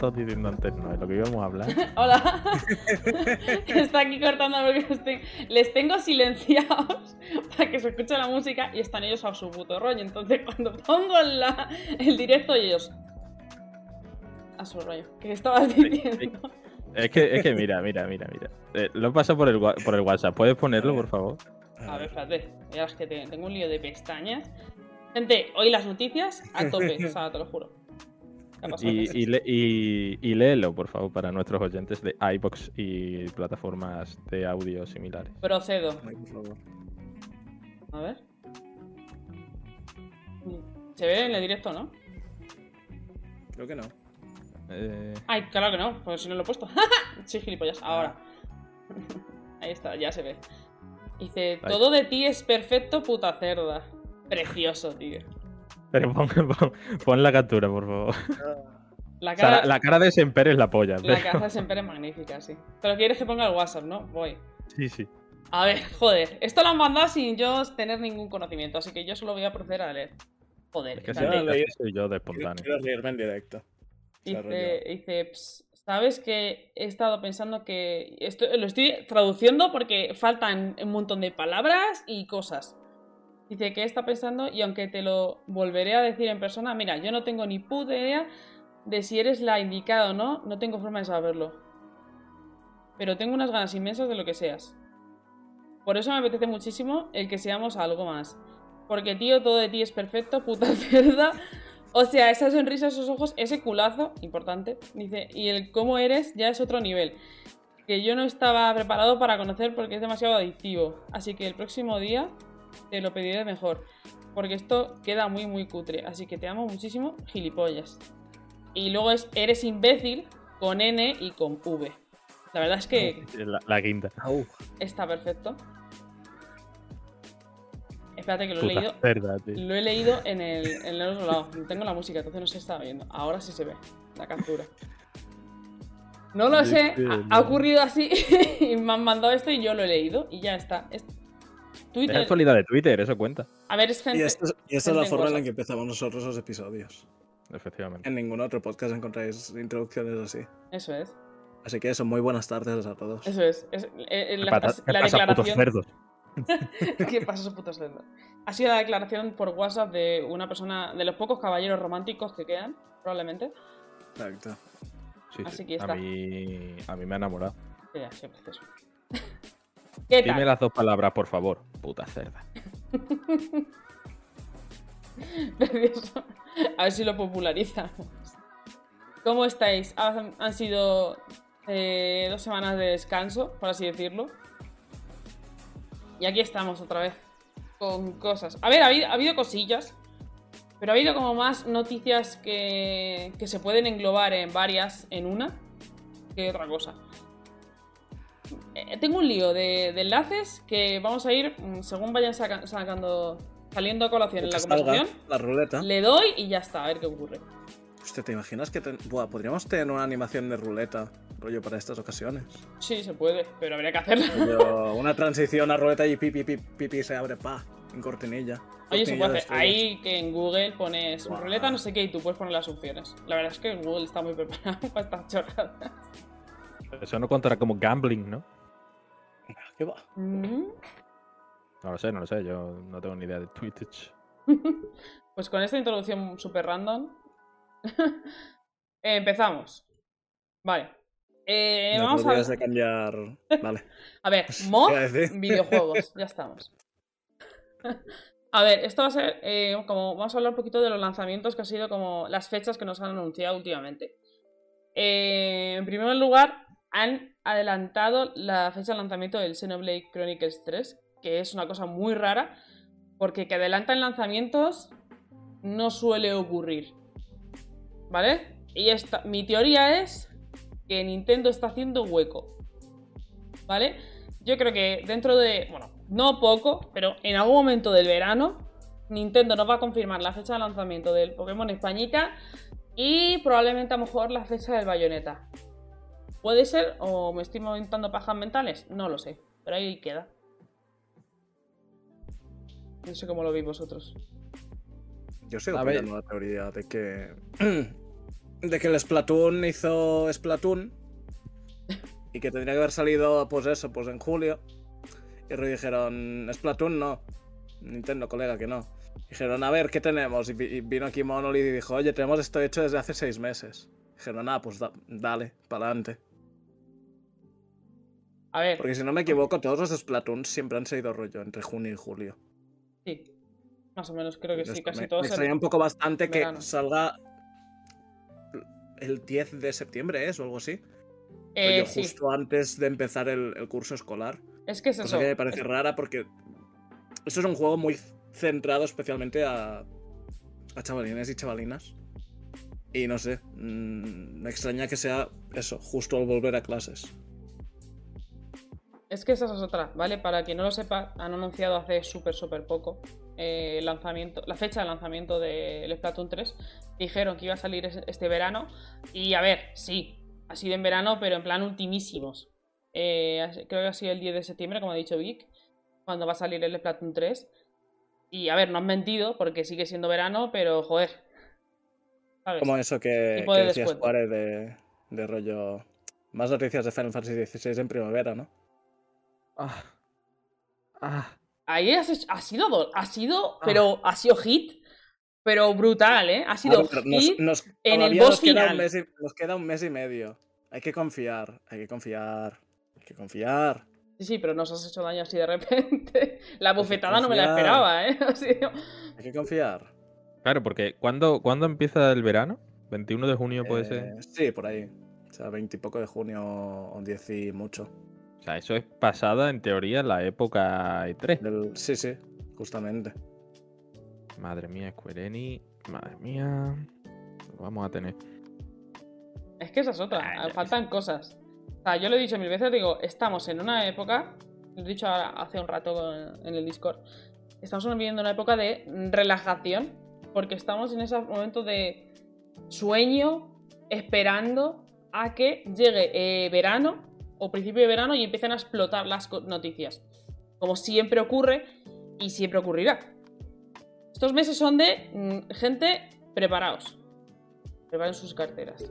estado diciendo antes, no, es lo que íbamos a hablar. Hola. Está aquí cortando porque los ten- les tengo silenciados para que se escuche la música y están ellos a su puto rollo. Entonces, cuando pongo la- el directo, ellos. A su rollo. ¿Qué estabas diciendo? Es que, es que mira, mira, mira, mira. Eh, lo he pasado por el, por el WhatsApp. ¿Puedes ponerlo, por favor? A ver, espérate. Ya es que te- tengo un lío de pestañas. Gente, hoy las noticias a tope, o sea, te lo juro. Y, y, le- y- y léelo, por favor, para nuestros oyentes de iBox y plataformas de audio similares. Procedo. A ver. ¿Se ve en el directo, no? Creo que no. Eh, Ay, claro que no, pues si no lo he puesto. sí, gilipollas, ahora. Ahí está, ya se ve. Dice, Ahí. todo de ti es perfecto, puta cerda. Precioso, tío. Pero pon, pon- pon la captura, por favor. La O sea, cara, la, la cara de Semper es la polla. la pero- cara siempre es magnífica, sí. Pero quieres que ponga el WhatsApp, ¿no? Voy. Sí, sí. A ver, joder. Esto lo han mandado sin yo tener ningún conocimiento, así que yo solo voy a proceder a leer. Joder, Es que así, Ya leí. soy yo de espontáneo. quiero reírme en directo. Dice, dice "Ps, ¿sabes que he estado pensando que... Esto, lo estoy traduciendo porque faltan un montón de palabras y cosas. Dice que está pensando y aunque te lo volveré a decir en persona, mira, yo no tengo ni puta idea de si eres la indicada o no, no tengo forma de saberlo. Pero tengo unas ganas inmensas de lo que seas. Por eso me apetece muchísimo el que seamos algo más. Porque, tío, todo de ti es perfecto, puta cerda. O sea, esa sonrisa, esos ojos, ese culazo, importante, dice, y el cómo eres ya es otro nivel. Que yo no estaba preparado para conocer porque es demasiado adictivo. Así que el próximo día te lo pediré mejor. Porque esto queda muy, muy cutre. Así que te amo muchísimo, gilipollas. Y luego es eres imbécil con N y con V. La verdad es que La, la quinta. Está perfecto. Espérate que lo he leído. cerda. Lo he leído en el, en el otro lado. No tengo la música, entonces no se estaba viendo. Ahora sí se ve la captura. No lo sé, ha, ha ocurrido así y me han mandado esto y yo lo he leído y ya está. Es- Es Twitter. actualidad de Twitter, eso cuenta. A ver, es gente. Y esta es, y esta es gente la forma en la que empezamos nosotros los episodios. Efectivamente. En ningún otro podcast encontráis introducciones así. Eso es. Así que eso, muy buenas tardes a todos. Eso es. es- eh, eh, ¿Qué la, pasa, qué la pasa, putos declaración. cerdos? ¿Qué pasa, esos putos cerdos? Ha sido la declaración por WhatsApp de una persona, de los pocos caballeros románticos que quedan, probablemente. Exacto. Sí, Así sí. que está. A mí, a mí me ha enamorado. Ya, es eso. ¿Qué Dime las dos palabras, por favor. Puta cerda. Precioso. A ver si lo popularizamos. ¿Cómo estáis? Han, han sido eh, dos semanas de descanso, por así decirlo. Y aquí estamos otra vez. Con cosas. A ver, ha habido, ha habido cosillas. Pero ha habido como más noticias que, que se pueden englobar en varias en una que otra cosa. Eh, tengo un lío de, de enlaces que vamos a ir mm, según vayan saca- sacando, saliendo a colación en la conversación. La ruleta. Le doy y ya está, a ver qué ocurre. Hostia, ¿te imaginas que ten- Buah, podríamos tener una animación de ruleta, rollo, para estas ocasiones? Sí, se puede, pero habría que hacerlo. Rollo, una transición a ruleta y pipi, pipi, pipi se abre, pa, en cortinilla. Oye, se puede de hacer. Ahí que en Google pones Guau. ruleta no sé qué y tú puedes poner las opciones. La verdad es que Google está muy preparado para estas chorradas. Eso no contará como gambling, ¿no? ¿Qué va? Mm. No lo sé, no lo sé. Yo no tengo ni idea de Twitch. Pues con esta introducción super random. eh, empezamos. Vale. Eh, No vamos a de cambiar. Vale. A ver, mod, videojuegos, ya estamos. A ver, esto va a ser eh, como. Vamos a hablar un poquito de los lanzamientos que han sido como las fechas que nos han anunciado últimamente. Eh, en primer lugar, han adelantado la fecha de lanzamiento del Xenoblade Chronicles 3, que es una cosa muy rara, porque que adelantan lanzamientos no suele ocurrir. ¿Vale? Y esta, mi teoría es que Nintendo está haciendo hueco. ¿Vale? Yo creo que dentro de, bueno, no poco, pero en algún momento del verano, Nintendo nos va a confirmar la fecha de lanzamiento del Pokémon Españita y probablemente a lo mejor la fecha del Bayonetta. ¿Puede ser? ¿O me estoy inventando pajas mentales? No lo sé, pero ahí queda. No sé cómo lo veis vosotros. Yo sigo A ver. la teoría de que de que el Splatoon hizo Splatoon y que tendría que haber salido, pues eso, pues en julio. Y luego dijeron, Splatoon no. Nintendo, colega, que no. Dijeron, a ver, ¿qué tenemos? Y vi- y vino aquí Monolith y dijo, oye, tenemos esto hecho desde hace seis meses. Dijeron, ah, pues da- dale, para adelante. A ver, Porque si no me equivoco, todos los Splatoon siempre han sido rollo entre junio y julio. sí. Más o menos, creo que sí, casi me, todos. me extraña un poco bastante que salga el 10 de septiembre, ¿es? O algo así. Eh, Rollo sí, justo antes de empezar el, el curso escolar. es que es Cosa eso. que me parece es- rara porque esto es un juego muy centrado especialmente a, a chavalines y chavalinas. Y no sé, mm, me extraña que sea eso, justo al volver a clases. Es que esa es otra, ¿vale? Para quien no lo sepa, han anunciado hace súper, súper poco eh, lanzamiento, la fecha de lanzamiento del Splatoon 3. Dijeron que iba a salir es- este verano. Y a ver, sí, ha sido en verano, pero en plan ultimísimos. Eh, creo que ha sido el 10 de septiembre, como ha dicho Vic, cuando va a salir el Splatoon 3. Y a ver, no han mentido porque sigue siendo verano, pero joder. ¿Sabes? Como eso que, que de decías. Juárez, de, de rollo. Más noticias de Final Fantasy XVI en primavera, ¿no? Ah. Ah. Ahí has hecho- ha sido, do- ha sido, Ah. pero ha sido hit, pero brutal, ¿eh? Ha sido ver, hit. nos- en el boss nos queda, final. un mes y, nos queda un mes y medio. Hay que confiar, hay que confiar, hay que confiar. Sí, sí, pero nos has hecho daño así de repente. La bufetada no me la esperaba, ¿eh? Hay que confiar. Claro, porque ¿cuándo, ¿cuándo empieza el verano? ¿21 de junio puede ser? Eh, Sí, por ahí. O sea, 20 y poco de junio o 10 y mucho. O sea, eso es pasada, en teoría, la época E3. Del... Sí, sí, justamente. Madre mía, Square Enix. Madre mía. Lo vamos a tener. Es que esa es otra. Ah, ya Faltan cosas. O sea, yo lo he dicho mil veces, digo, estamos en una época, lo he dicho ahora hace un rato en el Discord, estamos viviendo una época de relajación, porque estamos en ese momento de sueño, esperando a que llegue eh, verano o principio de verano y empiecen a explotar las noticias. Como siempre ocurre y siempre ocurrirá. Estos meses son de mm, gente, preparaos. Preparen sus carteras.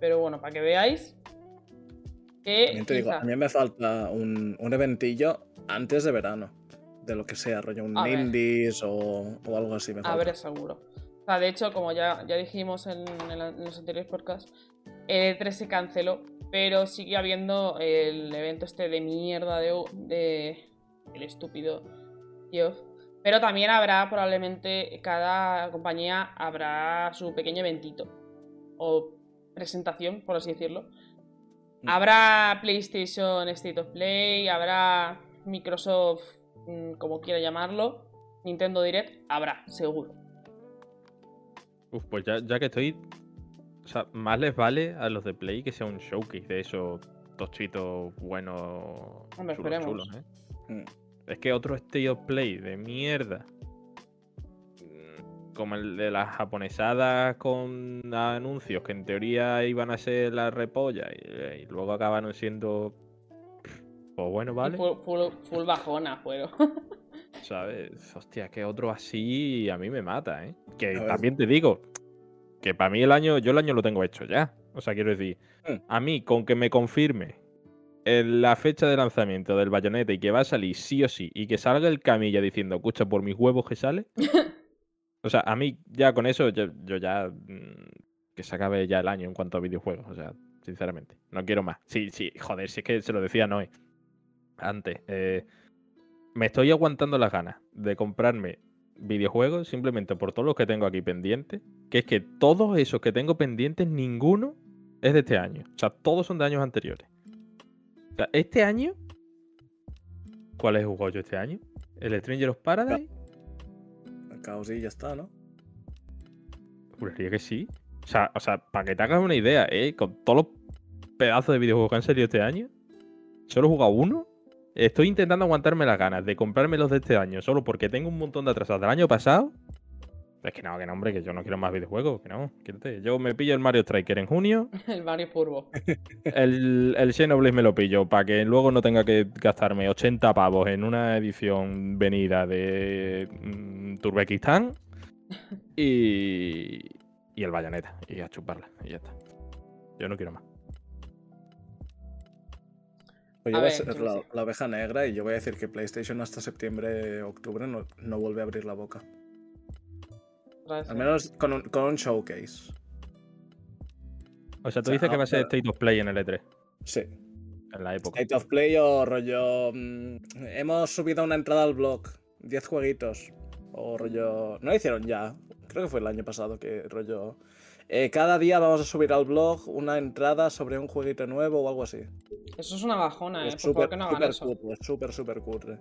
Pero bueno, para que veáis que También te digo, a mí me falta un, un eventillo antes de verano. De lo que sea, rollo un A indies o, o algo así. Me A falta. ver, seguro. O sea, de hecho, como ya, ya dijimos en, en la- en los anteriores podcasts, el 3 se canceló, pero sigue habiendo el evento este de mierda de, de el estúpido Geoff. Pero también habrá probablemente, cada compañía habrá su pequeño eventito. O presentación, por así decirlo. Mm. Habrá PlayStation State of Play, habrá Microsoft, mm, como quiera llamarlo, Nintendo Direct, habrá, seguro. Uf, pues ya, ya que estoy. O sea, más les vale a los de Play que sea un showcase de esos tochitos buenos. Chulos, ¿eh? Mm. Es que otro State of Play de mierda. mm, Como el de las japonesadas con anuncios que en teoría iban a ser la repolla y, y luego acabaron siendo. Pues bueno, vale. Full, full- full bajona fueron. ¿Sabes? Hostia, que otro así a mí me mata, ¿eh? Que A ver. también te digo que para mí el año, yo el año lo tengo hecho ya. O sea, quiero decir, Mm. a mí con que me confirme el- la fecha de lanzamiento del bayoneta y que va a salir sí o sí y que salga el camilla diciendo, escucha, por mis huevos que sale. o sea, a mí ya con eso yo, yo ya mm, que se acabe ya el año en cuanto a videojuegos. O sea, sinceramente, no quiero más. Sí, sí, joder, si es que se lo decía Noé antes. eh, me estoy aguantando las ganas de comprarme videojuegos simplemente por todos los que tengo aquí pendientes. Que es que todos esos que tengo pendientes, ninguno es de este año. O sea, todos son de años anteriores. O sea, este año. ¿Cuál el juego yo este año? ¿El Stranger of Paradise? Caos y ya está, ¿no? Juraría que sí. O sea, o sea, para que te hagas una idea, ¿eh? Con todos los pedazos de videojuegos que han salido este año, solo he jugado uno. Estoy intentando aguantarme las ganas de comprarme los de este año, solo porque tengo un montón de atrasados del año pasado. Es que no, que no, hombre, que yo no quiero más videojuegos, que no. quítate. Yo me pillo el Mario Striker en junio, El Mario Furbo. el, el Xenoblade me lo pillo para que luego no tenga que gastarme 80 pavos en una edición venida de mm, Turbekistán. Y. Y el bayoneta. Y a chuparla. Y ya está. Yo no quiero más. Pues yo A voy a ser la, sé. la oveja negra y yo voy a decir que PlayStation hasta septiembre, octubre no, no vuelve a abrir la boca. Al menos con un, con un showcase. O sea, tú O sea, dices que va a ser State of Play en el E3. Sí. En la época. State of Play o rollo. mm, hemos subido una entrada al blog. 10 jueguitos. O rollo. No lo hicieron ya. Creo que fue el año pasado que rollo. Eh, cada día vamos a subir al blog una entrada sobre un jueguito nuevo o algo así. Eso es una bajona, ¿eh? Es Por favor, que no hagan eso. cutre, súper, súper cutre.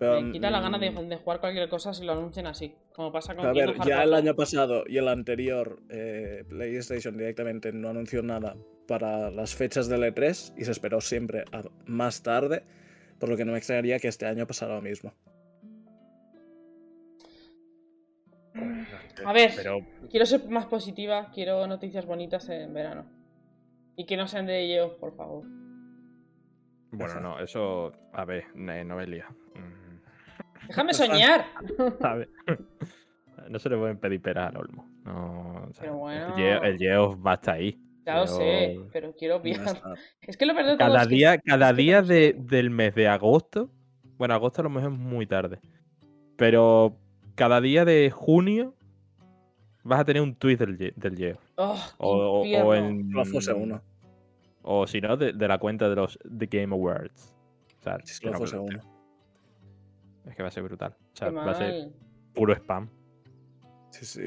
Me quita la gana de, mm, de jugar cualquier cosa si lo anuncian así. Como pasa con A ver, ya el 4. año pasado y el anterior, eh, PlayStation directamente no anunció nada para las fechas del E3 y se esperó siempre a más tarde, por lo que no me extrañaría que este año pasara lo mismo. A ver. Pero Quiero ser más positiva, quiero noticias bonitas en verano. Y que no sean de ellos, por favor. Bueno, no, eso. A ver, Noelia. mm, ¡Déjame soñar! ¿sabes? No se le pueden pedir peras al olmo. No, o sea, Pero bueno. El el Geoff va hasta ahí. Ya lo sé, Pero- quiero está. Es que lo peor de todo Cada es que- día, cada día de- del mes de agosto. Bueno, agosto a lo mejor es muy tarde. Pero cada día de junio vas a tener un tweet del, del Geo. Oh, O, o- en. Uno. O si no, de, de la cuenta de los The Game Awards. O sea, Si no uno. Es que va a ser brutal. O sea, va a ser puro spam. Sí, sí.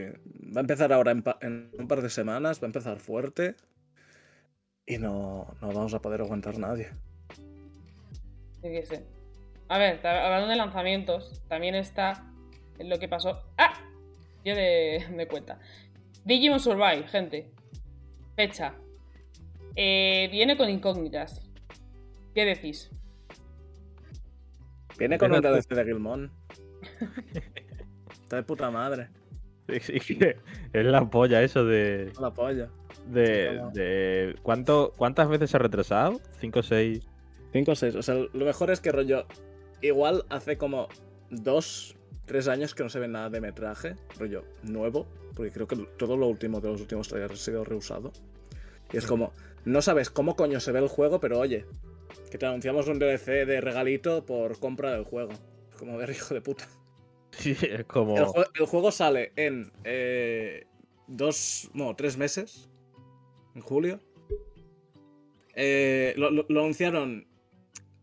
Va a empezar ahora en, un par de semanas, va a empezar fuerte. Y no, no vamos a poder aguantar nadie. A ver, hablando de lanzamientos, también está lo que pasó. ¡Ah! De, de cuenta. Digimon Survive, gente. Fecha. Eh, viene con incógnitas. ¿Qué decís? Viene con un. DLC de Gilmon. Está de puta madre. Sí, sí, que es la polla eso de. La polla. de, de- ¿cuánto, ¿Cuántas veces se ha retrasado? ¿Cinco o seis? 5 o 6. O sea, lo mejor es que rollo. Igual hace como 2, 3 años que no se ve nada de metraje. Rollo nuevo. Porque creo que todo lo último de los últimos trailers ha sido reusado. Y es como. No sabes cómo coño se ve el juego, pero oye. Que te anunciamos un DLC de regalito por compra del juego. Es como ver, hijo de puta. Sí, es como. El, jue- el juego sale en eh, dos, no, tres meses. En julio. Eh, lo, lo- lo anunciaron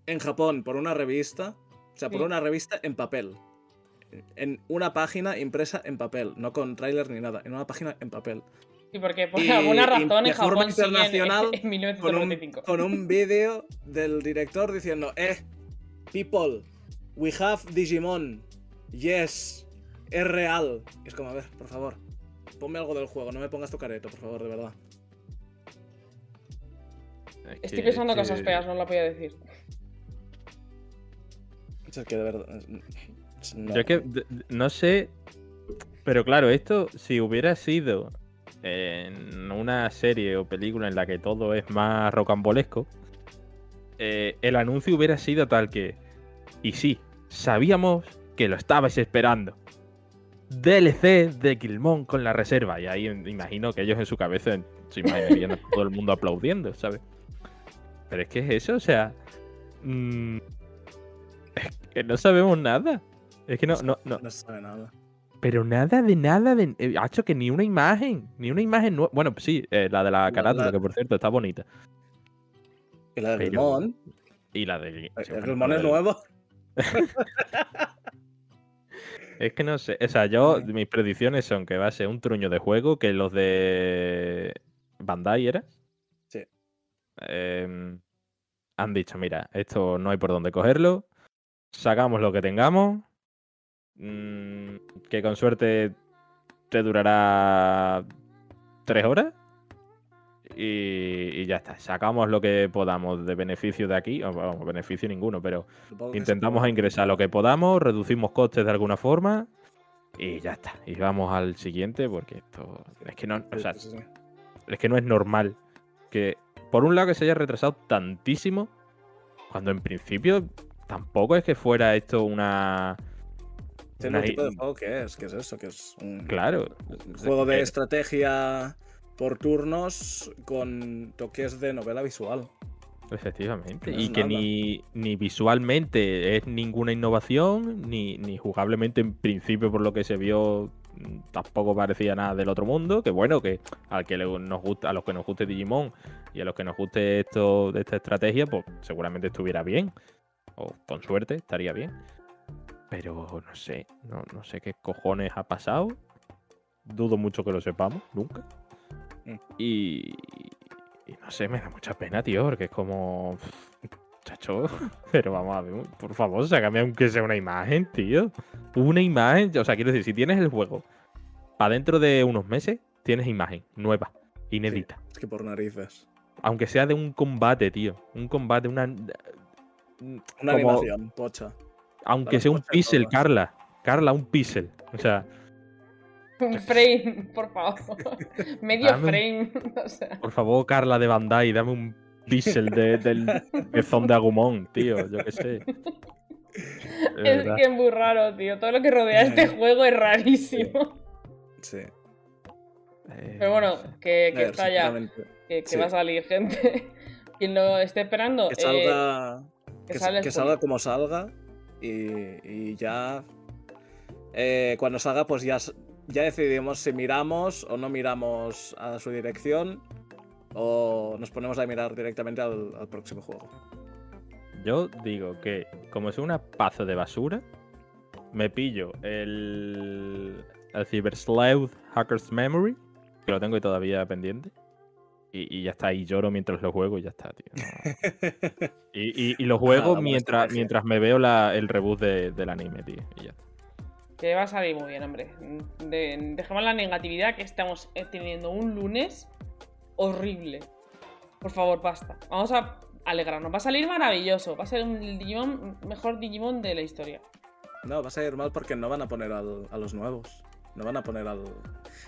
en Japón por una revista. O sea, por Sí. una revista en papel. En una página impresa en papel. No con tráiler ni nada. En una página en papel. Sí, porque por Y- alguna y razón de en forma Japón en, internacional, en Con un, 1995. con un vídeo del director diciendo: Eh, people, we have Digimon. Yes, es real. Y es como, a ver, por favor, ponme algo del juego, no me pongas tu careto, por favor, de verdad. es Estoy pensando es que- cosas feas, no lo voy a decir. Sea, que de verdad. No. Yo es que no sé. Pero claro, esto, si hubiera sido en una serie o película en la que todo es más rocambolesco, eh, el anuncio hubiera sido tal que. Y sí, sabíamos que lo estabais esperando. DLC de Gilmon con la reserva. Y ahí imagino que ellos en su cabeza se imaginarían todo el mundo aplaudiendo, ¿sabes? Pero es que es eso, o sea. mm, es que no sabemos nada. Es que no, no, no. Sabe nada. Pero nada de nada de. eh, Ha hecho que ni una imagen. Ni una imagen nueva. Bueno, pues sí, eh, la de la carátula, la- que por cierto está bonita. Y la de Pero- Y la de. sí, el bueno, Gilmon la es de- nuevo. Es que no sé. O sea, yo. Mis predicciones son que va a ser un truño de juego. Que los de. Bandai era. Sí. Em, han dicho, mira, esto no hay por dónde cogerlo. Sacamos lo que tengamos. Mm, que con suerte te durará tres horas. Y, y ya está. Sacamos lo que podamos de beneficio de aquí. o, Vamos, beneficio ninguno, pero Supongo intentamos ingresar lo que podamos, reducimos costes de alguna forma. Y ya está. Y vamos al siguiente porque esto. Es que no. O sea, es que no es normal que, por un lado, que se haya retrasado tantísimo, cuando en principio tampoco es que fuera esto una. ¿Este tipo de juego qué es? ¿Qué es eso? ¿Qué es un Claro. juego de Eh, estrategia por turnos con toques de novela visual? Efectivamente. No y que ni, ni visualmente es ninguna innovación, ni, ni jugablemente en principio por lo que se vio tampoco parecía nada del otro mundo. Que bueno, que al que le- nos gusta, a los que nos guste Digimon y a los que nos guste esto de esta estrategia, pues seguramente estuviera bien. O con suerte estaría bien. Pero no sé, no, no sé qué cojones ha pasado. Dudo mucho que lo sepamos, nunca. Mm. Y, y no sé, me da mucha pena, tío, porque es como. Chacho, pero vamos a ver, por favor, sácame aunque sea una imagen, tío. Una imagen, o sea, quiero decir, si tienes el juego para dentro de unos meses, tienes imagen nueva, inédita. Es que por narices. Aunque sea de un combate, tío. Un combate, una. Una como- animación, pocha. Aunque sea un pixel. Carla. Carla, un pixel. O sea, Un frame, por favor. Medio Dame un- frame. O sea, por favor, Carla de Bandai, dame un pixel de- del pezón de Agumon, tío. Yo qué sé. De es verdad. que es muy raro, tío. Todo lo que rodea este juego es rarísimo. Sí. Eh, Pero bueno, que, que A ver, está ya. Que, que sí. va a salir gente. Quien lo esté esperando. Que eh, salga, que que, que salga como salga y, ya eh, cuando salga pues ya, ya decidimos si miramos o no miramos a su dirección o nos ponemos a mirar directamente al, próximo juego. Yo digo que, como es una pazo de basura, me pillo el, el Cyber Sleuth Hacker's Memory, que lo tengo todavía pendiente. Y, y ya está, y lloro mientras lo juego y ya está, tío. no. Y, y- y lo juego mientras, mientras me veo la- el reboot de- del anime, tío. Y ya está. Que va a salir muy bien, hombre. De- dejemos la negatividad que estamos eh, teniendo un lunes horrible. Por favor, basta. Vamos a alegrarnos. Va a salir maravilloso. Va a ser un Digimon, mejor Digimon de la historia. No, va a salir mal porque no van a poner al- a los nuevos. No van a poner al.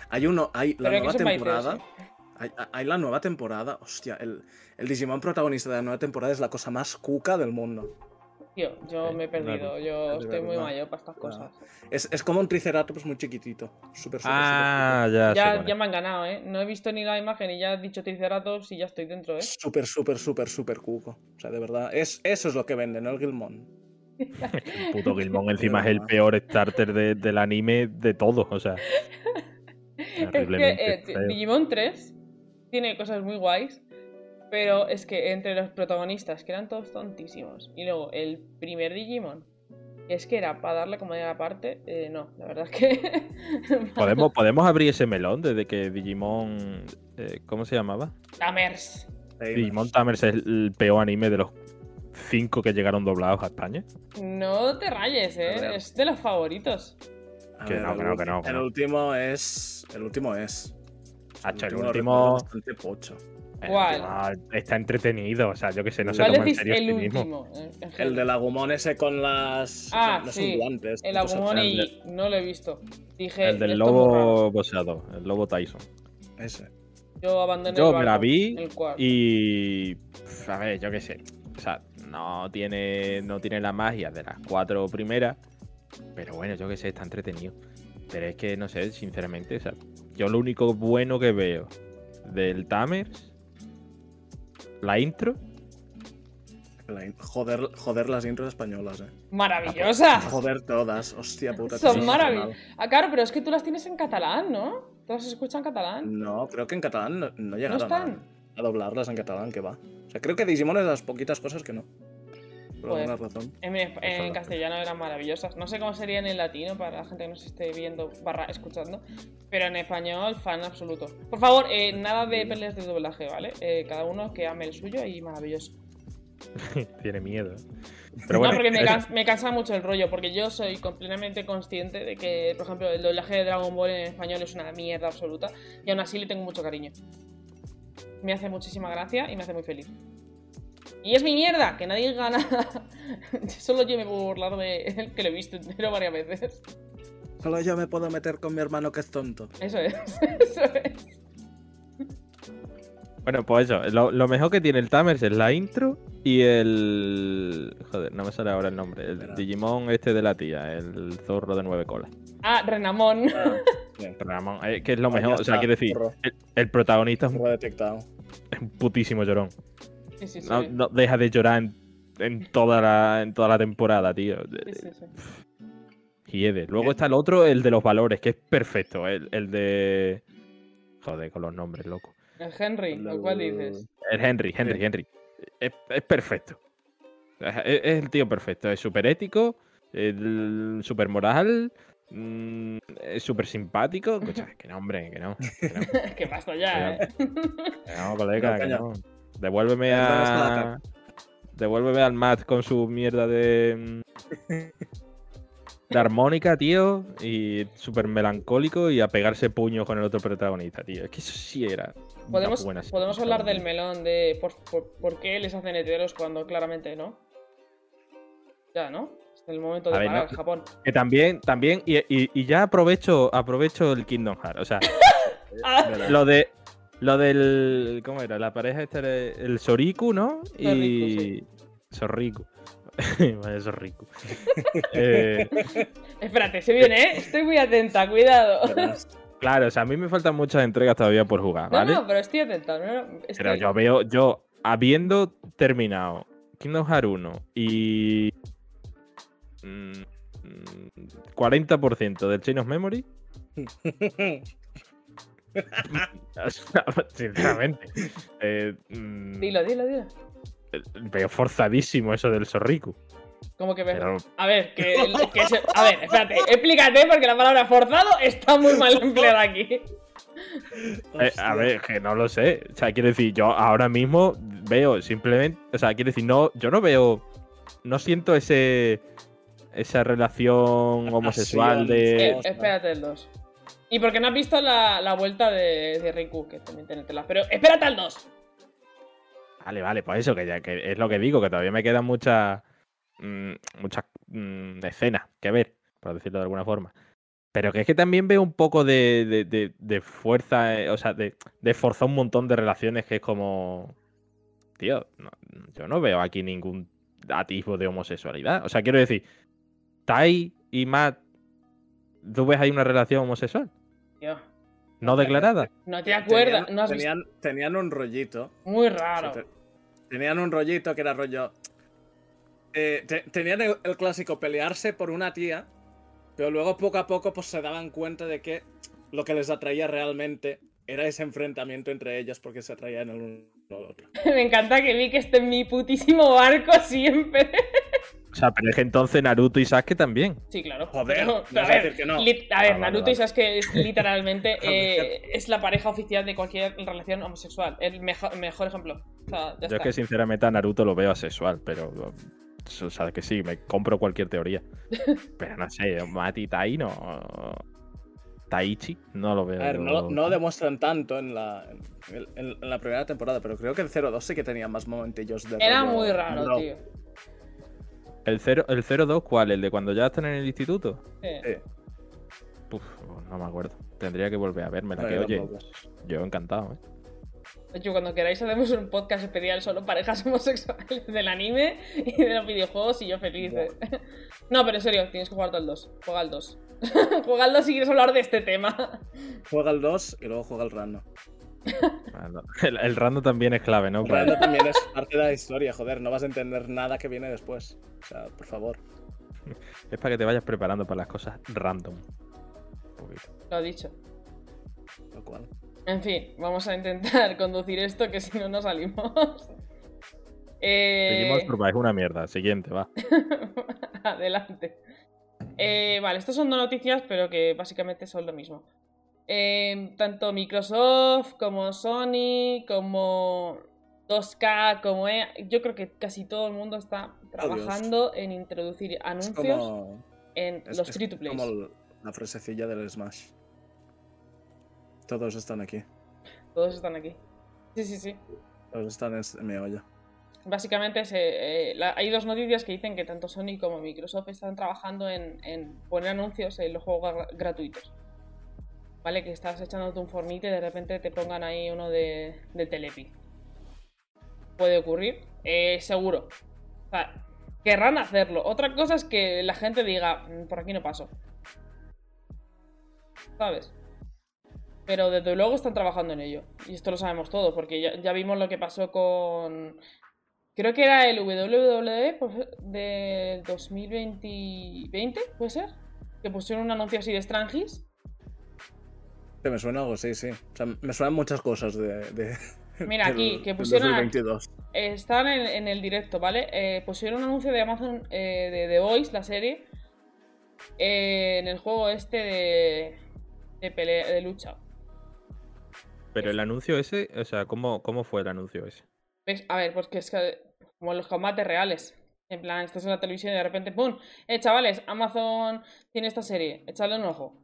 Hay uno, hay la Pero nueva temporada. ¿eh? Hay, hay la nueva temporada. Hostia, el, el Digimon protagonista de la nueva temporada es la cosa más cuca del mundo. Tío, yo Sí, me he perdido. claro. Yo estoy muy mayor para estas cosas. Es, es como un triceratops muy chiquitito. Súper, súper, Ah, ya, Ya, ya me han ganado, ¿eh? No he visto ni la imagen y ya he dicho Triceratops y ya estoy dentro, ¿eh? súper, súper, súper, súper cuco. O sea, de verdad, es, eso es lo que vende, ¿no? El Gilmon. El puto Gilmon encima es el peor starter de- del anime de todos, o sea. Es que Terriblemente eh. Digimon 3 tiene cosas muy guays, pero es que entre los protagonistas, que eran todos tontísimos, y luego el primer Digimon, que es que era para darle como de parte, eh, no, la verdad es que. ¿Podemos, podemos abrir ese melón desde que Digimon. eh, ¿Cómo se llamaba? Tamers. Digimon Tamers es el peor anime de los cinco que llegaron doblados a España. No te rayes, eh. Es de los favoritos. Que no, el que no, que no, que El no. último es. El último es. Hacho, el último- ¿Cuál? ah, está entretenido, o sea, yo que sé, no se ¿Cuál toma en serio el mismo. último? en El del Agumon ese con las. Ah, sí, guantes. El el y no lo he visto. Dije, El del lobo boxeador, el lobo Tyson. Ese. Yo abandoné Yo el me la barco, vi el y. A ver, yo qué sé. O sea, no tiene, no tiene la magia de las cuatro primeras. Pero bueno, yo qué sé, está entretenido. Pero es que, no sé, sinceramente, o sea, yo lo único bueno que veo del Tamers, la intro, La in- Joder, joder las intros españolas, eh. ¡Maravillosa! Joder todas. Hostia puta. Son maravillosas. Ah, claro, pero es que tú las tienes en catalán, ¿no? ¿Tú las escuchas en catalán? No, creo que en catalán no, no ¿No llegaron están? a, a doblarlas en catalán, que va. O sea, creo que Digimon es de las poquitas cosas que no. Por Joder. alguna razón. En, castellano eran maravillosas. No sé cómo serían en latino para la gente que nos esté viendo barra escuchando. Pero en español, fan absoluto. Por favor, eh, nada de peleas de doblaje, ¿vale? Eh, cada uno que ame el suyo y maravilloso. tiene miedo. Pero bueno, no, porque me, cans- me cansa mucho el rollo, porque yo soy completamente consciente de que, por ejemplo, el doblaje de Dragon Ball en español es una mierda absoluta y aún así le tengo mucho cariño. Me hace muchísima gracia y me hace muy feliz. Y es mi mierda, que nadie diga nada. Solo yo me puedo burlar de él, que lo he visto entero varias veces. Solo yo me puedo meter con mi hermano que es tonto. Eso es, eso es. Bueno, pues eso, lo, lo mejor que tiene el Tamers es la intro y el. Joder, no me sale ahora el nombre. El Espera. Digimon este de la tía, el zorro de nueve colas. Ah, Renamón. Bien. Ramón, eh, que es lo Ah, mejor. O sea, quiero decir, el, el protagonista es un, detectado. es un putísimo llorón. Sí, sí, sí. No, no deja de llorar en, en toda la, en toda la temporada, tío. Sí, sí, sí. Hiede. Luego está el otro, el de los valores, que es perfecto. El, el de. Joder, con los nombres, loco. El Henry, lo cual dices. El Henry, Henry. Henry. Es, es perfecto. Es, es el tío perfecto. Es súper ético, súper moral, mm, es súper simpático. Escucha, que no, hombre, que no. Que no, que basta ya, ¿eh? que no, colega, que no. Devuélveme ¿Dónde está la a. Devuélveme al Matt con su mierda de. mm, De armónica, tío. Y súper melancólico y a pegarse puños con el otro protagonista, tío. Es que eso sí era. Podemos, buena podemos hablar del melón de por, por- por qué les hacen heteros cuando claramente no. Ya, ¿no? Es el momento de ver, parar no- Japón. Que también, también, y, y- y ya aprovecho, aprovecho el Kingdom Hearts. O sea, lo de. Lo del. ¿Cómo era? La pareja esta era el Soriku, ¿no? Y. Sorriku. Vaya Sorriku. Eh, espérate, se viene, ¿eh? Estoy muy atenta, cuidado. Claro, o sea, a mí me faltan muchas entregas todavía por jugar, No, ¿vale? no, pero estoy atenta. ¿no? Estoy- Pero yo veo, yo, habiendo terminado Kingdom Hearts 1 y. mm, mm, 40% del Chain of Memory, sinceramente, eh, mm, Dilo, dilo, dilo. veo forzadísimo eso del Sorriku. Como que ve- Pero, A ver, que, que se- A ver, espérate, explícate porque la palabra forzado está muy mal empleada aquí. eh, a ver, que no lo sé. O sea, quiero decir, yo ahora mismo veo simplemente. O sea, quiero decir, no, yo no veo. No siento ese. Esa relación homosexual de. Eh, espérate el 2. Y porque no has visto la, la vuelta de, de Riku, que también tiene tela. Pero espérate al 2. Vale, vale, pues eso, que ya que es lo que digo, que todavía me quedan muchas mm, muchas mm, escenas que ver, por decirlo de alguna forma. Pero que es que también veo un poco de, de- de- fuerza, eh, o sea, de, forzar un montón de relaciones que es como. Tío, yo no veo aquí ningún atisbo de homosexualidad. O sea, quiero decir, Tai y Matt, ¿tú ves ahí una relación homosexual? Tío, ¿No declarada? no te acuerdas. Tenían, No has visto. tenían, tenían un rollito. Muy raro. Te- Tenían un rollito que era rollo. eh, te- tenían el, el clásico pelearse por una tía, pero luego poco a poco pues se daban cuenta de que lo que les atraía realmente era ese enfrentamiento entre ellos porque se atraían el uno al otro. Me encanta que vi que esté en mi putísimo barco siempre. O sea, pero es que entonces Naruto y Sasuke también. Sí, claro. Joder, Pero- no a a ver, decir que no. lit- a ver, Ah, Naruto vale. y Sasuke es literalmente eh, es la pareja oficial de cualquier relación homosexual. El mejor, mejor ejemplo. O sea, ya Yo es que sinceramente a Naruto lo veo asexual, pero. O sea, que sí, me compro cualquier teoría. Pero no sé, Mati Tai no. Taichi no lo veo. A ver, no, no demuestran tanto en la, en, en- en la primera temporada, pero creo que el 0-2 sí que tenía más momentillos de. Era rollo muy raro, tío. ¿El 0 el 02 cuál? ¿El de cuando ya están en el instituto? Sí. Uf, no me acuerdo. Tendría que volver a verme. no, que yo oye, tampoco. yo encantado, ¿eh? De hecho, cuando queráis hacemos un podcast especial solo parejas homosexuales del anime y de los videojuegos y yo feliz. eh. No, pero en serio, tienes que jugar al 2. Juega al 2. Juega al 2 si quieres hablar de este tema. Juega el 2 y luego juega el random. Ah, no. El, el random también es clave, ¿no? El random también es parte de la historia, joder, no vas a entender nada que viene después. O sea, por favor. Es para que te vayas preparando para las cosas random. Un poquito. Lo he dicho. Lo cual. En fin, vamos a intentar conducir esto que si no, no salimos. Eh, Survive es una mierda. Siguiente, va. Adelante. Eh, vale, estas son dos noticias, pero que básicamente son lo mismo. Eh, tanto Microsoft como Sony, como 2K, como EA, yo creo que casi todo el mundo está trabajando en introducir anuncios como, en es- los free to play. como la frasecilla del Smash. Todos están aquí. Todos están aquí. Sí, sí, sí. Todos están en, mi olla. Básicamente se- eh, la- hay dos noticias que dicen que tanto Sony como Microsoft están trabajando en, en poner anuncios en los juegos gra- gratuitos. ¿Vale? Que estás echándote un fornite y de repente te pongan ahí uno de, Telepi. puede ocurrir, eh, seguro. Querrán hacerlo. Otra cosa es que la gente diga, "Mm, por aquí no paso. ¿Sabes? Pero desde luego están trabajando en ello. Y esto lo sabemos todos, porque ya, ya vimos lo que pasó con. Creo que era el WWE pues, de 2020, ¿puede ser? Que pusieron un anuncio así de Strangis. Que me suena algo, sí, sí. O sea, me suenan muchas cosas de. de- Mira, del- aquí, que pusieron a- 2022. Eh, Están en, en el directo, ¿vale? Eh, pusieron un anuncio de Amazon eh, de The Voice, la serie, eh, en el juego este de, de, pelea, de lucha. Pero el anuncio ese, o sea, ¿cómo, cómo fue el anuncio ese? ¿Ves? A ver, pues que es que, como en los combates reales. En plan, estás en la televisión y de repente, ¡pum! Eh, chavales, Amazon tiene esta serie, echadle un ojo.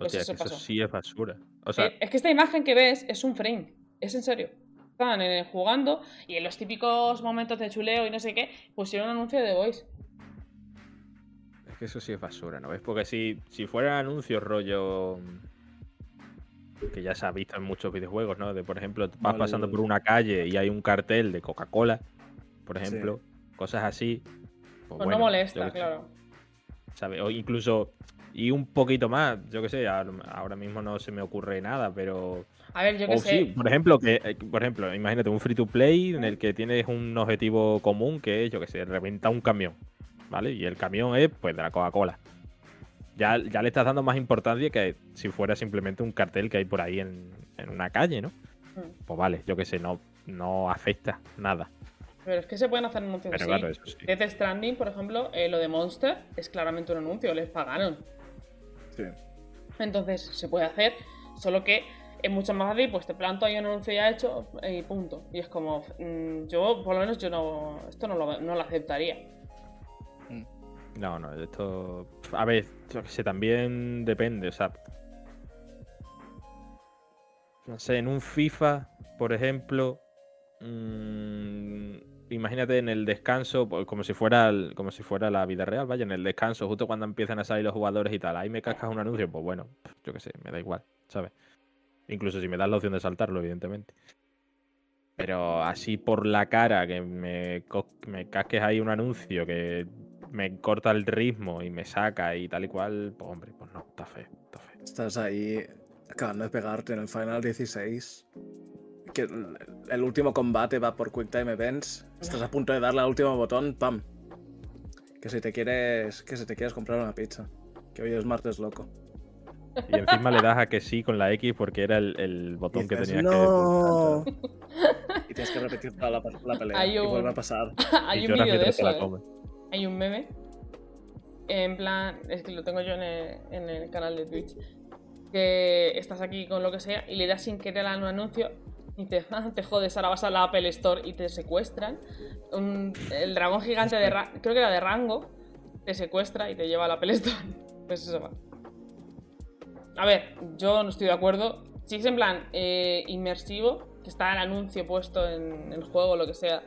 Pues Hostia, eso es que eso sí es basura. O sea, Eh, es que esta imagen que ves es un frame, es en serio. Estaban eh, jugando y en los típicos momentos de chuleo y no sé qué, pusieron un anuncio de Voice. es que eso sí es basura, ¿no ves? Porque si, si fuera anuncios rollo que ya se ha visto en muchos videojuegos, ¿no? De por ejemplo, vas pasando por una calle y hay un cartel de Coca-Cola, por Sí. ejemplo, cosas así. Pues bueno, no molesta, claro. ¿sabes? O incluso y un poquito más, yo qué sé, ahora mismo no se me ocurre nada, pero A ver, yo qué sé. sí, por ejemplo, que, eh, por ejemplo, imagínate un free to play en el que tienes un objetivo común que es, yo que sé, reventar un camión, ¿vale? Y el camión es, pues, de la Coca-Cola. Ya, ya le estás dando más importancia que si fuera simplemente un cartel que hay por ahí en, en una calle, ¿no? Mm. Pues vale, yo que sé, no, no afecta nada. Pero es que se pueden hacer anuncios Pero así. claro, eso sí. Death Stranding, por ejemplo, eh, lo de Monster es claramente un anuncio, les pagaron. Sí. Entonces se puede hacer, solo que es mucho más fácil, pues te planto ahí un anuncio ya hecho y punto. Y es como, mm, yo, por lo menos, yo no, esto no lo, no lo aceptaría. No, no, esto. A ver, yo que sé, también depende, o sea. No sé, en un FIFA, por ejemplo. mm, imagínate en el descanso, pues, como si fuera el- como si fuera la vida real, vaya, en el descanso, justo cuando empiezan a salir los jugadores y tal, ahí me cascas un anuncio, pues bueno, yo qué sé, me da igual, ¿sabes? Incluso si me das la opción de saltarlo, evidentemente. Pero así por la cara, que me, me casques ahí un anuncio que me corta el ritmo y me saca y tal y cual, pues hombre, pues no, está feo, está feo. Estás ahí acabando de pegarte en el Final 16. Que el, último combate va por Quick Time Events. Estás a punto de darle al último botón, ¡pam! Que si te quieres. Que si te quieres comprar una pizza. Que hoy es martes loco. Y encima le das a que sí con la X porque era el, el botón que tenías "No". que pulsar. Y tienes que repetir toda la, la pelea. Hay Y un- vuelve a pasar. Hay Y un vídeo de eso, la ¿eh? Hay un meme. En plan, es que lo tengo yo en el, en el canal de Twitch. Que estás aquí con lo que sea y le das sin querer a un anuncio y te, "Ah, te jodes, ahora vas a la Apple Store y te secuestran. El dragón gigante de creo que era de rango, te secuestra y te lleva a la Apple Store. Pues eso va. A ver, yo no estoy de acuerdo. Si es en plan eh, inmersivo, que está el anuncio puesto en el juego lo que sea,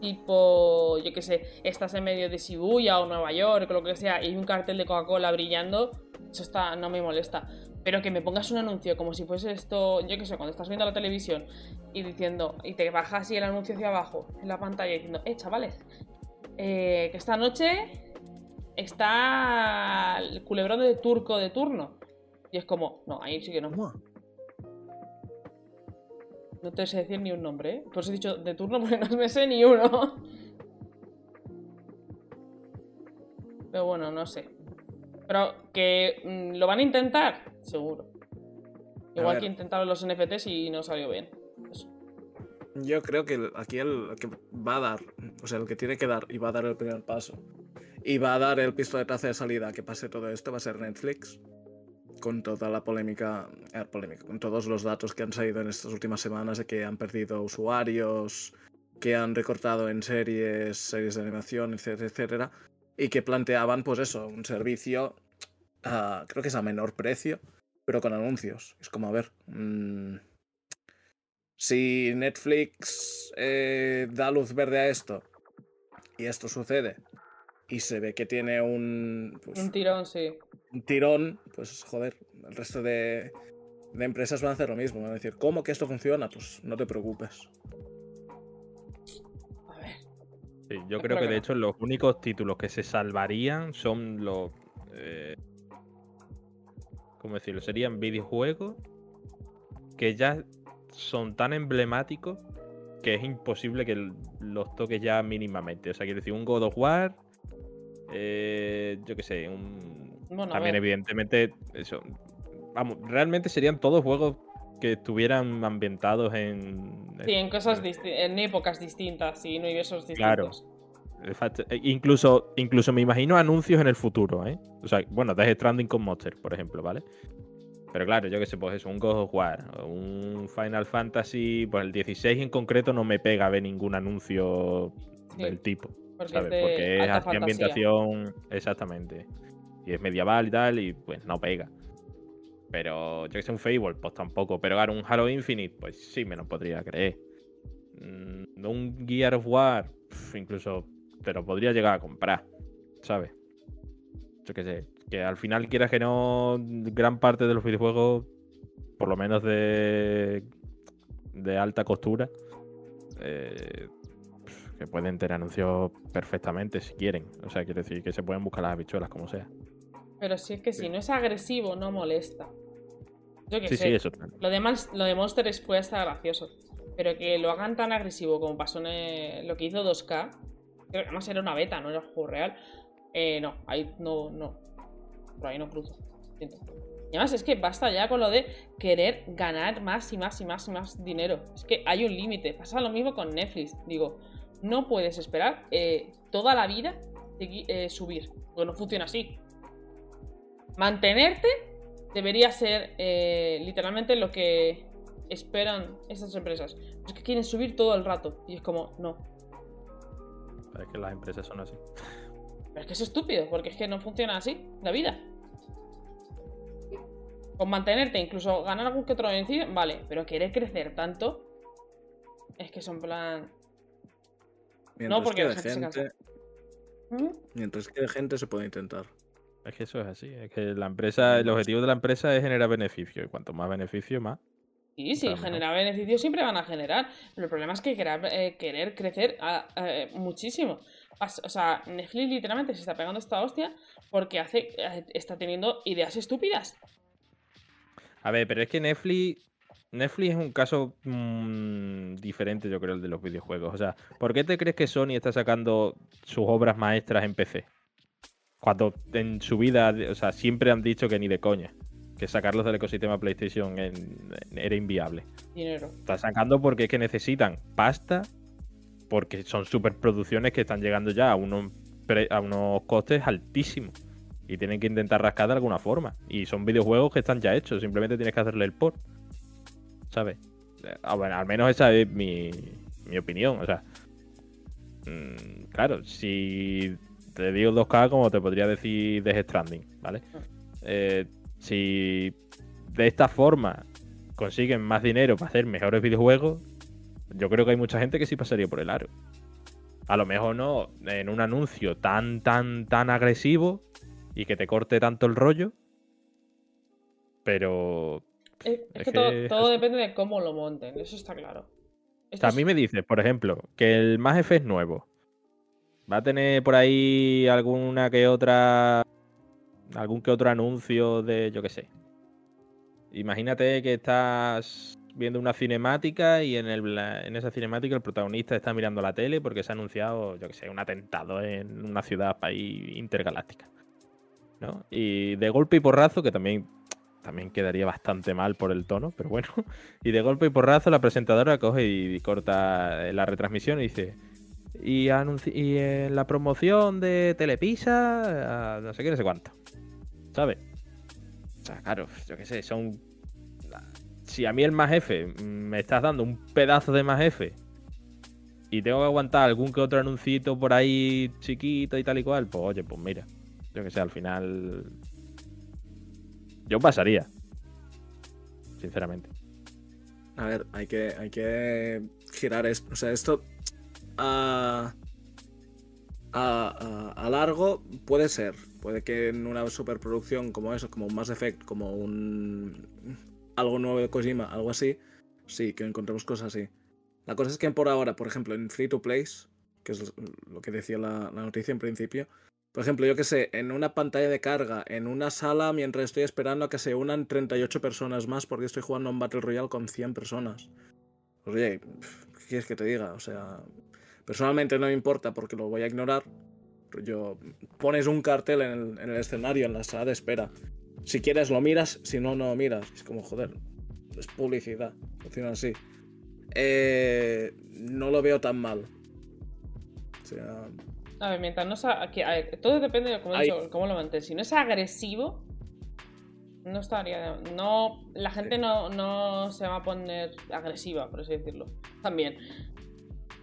tipo, yo qué sé, estás en medio de Shibuya o Nueva York o lo que sea y hay un cartel de Coca-Cola brillando, eso está, no me molesta. Pero que me pongas un anuncio como si fuese esto, yo qué sé, cuando estás viendo la televisión y diciendo, y te bajas así el anuncio hacia abajo en la pantalla diciendo, eh, chavales, eh, que esta noche está el culebrón de turco de turno. Y es como, no, ahí sí que no. No te sé decir ni un nombre, ¿eh? Por eso he dicho de turno porque no me sé ni uno. Pero bueno, no sé. Pero que mm, lo van a intentar, seguro. Igual que intentaron los NFTs y no salió bien. Eso. Yo creo que aquí el que va a dar, o sea, el que tiene que dar y va a dar el primer paso y va a dar el pistoletazo de salida que pase todo esto va a ser Netflix. Con toda la polémica, eh, polémica, con todos los datos que han salido en estas últimas semanas de que han perdido usuarios, que han recortado en series, series de animación, etcétera, etcétera, y que planteaban, pues eso, un servicio, a- creo que es a menor precio, pero con anuncios. Es como, a ver, mm, si Netflix eh, da luz verde a esto y esto sucede y se ve que tiene un, pues, Un tirón, sí. un tirón, pues joder, el resto de, de empresas van a hacer lo mismo. Van a decir, ¿cómo que esto funciona? Pues no te preocupes. Sí, yo creo que que de no. hecho los únicos títulos que se salvarían son los. eh, ¿Cómo decirlo? Serían videojuegos que ya son tan emblemáticos que es imposible que los toques ya mínimamente. O sea, quiero decir, un God of War. eh, yo qué sé, un. Bueno, También, evidentemente, eso. Vamos, realmente serían todos juegos que estuvieran ambientados en. Sí, en cosas en- en épocas distintas y universos Claro. distintos. Exacto. E- Incluso, incluso me imagino anuncios en el futuro, ¿eh? O sea, bueno, Death Stranding con Monster, por ejemplo, ¿vale? Pero claro, yo que sé, pues eso, un God of War, un Final Fantasy, pues el 16 en concreto no me pega ver ningún anuncio Sí, del tipo, Porque ¿sabes? es de Porque es así ambientación, exactamente. Y es medieval y tal, y pues no pega. Pero yo que sé, un Fable, pues tampoco. Pero claro, un Halo Infinite, pues sí me lo podría creer. Mm, Un Gear of War, incluso te lo podría llegar a comprar, ¿sabes? Yo qué sé, que al final quieras que no, gran parte de los videojuegos, por lo menos de, de alta costura, eh, que pueden tener anuncios perfectamente si quieren. O sea, quiero decir que se pueden buscar las habichuelas como sea. Pero si es que si no es agresivo, no molesta. Yo Sí, sé. sí, eso. tal. Lo de, Mans- lo de Monster es puede estar gracioso. Pero que lo hagan tan agresivo como pasó en lo que hizo 2K, creo que además era una beta, no era un juego real. eh, no, ahí no, no. Por ahí no cruzo. Siento. Y además es que basta ya con lo de querer ganar más y más y más y más dinero. Es que hay un límite. Pasa lo mismo con Netflix. Digo, no puedes esperar eh, toda la vida eh, subir. Porque no funciona así. Mantenerte debería ser eh, literalmente lo que esperan estas empresas. Es que quieren subir todo el rato. Y es como, no. Es que las empresas son así. Pero es que es estúpido, porque es que no funciona así la vida. Con mantenerte, incluso ganar algún que otro beneficio, vale, pero querer crecer tanto, es que son plan. Mientras porque la quede gente se cansa. gente, ¿Mm? mientras quede gente se puede intentar. Es que eso es así. Es que la empresa, el objetivo de la empresa es generar beneficio. Y cuanto más beneficio, más. Sí, sí, generar beneficios siempre van a generar. Pero el problema es que querer, eh, querer crecer ah, eh, muchísimo. O sea, Netflix literalmente se está pegando esta hostia porque hace, eh, está teniendo ideas estúpidas. A ver, pero es que Netflix. Netflix es un caso mm, diferente, yo creo, el de los videojuegos. O sea, ¿por qué te crees que Sony está sacando sus obras maestras en PC? Cuando en su vida, o sea, siempre han dicho que ni de coña. Que sacarlos del ecosistema PlayStation en- era inviable. Dinero. Están sacando porque es que necesitan pasta, porque son superproducciones que están llegando ya a unos, pre- a unos costes altísimos. Y tienen que intentar rascar de alguna forma. Y son videojuegos que están ya hechos, simplemente tienes que hacerle el port. ¿Sabes? Ah, bueno, al menos esa es mi, mi opinión. O sea, mm, claro, si te digo 2K, como te podría decir Death Stranding, ¿vale? Eh, si de esta forma consiguen más dinero para hacer mejores videojuegos, yo creo que hay mucha gente que sí pasaría por el aro. A lo mejor no en un anuncio tan, tan, tan agresivo y que te corte tanto el rollo, pero Es, es Es que, todo, depende de cómo lo monten, eso está claro. O Esto sea, a mí me dices, por ejemplo, que el Mass Effect nuevo va a tener por ahí alguna que otra. algún que otro anuncio de, yo qué sé. Imagínate que estás viendo una cinemática y en, el, en esa cinemática el protagonista está mirando la tele porque se ha anunciado, yo qué sé, un atentado en una ciudad país intergaláctica. ¿No? Y de golpe y porrazo, que también, también quedaría bastante mal por el tono, pero bueno. Y de golpe y porrazo la presentadora coge y corta la retransmisión y dice. Y, y en la promoción de Telepisa, no sé qué, no sé cuánto. ¿Sabes? O sea, claro, yo qué sé, son. Si a mí el más F me estás dando un pedazo de más F y tengo que aguantar algún que otro anuncito por ahí chiquito y tal y cual, pues oye, pues mira. Yo que sé, al final. Yo pasaría. Sinceramente. A ver, hay que, hay que girar esto. O sea, esto a, largo puede ser. Puede que en una superproducción como eso, como un Mass Effect, como un algo nuevo de Kojima, algo así, sí, que encontremos cosas así. La cosa es que por ahora, por ejemplo, en Free to Plays, que es lo que decía la, la noticia en principio. Por ejemplo, yo que sé, en una pantalla de carga, en una sala, mientras estoy esperando a que se unan 38 personas más porque estoy jugando un Battle Royale con 100 personas. Pues, oye, ¿qué quieres que te diga? O sea, personalmente no me importa porque lo voy a ignorar. Yo pones un cartel en el, en el escenario, en la sala de espera. Si quieres lo miras, si no, no miras. Es como, joder, es publicidad. Funciona así. Eh, no lo veo tan mal. O sea, A ver, mientras no sea. aquí- a ver, todo depende de cómo, Ahí. dicho, cómo lo mantén. Si no es agresivo, no estaría. No, la gente no, no se va a poner agresiva, por así decirlo. También.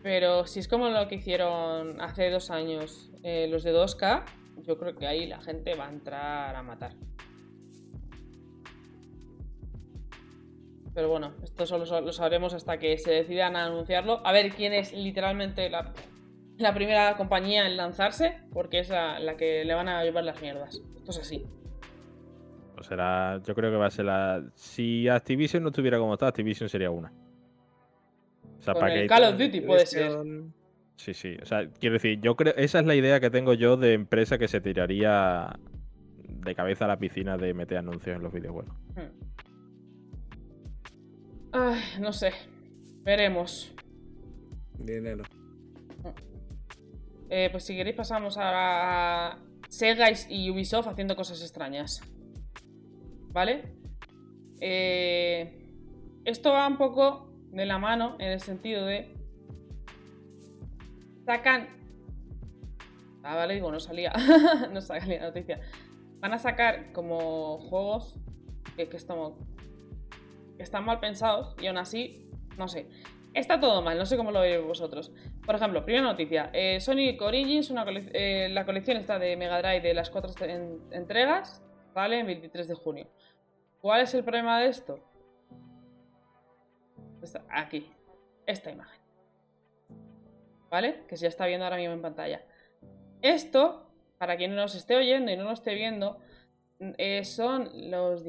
Pero si es como lo que hicieron hace dos años eh, los de 2K, yo creo que ahí la gente va a entrar a matar. Pero bueno, esto solo so- lo sabremos hasta que se decidan a anunciarlo. A ver quién es literalmente la, primera compañía en lanzarse, porque es la, la que le van a llevar las mierdas. Esto es así. Pues será, yo creo que va a ser la. Si Activision no estuviera como está, Activision sería una. O sea, Con para el que. Call of Duty puede ser. Sí, sí. O sea, quiero decir, yo creo. Esa es la idea que tengo yo de empresa que se tiraría de cabeza a la piscina de meter anuncios en los videojuegos. Hmm. Ay, no sé. Veremos. Dinero. Eh, pues si queréis pasamos ahora a Sega y Ubisoft haciendo cosas extrañas. ¿Vale? Eh, esto va un poco de la mano en el sentido de... Sacan... Ah, vale, digo, no salía. no salía la noticia. Van a sacar como juegos que, están, que están mal pensados y aún así, no sé. Está todo mal, no sé cómo lo veis vosotros. Por ejemplo, primera noticia. eh, Sonic Origins, una eh, la colección está de Mega Drive de las cuatro en- entregas, ¿vale? El 23 de junio. ¿Cuál es el problema de esto? Está aquí. Esta imagen. ¿Vale? Que se ya está viendo ahora mismo en pantalla. Esto, para quien no nos esté oyendo y no nos esté viendo, mm, eh, son los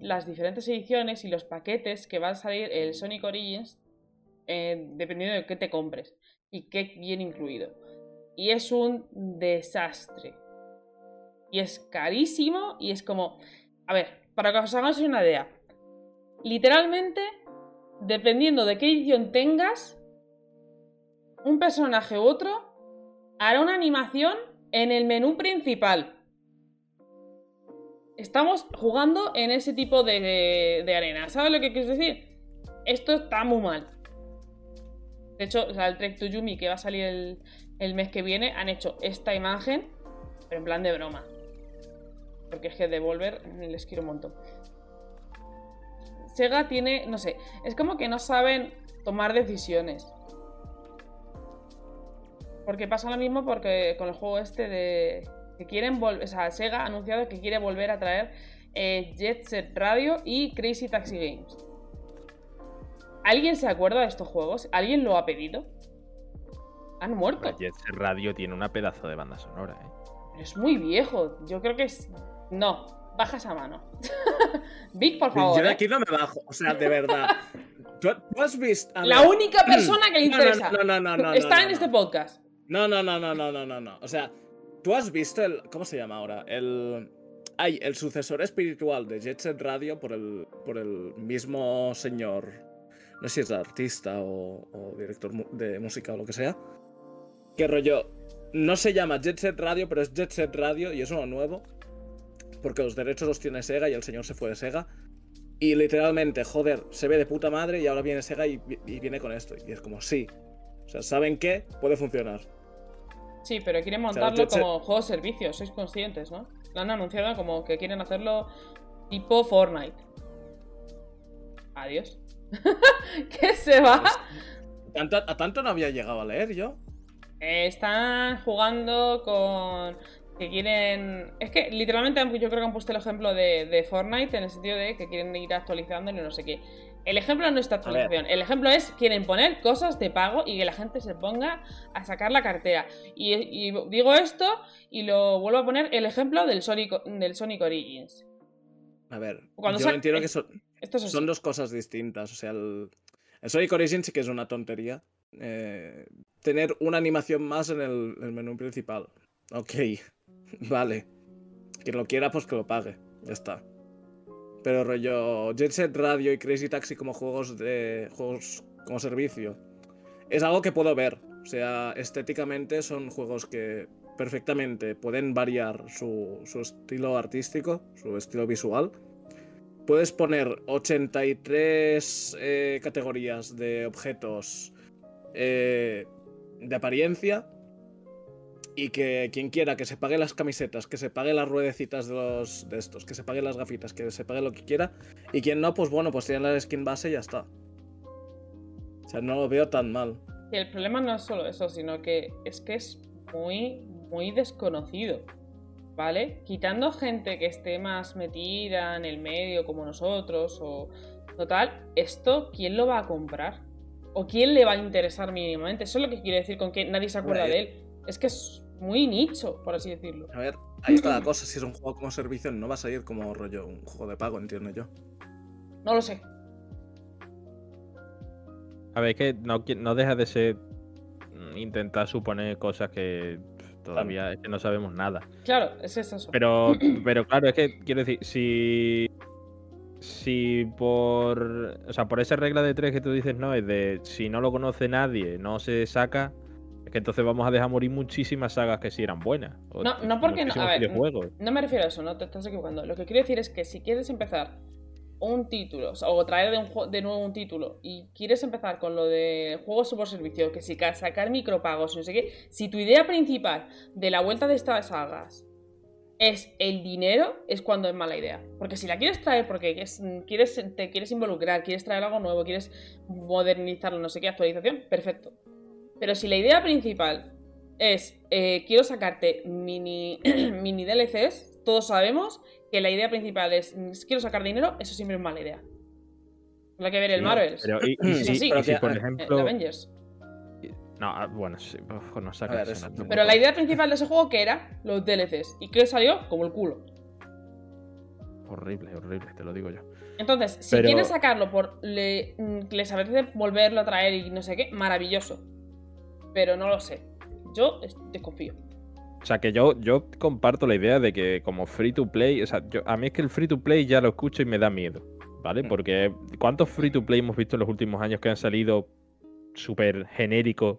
las diferentes ediciones y los paquetes que van a salir el Sonic Origins eh, dependiendo de qué te compres y qué viene incluido. Y es un desastre. Y es carísimo y es como... A ver, para que os hagáis una idea. Literalmente, dependiendo de qué edición tengas, un personaje u otro hará una animación en el menú principal. Estamos jugando en ese tipo de, arena. ¿Sabes lo que quiero decir? Esto está muy mal. De hecho, o el Trek to Yumi que va a salir el, el mes que viene, han hecho esta imagen, pero en plan de broma. Porque es que Devolver les quiero un montón. Sega tiene, no sé, es como que no saben tomar decisiones. Porque pasa lo mismo porque con el juego este de que quieren volver, o sea, Sega ha anunciado que quiere volver a traer eh, Jet Set Radio y Crazy Taxi Games. ¿Alguien se acuerda de estos juegos? ¿Alguien lo ha pedido? Han muerto. Jet Set Radio tiene una pedazo de banda sonora, ¿eh? Pero es muy viejo. Yo creo que es. No, baja esa mano. Vic, por favor. Yo de ¿eh? aquí no me bajo, o sea, de verdad. ¿Tú, tú has visto? a La ver, única persona que le no, interesa no, no, no, no, está no, en este podcast. No, no, no, no, no, no, no, no. O sea, tú has visto el. ¿Cómo se llama ahora? El. Ay, el sucesor espiritual de Jet Set Radio por el, por el mismo señor. No sé si es artista o, o director de música o lo que sea. Que rollo. No se llama Jet Set Radio, pero es Jet Set Radio y es uno nuevo. Porque los derechos los tiene Sega y el señor se fue de Sega. Y literalmente, joder, se ve de puta madre y ahora viene Sega y, y viene con esto. Y es como, sí. O sea, ¿saben qué? Puede funcionar. Sí, pero quieren montarlo como juego de servicio, sois conscientes, ¿no? Lo han anunciado como que quieren hacerlo tipo Fortnite. Adiós. ¿Qué se va? Tanto- a tanto no había llegado a leer yo. Eh, están jugando con. Que quieren. Es que literalmente yo creo que han puesto el ejemplo de, de Fortnite en el sentido de que quieren ir actualizando y no sé qué. El ejemplo no es esta A ver. actualización. El ejemplo es quieren poner cosas de pago y que la gente se ponga a sacar la cartera. Y, y digo esto y lo vuelvo a poner el ejemplo del Sonic, del Sonic Origins. A ver, Cuando yo entiendo que son, Esto es así. son dos cosas distintas. O sea, el, el Sonic Origins sí que es una tontería. eh, tener una animación más en el, el menú principal. Ok, vale. Quien lo quiera, pues que lo pague. Ya está. Pero rollo Jet Set Radio y Crazy Taxi como juegos de. juegos como servicio. Es algo que puedo ver. O sea, estéticamente son juegos que perfectamente pueden variar su, su estilo artístico, su estilo visual. Puedes poner 83 eh, categorías de objetos eh, de apariencia y que quien quiera que se pague las camisetas, que se pague las ruedecitas de los de estos, que se pague las gafitas, que se pague lo que quiera y quien no, pues bueno, pues tiene la skin base y ya está. O sea, no lo veo tan mal. Y el problema no es solo eso, sino que es que es muy, muy desconocido. ¿Vale? Quitando gente que esté más metida en el medio como nosotros o total, esto, ¿quién lo va a comprar? ¿O quién le va a interesar mínimamente? Eso es lo que quiero decir con que nadie se acuerda de él. Es que es muy nicho, por así decirlo. A ver, ahí está la cosa. Si es un juego como servicio, no va a salir como rollo un juego de pago, entiendo yo. No lo sé. A ver, es que no, no deja de ser mm, intentar suponer cosas que todavía es que no sabemos nada. Claro, es eso. Pero, pero claro, es que quiero decir, si. Si por. O sea, por esa regla de tres que tú dices, no, es de si no lo conoce nadie, no se saca. Es que entonces vamos a dejar morir muchísimas sagas que sí eran buenas. No, no porque no- a ver. No me refiero a eso, no te estás equivocando. Lo que quiero decir es que si quieres empezar un título, o, traer de, un jue- de nuevo un título, y quieres empezar con lo de juegos por servicio, que si ca- sacar micropagos, no sé qué, si tu idea principal de la vuelta de estas sagas es el dinero, es cuando es mala idea. Porque si la quieres traer porque es- quieres, te quieres involucrar, quieres traer algo nuevo, quieres modernizarlo, no sé qué, actualización, perfecto. Pero si la idea principal es eh, quiero sacarte mini, mini DLCs, todos sabemos que la idea principal es mm, quiero sacar dinero, eso siempre es mala idea. Lo que ver el No, Marvel. Pero, y, y sí. si, Pero por El ejemplo. Avengers. No, ah, bueno, sí, uf, no A sacas ver, eso, no. Pero la idea principal de ese juego que era los DLCs. ¿Y que salió? Como el culo. Horrible, horrible, te lo digo yo. Entonces, si Pero- quieres sacarlo por le, mm, les apetece volverlo a traer y no sé qué, maravilloso. Pero no lo sé. Yo es- desconfío. O sea, que yo, yo comparto la idea de que como free to play, o sea, yo, a mí es que el free to play ya lo escucho y me da miedo, ¿vale? Mm. Porque ¿cuántos free to play hemos visto en los últimos años que han salido súper genéricos,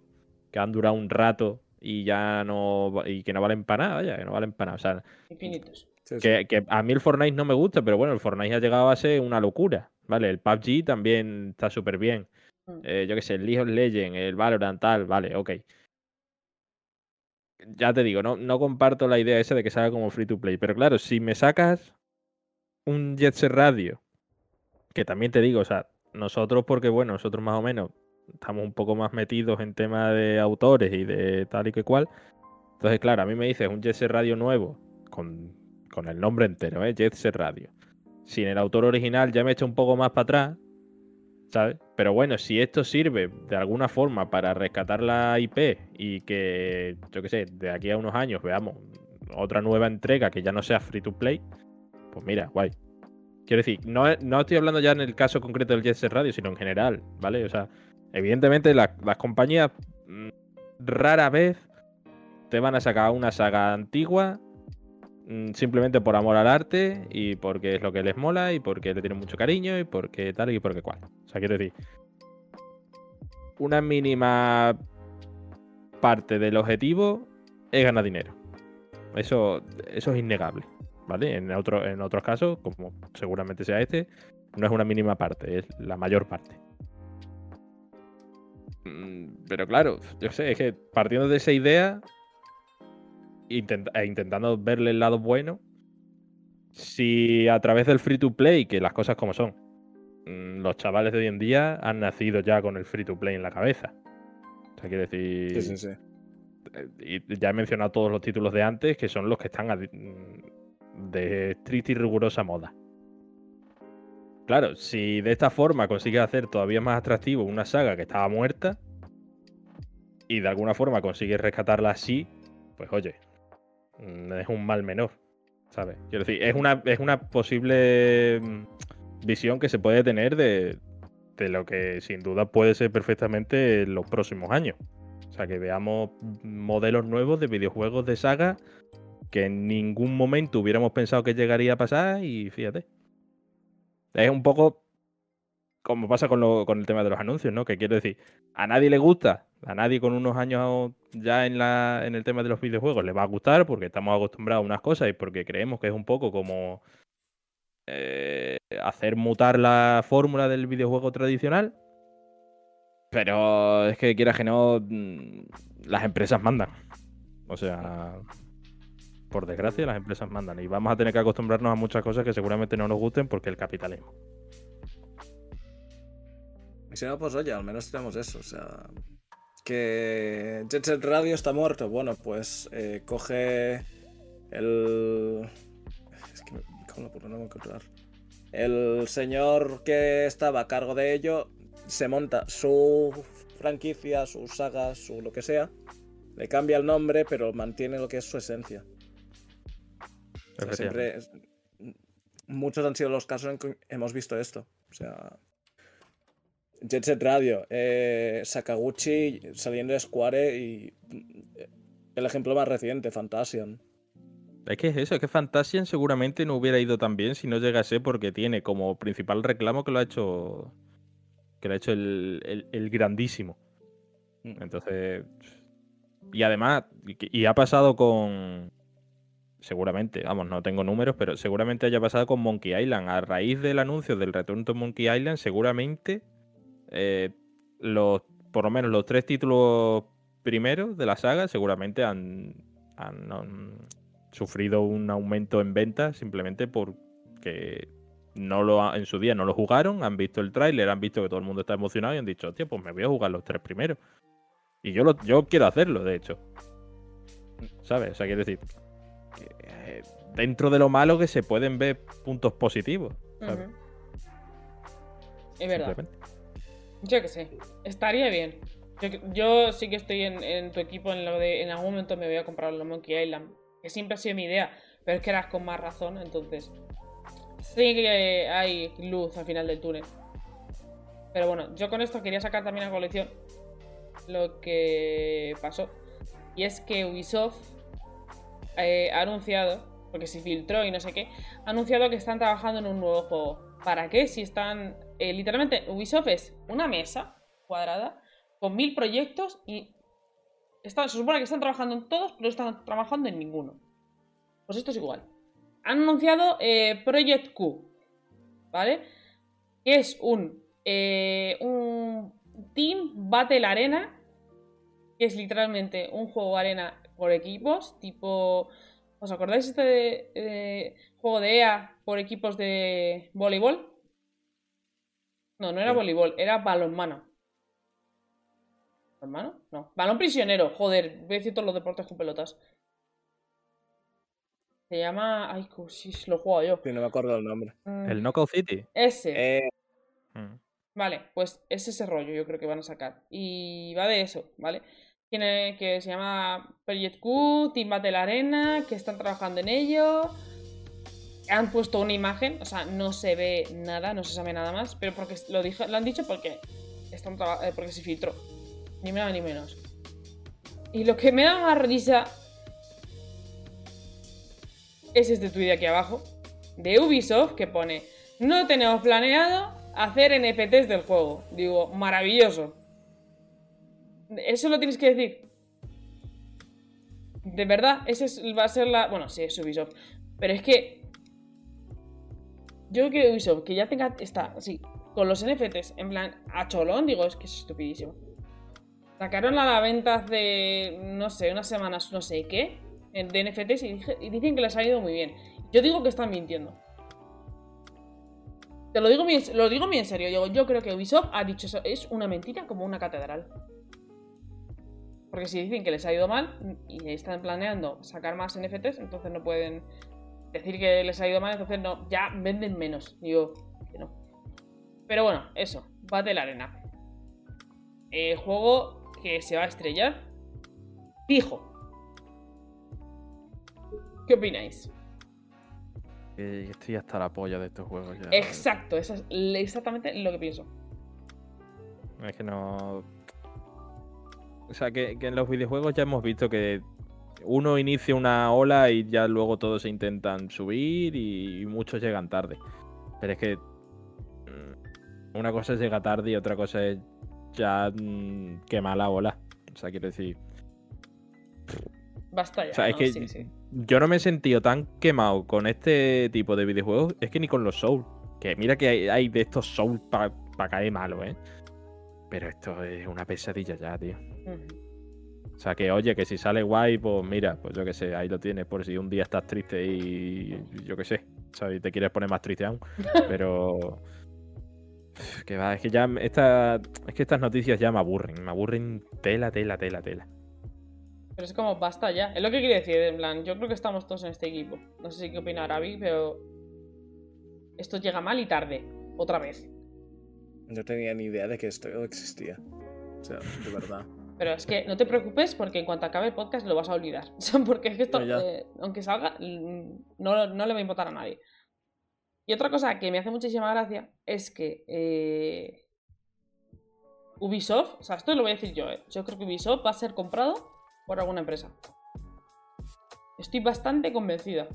que han durado un rato y ya no, y que no valen para nada, vaya, que no valen para nada. O sea, Infinitos. Que, que a mí el Fortnite no me gusta, pero bueno, el Fortnite ha llegado a ser una locura, ¿vale? El PUBG también está súper bien. Mm. Eh, yo qué sé, el League of Legends, el Valorant, tal, vale, ok. Ya te digo, no, no comparto la idea esa de que salga como free to play. Pero claro, si me sacas un Jet Set Radio, que también te digo, o sea, nosotros, porque bueno, nosotros más o menos estamos un poco más metidos en tema de autores y de tal y que cual. Entonces, claro, a mí me dices un Jet Set Radio nuevo, con, con el nombre entero, ¿eh? Jet Set Radio. Sin el autor original ya me echa un poco más para atrás, ¿sabes? Pero bueno, si esto sirve de alguna forma para rescatar la IP y que, yo qué sé, de aquí a unos años veamos otra nueva entrega que ya no sea free to play, pues mira, guay. Quiero decir, no, no estoy hablando ya en el caso concreto del Jet Set Radio, sino en general, ¿vale? O sea, evidentemente la- las compañías mm, rara vez te van a sacar una saga antigua simplemente por amor al arte y porque es lo que les mola y porque le tienen mucho cariño y porque tal y porque cual. O sea, quiero decir, una mínima parte del objetivo es ganar dinero. Eso, eso es innegable, ¿vale? En, otro, en otros casos, como seguramente sea este, no es una mínima parte, es la mayor parte. Mm, Pero claro, yo sé, es que partiendo de esa idea intent- e intentando verle el lado bueno, si a través del free to play, que las cosas como son, mm, los chavales de hoy en día han nacido ya con el free to play en la cabeza. O sea, quiero decir, Sí, sí, sí. eh, y ya he mencionado todos los títulos de antes, que son los que están mm, de estricta y rigurosa moda. Claro, si de esta forma consigues hacer todavía más atractivo una saga que estaba muerta y de alguna forma consigues rescatarla así, pues oye, mm, es un mal menor, ¿sabes? Quiero decir, es una, es una posible mm, visión que se puede tener de, de lo que sin duda puede ser perfectamente en los próximos años. O sea, que veamos modelos nuevos de videojuegos de saga que en ningún momento hubiéramos pensado que llegaría a pasar y fíjate. Es un poco como pasa con, lo, con el tema de los anuncios, ¿no? Que quiero decir, a nadie le gusta, a nadie con unos años ya en, el tema de los videojuegos le va a gustar porque estamos acostumbrados a unas cosas y porque creemos que es un poco como eh, hacer mutar la fórmula del videojuego tradicional. Pero es que quieras que no, mm, las empresas mandan. O sea, por desgracia, las empresas mandan. Y vamos a tener que acostumbrarnos a muchas cosas que seguramente no nos gusten porque el capitalismo. Y si no, pues oye, al menos tenemos eso. O sea, que Jet Set Radio está muerto. Bueno, pues eh, coge el. Es que ¿cómo lo no encontrar? El señor que estaba a cargo de ello se monta su franquicia, su saga, su lo que sea. Le cambia el nombre, pero mantiene lo que es su esencia. O sea, siempre. Muchos han sido los casos en que hemos visto esto. O sea. Jet Set Radio, eh, Sakaguchi saliendo de Square y el ejemplo más reciente, Fantasian. Es que es eso, es que Fantasian seguramente no hubiera ido tan bien si no llegase porque tiene como principal reclamo que lo ha hecho que lo ha hecho el, el grandísimo. Mm. Entonces, y además, y ha pasado con, seguramente, vamos, no tengo números, pero seguramente haya pasado con Monkey Island. A raíz del anuncio del retorno de Monkey Island, seguramente eh, los, por lo menos los tres títulos primeros de la saga seguramente han, sufrido un aumento en ventas simplemente porque no lo en su día no lo jugaron, han visto el tráiler, han visto que todo el mundo está emocionado y han dicho, hostia, pues me voy a jugar los tres primeros. Y yo, lo, yo quiero hacerlo, de hecho. ¿Sabes? O sea, quiero decir, eh, dentro de lo malo que se pueden ver puntos positivos. Es verdad. Yo que sé, estaría bien. Yo, sí que estoy en, tu equipo en lo de en algún momento me voy a comprar los Monkey Island, que siempre ha sido mi idea, pero es que eras con más razón, entonces sí que hay luz al final del túnel. Pero bueno, yo con esto quería sacar también a colección lo que pasó. Y es que Ubisoft eh, ha anunciado, porque se filtró y no sé qué, ha anunciado que están trabajando en un nuevo juego. ¿Para qué? Si están eh, literalmente, Ubisoft es una mesa cuadrada con mil proyectos y se supone que están trabajando en todos, pero están trabajando en ninguno. Pues esto es igual. Han anunciado eh, Project Q, ¿vale? Que es un, eh, un Team Battle Arena, que es literalmente un juego arena por equipos, tipo... ¿Os acordáis este de, juego de EA por equipos de voleibol? No, no era voleibol, era balonmano. ¿Balonmano? No. Balón prisionero, joder, voy a decir todos los deportes con pelotas. Se llama. Ay, si lo juego yo. Sí, no me acuerdo el nombre. Mm. ¿El Knockout City? Ese. Eh. Mm. Vale, pues es ese rollo, yo creo que van a sacar. Y va de eso, ¿vale? Tiene que se llama Project Q, Team Battle Arena, que están trabajando en ello han puesto una imagen, o sea, no se ve nada, no se sabe nada más, pero porque lo, han dicho porque, están eh, porque se filtró. Ni más ni menos. Y lo que me da más risa es este tweet de aquí abajo, de Ubisoft, que pone, no tenemos planeado hacer NFTs del juego. Digo, maravilloso. Eso lo tienes que decir. De verdad, ese va a ser la... Bueno, sí, es Ubisoft. Pero es que yo creo que Ubisoft, que ya tenga, está así, con los NFTs, en plan, a cholón, digo, es que es estupidísimo. Sacaron a la venta hace, no sé, unas semanas, no sé qué, de NFTs y, dicen que les ha ido muy bien. Yo digo que están mintiendo. Te lo digo muy, lo digo muy en serio. Yo, yo creo que Ubisoft ha dicho eso. Es una mentira como una catedral. Porque si dicen que les ha ido mal y están planeando sacar más NFTs, entonces no pueden decir que les ha ido mal, entonces no, ya venden menos. Digo que no. Pero bueno, eso, Battle Arena. Eh, juego que se va a estrellar. Fijo. ¿Qué opináis? estoy hasta la polla de estos juegos ya. Exacto, eso es exactamente lo que pienso. Es que no. O sea, que, que en los videojuegos ya hemos visto que uno inicia una ola y ya luego todos se intentan subir y, muchos llegan tarde. Pero es que mm, una cosa es llegar tarde y otra cosa es ya mm, quemar la ola. O sea, quiero decir. Basta ya. O sea, es ¿no? que Sí, sí. yo no me he sentido tan quemado con este tipo de videojuegos. Es que ni con los Souls. Que mira que hay, hay de estos Souls para caer malo, ¿eh? Pero esto es una pesadilla ya, tío. O sea, que oye, que si sale guay, pues mira, pues yo qué sé, ahí lo tienes por si un día estás triste y yo qué sé, ¿sabes? Y te quieres poner más triste aún. Pero. Que va, es que ya esta, es que estas noticias ya me aburren, me aburren tela, tela, tela, tela. Pero es como, basta ya. Es lo que quiere decir, en plan, yo creo que estamos todos en este equipo. No sé si qué opina Arabi, pero. Esto llega mal y tarde. Otra vez. No tenía ni idea de que esto existía. O sea, de verdad. Pero es que no te preocupes porque en cuanto acabe el podcast lo vas a olvidar. Porque es que esto, eh, aunque salga, mm, no, no le va a importar a nadie. Y otra cosa que me hace muchísima gracia es que eh, Ubisoft, o sea, esto lo voy a decir yo, eh, yo creo que Ubisoft va a ser comprado por alguna empresa. Estoy bastante convencida.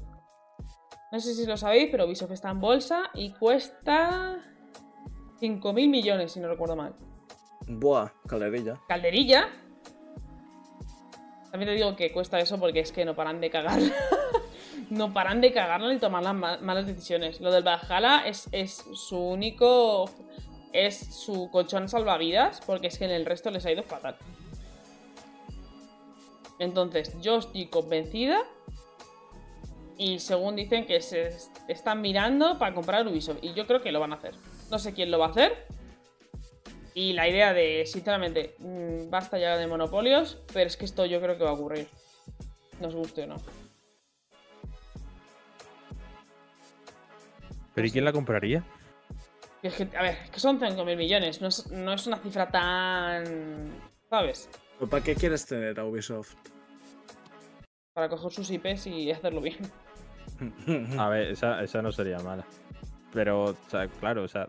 No sé si lo sabéis, pero Ubisoft está en bolsa y cuesta 5.000 millones, si no recuerdo mal. Buah, calderilla. Calderilla. También te digo que cuesta eso porque es que no paran de cagarla. no paran de cagarla ni tomar las ma- malas decisiones. Lo del Valhalla es, es su único. Es su colchón salvavidas porque es que en el resto les ha ido fatal. Entonces, yo estoy convencida. Y según dicen que se est- están mirando para comprar Ubisoft. Y yo creo que lo van a hacer. No sé quién lo va a hacer. Y la idea de, sinceramente, mm, basta ya de monopolios, pero es que esto yo creo que va a ocurrir. Nos guste o no. ¿Pero y quién la compraría? Y es que, a ver, es que son 5.000 millones, no es, no es una cifra tan... ¿Sabes? ¿Pero ¿Para qué quieres tener a Ubisoft? Para coger sus IPs y hacerlo bien. A ver, esa, esa no sería mala. Pero, o sea, claro, o sea.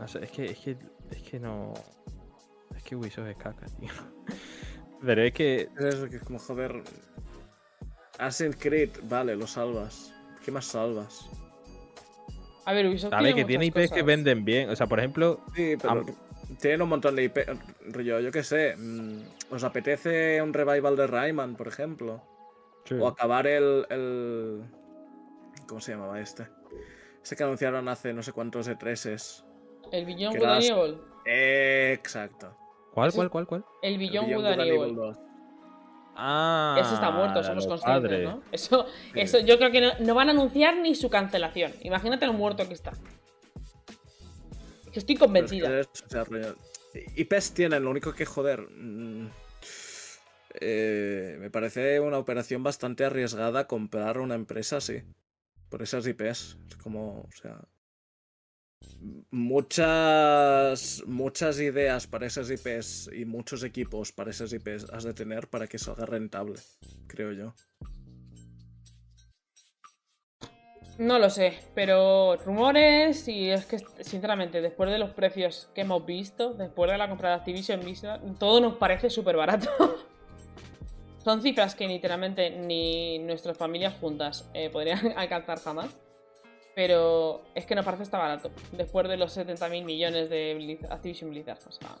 No sé, es que, es que, es que no. Es que Ubisoft es caca, tío. Pero es que. Es que es como, joder. Assassin's Creed, vale, lo salvas. ¿Qué más salvas? A ver, Ubisoft A ver, que tiene tiene IPs que venden bien. O sea, por ejemplo, Sí, pero Am- tienen un montón de IP. Rollo, yo qué sé. mm, ¿Os apetece un revival de Rayman, por ejemplo? O acabar el, el. ¿Cómo se llamaba este? Este que anunciaron hace no sé cuántos de treses. El Beyond que Good and Evil. Exacto. ¿cuál, cuál, cuál, cuál? El Beyond Beyond Good and Good and Evil. Evil 2. Ah, Ese está muerto, somos conscientes. ¿no? Eso, Sí. eso yo creo que no, no van a anunciar ni su cancelación. Imagínate lo muerto que está. Es que estoy es convencida. que es- o sea, rollo, IPs tienen, lo único que joder. mm, eh, me parece una operación bastante arriesgada comprar una empresa así. Por esas IPs. Es como, o sea. Muchas. Muchas ideas para esas IPs y muchos equipos para esas IPs has de tener para que salga rentable, creo yo. No lo sé, pero rumores y es que sinceramente después de los precios que hemos visto, después de la compra de Activision Blizzard, todo nos parece súper barato. Son cifras que literalmente ni nuestras familias juntas eh, podrían alcanzar jamás. Pero es que nos parece está barato. Después de los 70.000 millones de Blizz- Activision Blizzard. O sea,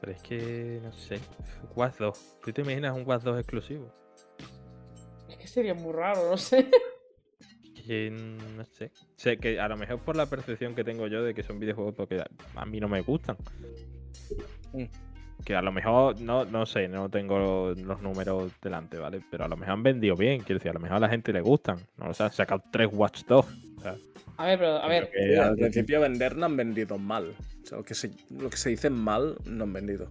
Pero es que, no sé. Watch 2. ¿Tú te imaginas un Watch 2 exclusivo? es que sería muy raro, no sé. Que no sé. Sé que a lo mejor por la percepción que tengo yo de que son videojuegos porque a mí no me gustan. Mm. Que a lo mejor, no, no sé, no tengo los números delante, ¿vale? Pero a lo mejor han vendido bien, quiero decir, a lo mejor a la gente le gustan. No lo sé, han sacado tres Watch 2. o sea, A ver, pero a ver, que al principio vender no han vendido mal. O sea, lo que se, lo que se dice mal no han vendido.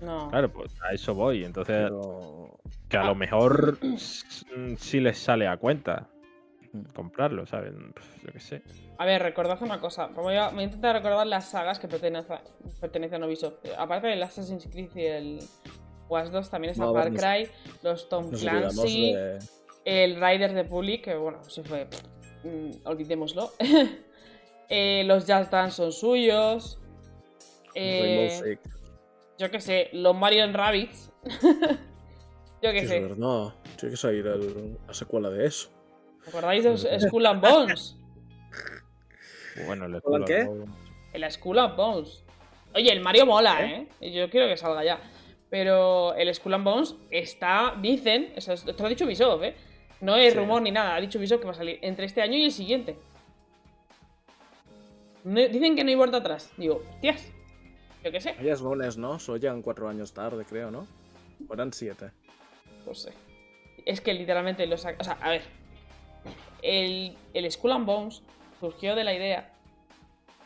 no. Claro, pues a eso voy. Entonces, Pero. que a Ah. lo mejor mm, sí les sale a cuenta. Comprarlo, ¿saben? Pf, Yo qué sé. A ver, recordad una cosa. Voy a, voy a intentar recordar las sagas que pertenecen, pertenecen a Ubisoft. Eh, Aparte del Assassin's Creed y el Watch 2, también está No, Far nos- Cry, los Tom Clancy, de. el Rider de Public, que bueno, se fue. mm, olvidémoslo. Eh, los Just Dance son suyos. Eh, yo qué sé, los Mario Rabbids. yo qué sé. verdad. Tiene que salir el- la secuela de eso. ¿Os acordáis de Skull and Bones? Bueno, el ¿Hola, escudo qué? nuevo. El Skull and Bones. Oye, el Mario mola, ¿eh? Yo quiero que salga ya. Pero el Skull and Bones está, dicen, esto lo ha dicho Ubisoft, ¿eh? No es Sí. rumor ni nada, ha dicho Ubisoft que va a salir entre este año y el siguiente. No- dicen que no hay vuelta atrás. Digo, hostias, yo qué sé, Ya es lunes, ¿no? Solo llegan cuatro años tarde, creo, ¿no? O eran siete. no sé. Es que literalmente lo saca. O sea, a ver. El, el Skull and Bones surgió de la idea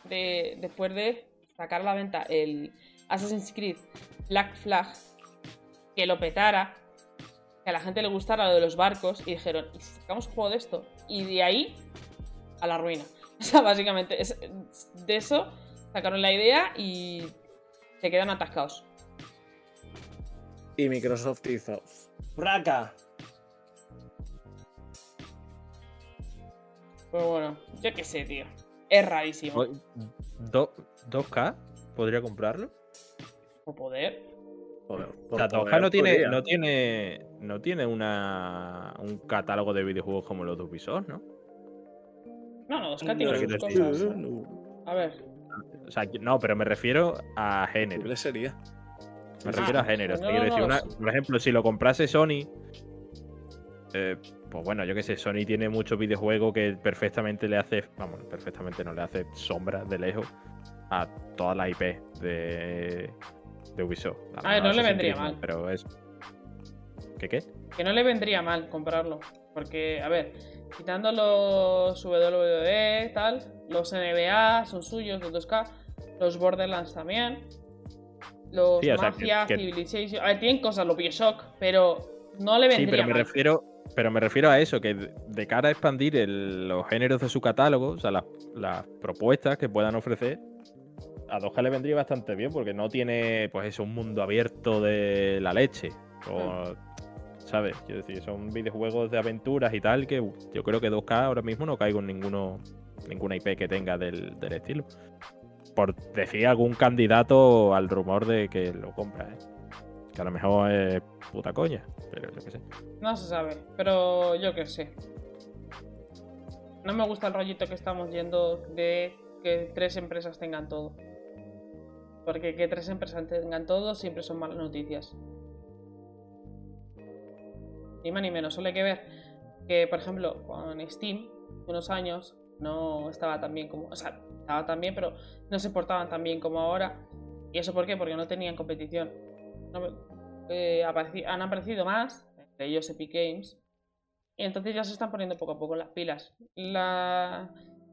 de después de sacar a la venta el Assassin's Creed Black Flag, que lo petara, que a la gente le gustara lo de los barcos, y dijeron, ¿y si sacamos un juego de esto? Y de ahí a la ruina. O sea, básicamente, de eso sacaron la idea y se quedan atascados. Y Microsoft hizo. ¡Fraca! Pero bueno, yo qué sé, tío. Es rarísimo. Do- ¿2K? ¿Podría comprarlo? Por poder. O por sea, 2K poder no tiene, podría. no tiene, no tiene una, un catálogo de videojuegos como los de Ubisoft, ¿no? No, no, es que No, tiene quiero sus decir- cosas. no. A ver. O sea, no, pero me refiero a género. Posible sería. Me Ah, refiero a género. pues O no, quiero no, decir, no, una- por ejemplo, si lo comprase Sony, eh, pues bueno, yo qué sé, Sony tiene muchos videojuegos que perfectamente le hace, vamos, perfectamente no le hace sombras de lejos a todas las IP de, de Ubisoft. A ver, no le vendría mal. Pero es... ¿Qué qué? Que no le vendría mal comprarlo. Porque, a ver, quitando los WWE, tal, los NBA son suyos, los 2K, los Borderlands también, los Sí, o sea, Mafia, que- que- Civilization. A ver, tienen cosas, los Bioshock, pero no le Sí, vendría pero me mal. refiero, pero me refiero a eso, que de cara a expandir el- los géneros de su catálogo, o sea, las, las propuestas que puedan ofrecer, a 2K le vendría bastante bien, porque no tiene, pues eso, un mundo abierto de la leche. O, ¿Sabes? Quiero decir, son videojuegos de aventuras y tal, que yo creo que 2K ahora mismo no caigo en ninguno, ninguna IP que tenga del, del estilo. Por decir algún candidato al rumor de que lo compra, ¿eh? Que a lo mejor es puta coña, pero yo qué sé. No se sabe, pero yo qué sé. No me gusta el rollito que estamos yendo de que tres empresas tengan todo. Porque que tres empresas tengan todo siempre son malas noticias. Ni más ni menos. Solo hay que ver que, por ejemplo, con Steam, unos años, no estaba tan bien como. O sea, estaba tan bien, pero no se portaban tan bien como ahora. ¿Y eso por qué? Porque no tenían competición. No me- eh, han aparecido más, entre ellos Epic Games, y entonces ya se están poniendo poco a poco las pilas. La...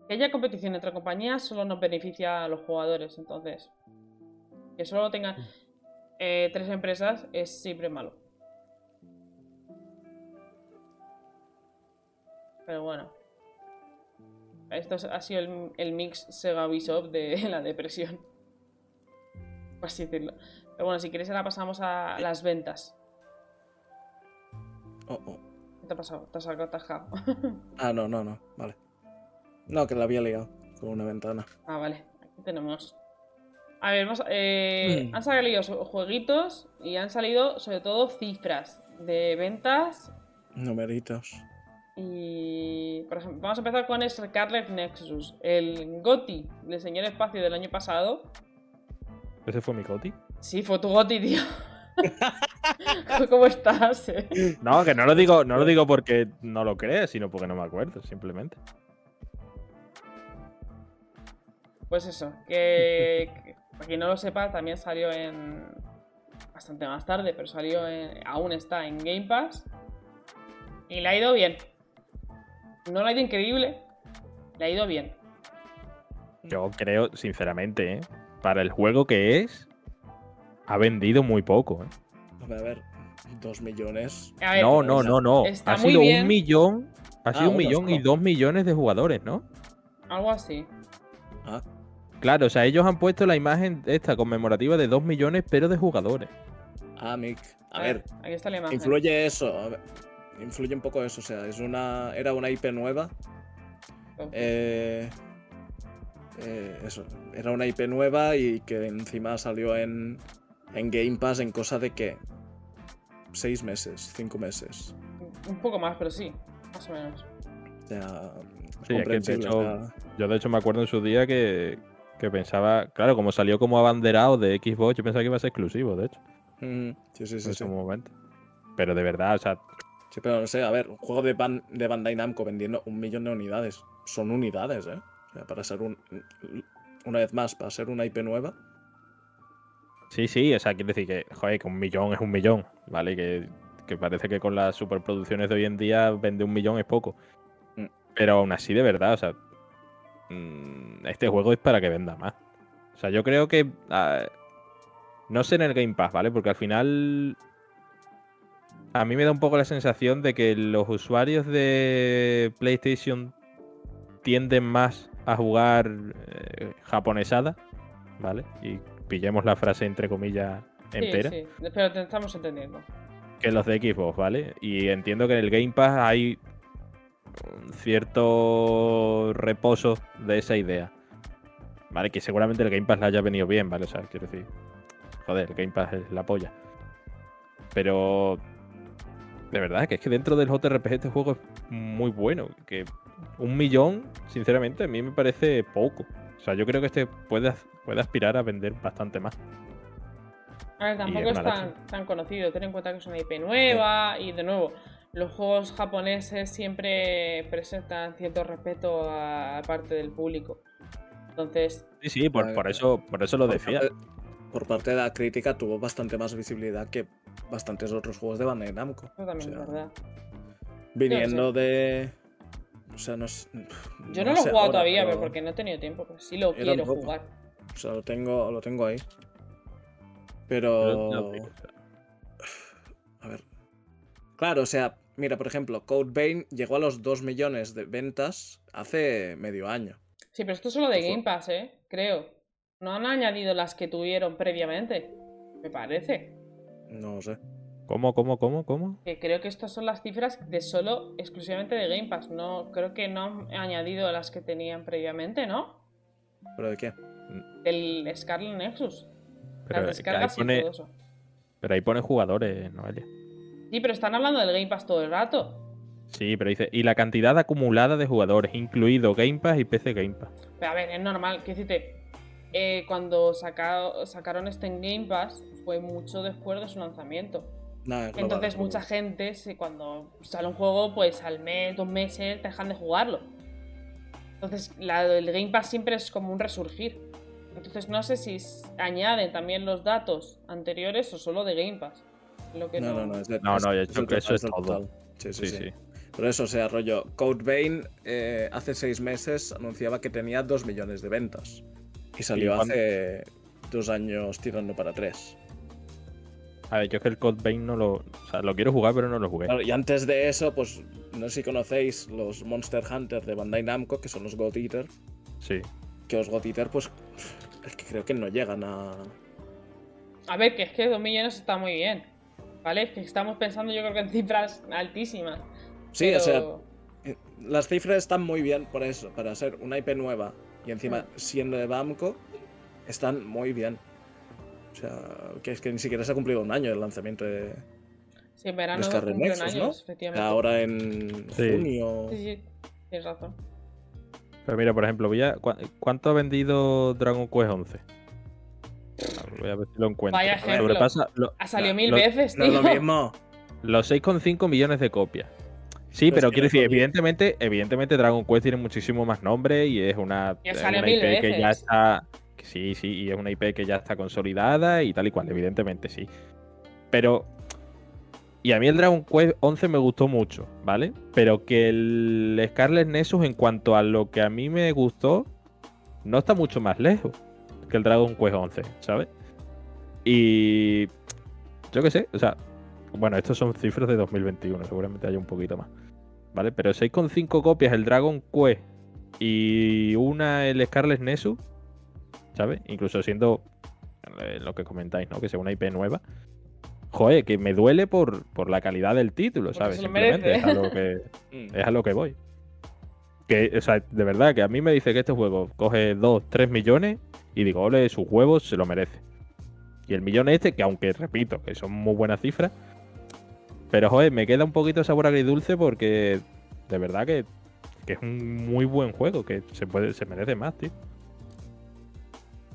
Que competición entre compañías solo nos beneficia a los jugadores, entonces que solo tengan eh, tres empresas es siempre malo. Pero bueno. Esto es- ha sido el, el mix Sega Ubisoft de la depresión. Por así decirlo. Pero bueno, si quieres ahora pasamos a las ventas. Oh, oh. ¿Qué te ha pasado? Te has atajado. Ah, no, no, no. Vale. No, que la había liado con una ventana. ah, vale. Aquí tenemos. A ver, vamos, eh, Mm. han salido jueguitos y han salido sobre todo cifras de ventas. Numeritos. Y, por ejemplo, vamos a empezar con Scarlet Nexus, el GOTI del señor espacio del año pasado. ¿Ese fue mi Coti? Sí, fue tu GOTI, tío. ¿Cómo estás? eh? No, que no lo digo, no lo digo porque no lo crees, sino porque no me acuerdo, simplemente. Pues eso, que, que para quien no lo sepa, también salió en. bastante más tarde, pero salió en. aún está en Game Pass. Y le ha ido bien. No le ha ido increíble, le ha ido bien. Yo creo, sinceramente, ¿eh? para el juego que es, ha vendido muy poco. ¿eh? A ver, a ver. Dos millones. Ver, No, no, no, no. Está Ha sido bien. un millón. Ha Ah, sido un uno millón y dos millones de jugadores, ¿no? Algo así. Ah, Claro, o sea, ellos han puesto la imagen esta conmemorativa de dos millones, pero de jugadores. ah, Mick. A ver, Aquí está la imagen. influye eso. a ver, influye un poco eso. O sea, es una. Era una IP nueva. Eh, eh, eso, era una IP nueva y que encima salió en, en Game Pass en cosa de que seis meses, cinco meses. Un poco más, pero sí, más o menos. O sea, Sí, es que de comprensible, hecho- o sea, Yo de hecho me acuerdo en su día que, que pensaba, claro, como salió como abanderado de Xbox, yo pensaba que iba a ser exclusivo, de hecho, mm, sí, sí, sí, en sí. su momento. Pero de verdad, o sea, Sí, pero no sé, a ver, un juego de, Ban- de Bandai Namco vendiendo un millón de unidades. Son unidades, ¿eh? O sea, para ser un. Una vez más, para ser una IP nueva. Sí, sí, o sea, quiere decir que, joder, que un millón es un millón, ¿vale? Que, que parece que con las superproducciones de hoy en día vende un millón es poco. Mm. Pero aún así, de verdad, o sea, mm, este juego es para que venda más. O sea, yo creo que. ah, no sé en el Game Pass, ¿vale? Porque al final. A mí me da un poco la sensación de que los usuarios de PlayStation tienden más a jugar eh, japonesada, ¿vale? Y pillemos la frase entre comillas Sí, entera sí, pero te estamos entendiendo. que los de Xbox, ¿vale? Y entiendo que en el Game Pass hay cierto reposo de esa idea. ¿Vale? Que seguramente el Game Pass le haya venido bien, ¿vale? O sea, quiero decir. Joder, el Game Pass es la polla. Pero. De verdad, que es que dentro del JRPG este juego es muy bueno. Que un millón, sinceramente, a mí me parece poco. O sea, yo creo que este puede, puede aspirar a vender bastante más. A ver, tampoco es tan, tan conocido. Ten en cuenta que es una IP nueva y de nuevo, los juegos japoneses siempre presentan cierto respeto a parte del público. Entonces, Sí, sí, por, por eso, por eso lo Por decía. parte- Por parte de la crítica tuvo bastante más visibilidad que bastantes otros juegos de Bandai Namco. eso también O sea, es verdad. Viniendo de. O sea, no sé. Yo no, lo he jugado ahora, todavía, pero pero- porque no he tenido tiempo. Pero sí lo Yo quiero tampoco. jugar. O sea, lo tengo, lo tengo ahí. Pero-. A ver. Claro, o sea, mira, por ejemplo, Code Vein llegó a los 2 millones de ventas hace medio año. Sí, pero esto es solo de. Game Pass, ¿eh? Creo. No han añadido las que tuvieron previamente. Me parece. No sé. ¿Cómo, cómo, cómo, cómo? Que creo que estas son las cifras de solo, exclusivamente de Game Pass. No, creo que no han añadido las que tenían previamente, ¿no? ¿Pero de qué? Del Scarlet Nexus. Pero, las que ahí descargas y pone, todo eso. pero ahí pone jugadores, Noelia. Sí, pero están hablando del Game Pass todo el rato. Sí, pero dice, y la cantidad acumulada de jugadores, incluido Game Pass y PC Game Pass. Pero a ver, es normal. Quiero decirte, eh, cuando saca- sacaron este en Game Pass fue mucho después de su lanzamiento. Nada, global, Entonces global. mucha gente, cuando sale un juego, pues al mes, dos meses, dejan de jugarlo. Entonces la, el Game Pass siempre es como un resurgir. Entonces no sé si añaden también los datos anteriores o solo de Game Pass. Lo que No, no, no, no. Es de- No, yo creo que eso es el todo. total. Sí, sí, Sí, sí. sí. Por eso, o sea, rollo, Code Vein eh, hace seis meses anunciaba que tenía 2 millones de ventas. Y salió hace dos años tirando para tres. A ver, yo es que el Code Vein no lo. O sea, lo quiero jugar, pero no lo jugué. Claro, y antes de eso, pues no sé si conocéis los Monster Hunter de Bandai Namco, que son los God Eater. Sí. Que los God Eater, pues, es que creo que no llegan a. A ver, que es que dos millones está muy bien. ¿Vale? Es que estamos pensando yo creo que en cifras altísimas. Sí, pero- o sea, las cifras están muy bien por eso, para ser una IP nueva y encima Mm. siendo de Bamco, están muy bien. O sea, que es que ni siquiera se ha cumplido un año el lanzamiento de, Sí, en verano cumplieron Nexus, años, ¿no? efectivamente. ahora en Sí. junio. Sí, sí, tienes razón. Pero mira, por ejemplo, voy a- ¿cu- ¿cuánto ha vendido Dragon Quest 11? Voy a ver si lo encuentro. Vaya ejemplo. Sobrepasa lo- Ha salido No, mil lo- veces, No tío. es lo mismo. los 6,5 millones de copias. Sí, Pero quiero no decir, evidentemente, evidentemente Dragon Quest tiene muchísimo más nombre y es una, una mil IP que ya veces. está. Sí, sí, y es una IP que ya está consolidada y tal y cual, evidentemente sí. Pero. Y a mí el Dragon Quest 11 me gustó mucho, ¿vale? Pero que el Scarlet Nexus, en cuanto a lo que a mí me gustó, no está mucho más lejos que el Dragon Quest 11, ¿sabes? Y. Yo qué sé, o sea. Bueno, estos son cifras de 2021, seguramente haya un poquito más. ¿Vale? Pero 6,5 copias el Dragon Quest y una el Scarlet Nexus, ¿sabes? Incluso siendo eh, lo que comentáis, ¿no? Que sea una IP nueva. Joder, que me duele por, por la calidad del título, ¿sabes? Simplemente es a, lo que, Mm. es a lo que voy. Que, o sea, de verdad, que a mí me dice que este juego coge 2, 3 millones y digo, ole, sus huevos se lo merece. Y el millón este, que aunque repito, que son muy buenas cifras, pero joder, me queda un poquito de sabor agridulce porque de verdad que, que es un muy buen juego, que se puede, se merece más, tío.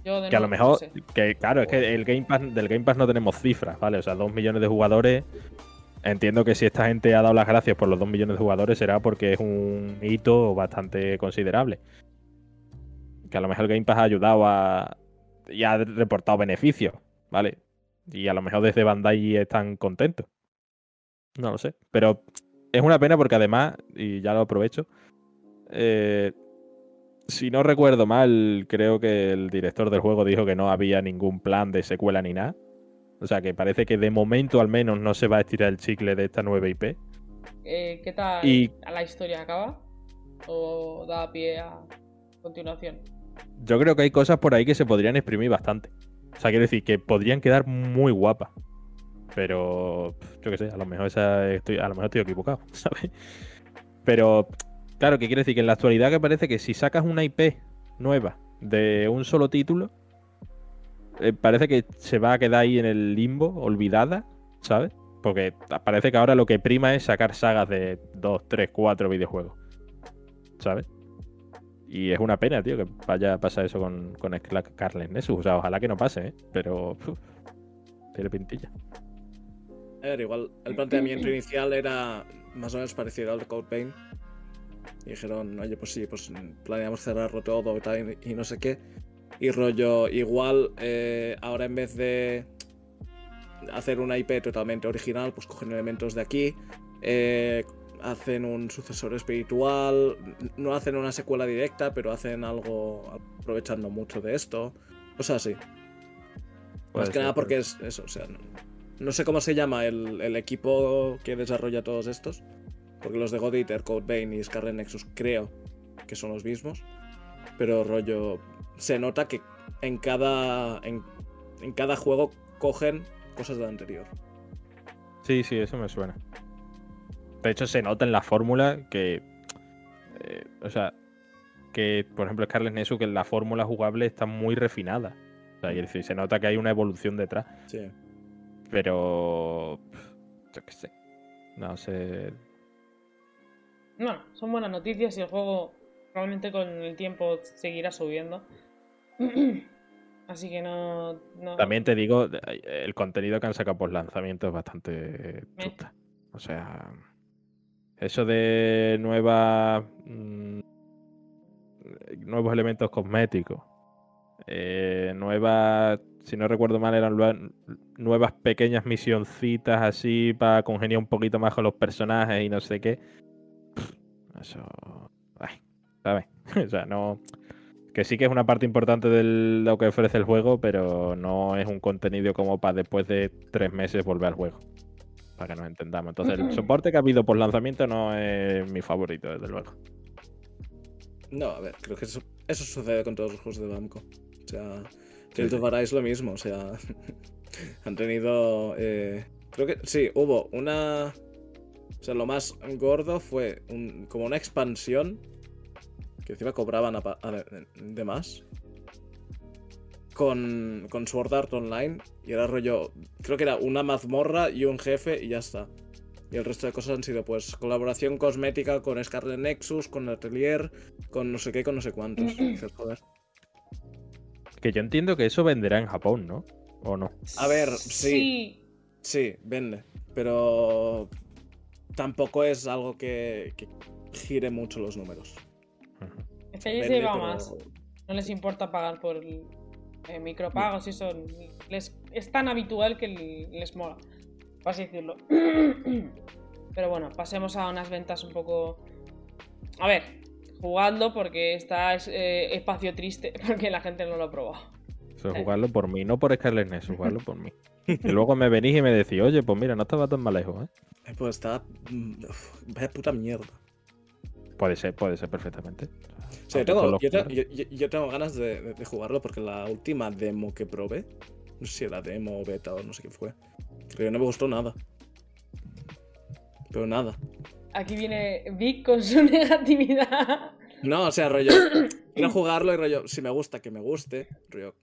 Yo de Que a lo no mejor, sé. que claro, es que el Game Pass, del Game Pass no tenemos cifras, ¿vale? O sea, 2 millones de jugadores. Entiendo que si esta gente ha dado las gracias por los 2 millones de jugadores será porque es un hito bastante considerable. Que a lo mejor el Game Pass ha ayudado a. y ha reportado beneficios, ¿vale? Y a lo mejor desde Bandai están contentos. No lo sé. Pero es una pena porque además, y ya lo aprovecho, eh, si no recuerdo mal, creo que el director del juego dijo que no había ningún plan de secuela ni nada. O sea que parece que de momento al menos no se va a estirar el chicle de esta nueva IP. Eh, ¿Qué tal Y- a la historia acaba? ¿O da pie a continuación? Yo creo que hay cosas por ahí que se podrían exprimir bastante. O sea, quiero decir que podrían quedar muy guapas. Pero yo qué sé, a lo mejor esa estoy, a lo mejor estoy equivocado, ¿sabes? Pero claro, que quiere decir que en la actualidad que parece que si sacas una IP nueva de un solo título, eh, parece que se va a quedar ahí en el limbo, olvidada, ¿sabes? Porque parece que ahora lo que prima es sacar sagas de 2, 3, 4 videojuegos. ¿Sabes? Y es una pena, tío, que vaya a pasar eso con, con Scarlet Nexus. O sea, ojalá que no pase, ¿eh? Pero tiene pintilla. A ver, igual el planteamiento inicial era más o menos parecido al de Code Vein. Y dijeron, oye, pues sí, pues planeamos cerrarlo todo y tal, y, y no sé qué. Y rollo, igual eh, ahora en vez de hacer una IP totalmente original, pues cogen elementos de aquí, eh, hacen un sucesor espiritual, no hacen una secuela directa, pero hacen algo aprovechando mucho de esto. Cosas así. Más que ser, nada porque es eso, o sea, no, no sé cómo se llama el, el equipo que desarrolla todos estos. Porque los de God Eater, Code Vein y Scarlet Nexus creo que son los mismos. Pero rollo, se nota que en cada, en, en cada juego cogen cosas del anterior. Sí, sí, eso me suena. De hecho, se nota en la fórmula que. eh, o sea, que, por ejemplo, Scarlet Nexus, que la fórmula jugable está muy refinada. O sea, quiere decir, se nota que hay una evolución detrás. Sí. Pero. Yo qué sé. No sé. Bueno, son buenas noticias y el juego probablemente con el tiempo seguirá subiendo. Así que no. no- También te digo, eh, el contenido que han sacado por lanzamiento es bastante chusta. O sea, eso de nuevas mm, nuevos elementos cosméticos, eh, nuevas, si no recuerdo mal, eran nuevas pequeñas misioncitas así para congeniar un poquito más con los personajes y no sé qué. Eso, ay, ¿sabes? o sea, no. Que sí que es una parte importante de lo que ofrece el juego, pero no es un contenido como para después de tres meses volver al juego. Para que nos entendamos. Entonces, el soporte que ha habido por lanzamiento no es mi favorito, desde luego. No, a ver, creo que eso, eso sucede con todos los juegos de Bamco. O sea, of Arise lo mismo. O sea, han tenido. eh, creo que sí, hubo una. O sea, lo más gordo fue un- como una expansión que encima cobraban a pa- a- de, más. Con, con Sword Art Online. Y era rollo. Creo que era una mazmorra y un jefe y ya está. Y el resto de cosas han sido, pues, colaboración cosmética con Scarlet Nexus, con Atelier, con no sé qué, con no sé cuántos. Dices, joder. Que yo entiendo que eso venderá en Japón, ¿no? ¿O no? A ver, sí. Sí, vende. Pero tampoco es algo que, que gire mucho los números. Es que ahí se Vende, va pero- más. No les importa pagar por el, eh, micropagos y eso. Les, es tan habitual que les mola. Por así decirlo. Pero bueno, pasemos a unas ventas un poco. A ver, jugadlo porque está es, eh, espacio triste porque la gente no lo ha probado. Eso es jugarlo por mí, no por Scarlet Nexus, jugarlo por mí. Y luego me venís y me decís, oye, pues mira, no estaba tan mal lejos, ¿eh? Eh, Pues está. mm, uf, Vaya puta mierda. Puede ser, puede ser perfectamente. O sea, yo tengo, los yo, te- jugadores- yo- yo- yo tengo ganas de, de- de jugarlo porque la última demo que probé, no sé si era demo o beta o no sé qué fue, creo que no me gustó nada. Pero nada. Aquí viene Vic con su negatividad. No, o sea, rollo. quiero jugarlo y rollo. Si me gusta, que me guste. Rollo.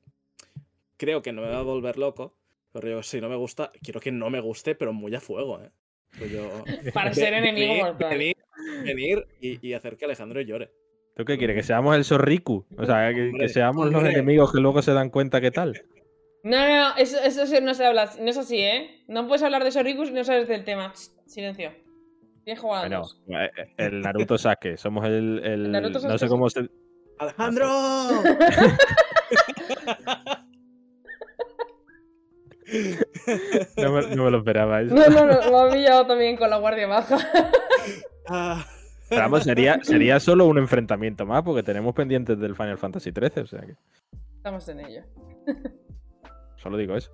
Creo que no me va a volver loco. Pero si no me gusta, quiero que no me guste, pero muy a fuego, ¿eh? Rollo, Para ser enemigo venir- mortal. Venir, venir y, y hacer que Alejandro llore. ¿Tú qué quieres? ¿Que seamos el Sorriku? O sea, que, que Hombre, seamos los enemigos que luego se dan cuenta qué tal. No, no, no, eso, eso no se habla, no es así, ¿eh? No puedes hablar de Sorrikus y no sabes del tema. Silencio. Jugar a Bueno, eh, el Naruto Sasuke. Somos el. el- El Naruto no sé cómo se. ¡Alejandro! No me, no me lo esperaba eso. No, no, no, lo ha pillado también con la guardia baja. Ah, Pero vamos, sería, sería solo un enfrentamiento más, porque tenemos pendientes del Final Fantasy XIII. O sea que Estamos en ello. solo digo eso.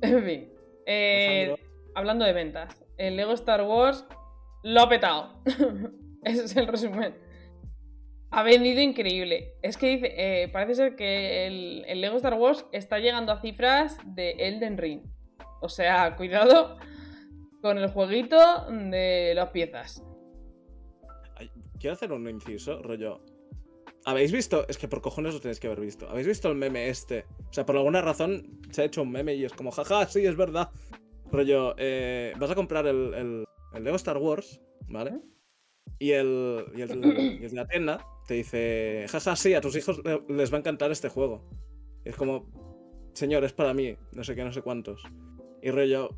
En fin. Eh, Alejandro. hablando de ventas, el Lego Star Wars lo ha petado. Ese es el resumen. Ha vendido increíble. Es que dice, eh, parece ser que el, el Lego Star Wars está llegando a cifras de Elden Ring. O sea, cuidado con el jueguito de las piezas. quiero hacer un inciso, rollo. ¿Habéis visto? Es que por cojones lo tenéis que haber visto. ¿Habéis visto el meme este? O sea, por alguna razón se ha hecho un meme y es como, jaja, sí, es verdad. Rollo, eh, vas a comprar el, el, el Lego Star Wars, ¿vale? Y el, y, el, y el de la tienda te dice, jaja, sí, a tus hijos le- les va a encantar este juego. Y es como, señor, es para mí, no sé qué, no sé cuántos. Y rollo,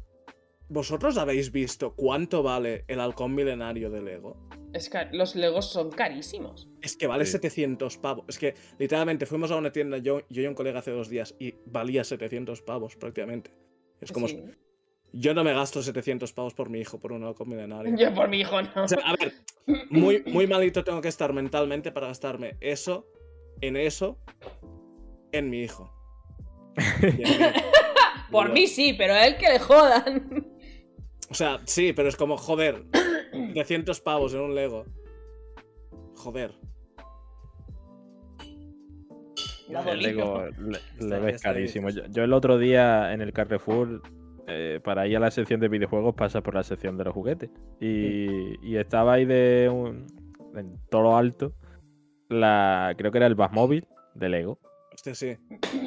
¿vosotros habéis visto cuánto vale el halcón milenario de Lego? Es que los Legos son carísimos. Es que vale Sí. 700 pavos. Es que literalmente fuimos a una tienda, yo, yo y un colega hace dos días, y valía 700 pavos prácticamente. Es como, Sí. Yo no me gasto 700 pavos por mi hijo, por un halcón milenario. Yo por mi hijo no. O sea, a ver, muy, muy malito tengo que estar mentalmente para gastarme eso, en eso, en mi hijo. Por mí sí, pero a él que le jodan. O sea, sí, pero es como, joder, 700 pavos en un Lego. Joder. La El. Lego, le, Está- Lego es está carísimo. yo el otro día en el Carrefour, eh, para ir a la sección de videojuegos, pasas por la sección de los juguetes. Y, y estaba ahí de un, en todo lo alto, la, creo que era el Batmóvil de Lego. Hostia, sí,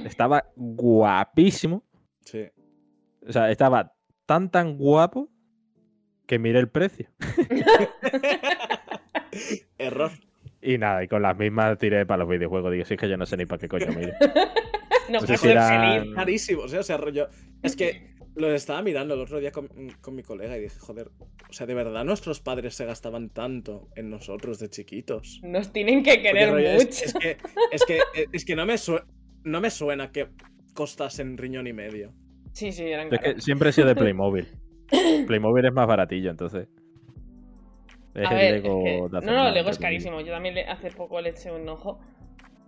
Estaba guapísimo. sí. O sea, estaba tan tan guapo que miré el precio. Error. Y nada, y con las mismas tiré para los videojuegos. Digo, si es que yo no sé ni para qué coño miro. No No sé si ser era- feliz. Carísimo, o sea, o sea, rollo. Es que lo estaba mirando el otro día con, con mi colega y dije, joder, o sea, de verdad nuestros padres se gastaban tanto en nosotros de chiquitos. Nos tienen que querer mucho. es, es que, es, que, es que no me, no me suena que costasen riñón y medio. Sí, sí, eran Es que caros. siempre he sido de Playmobil. Playmobil es más baratillo, entonces. Es A el ver, Lego es que- no, no, Lego es carísimo. Yo también le- hace poco le eché un ojo.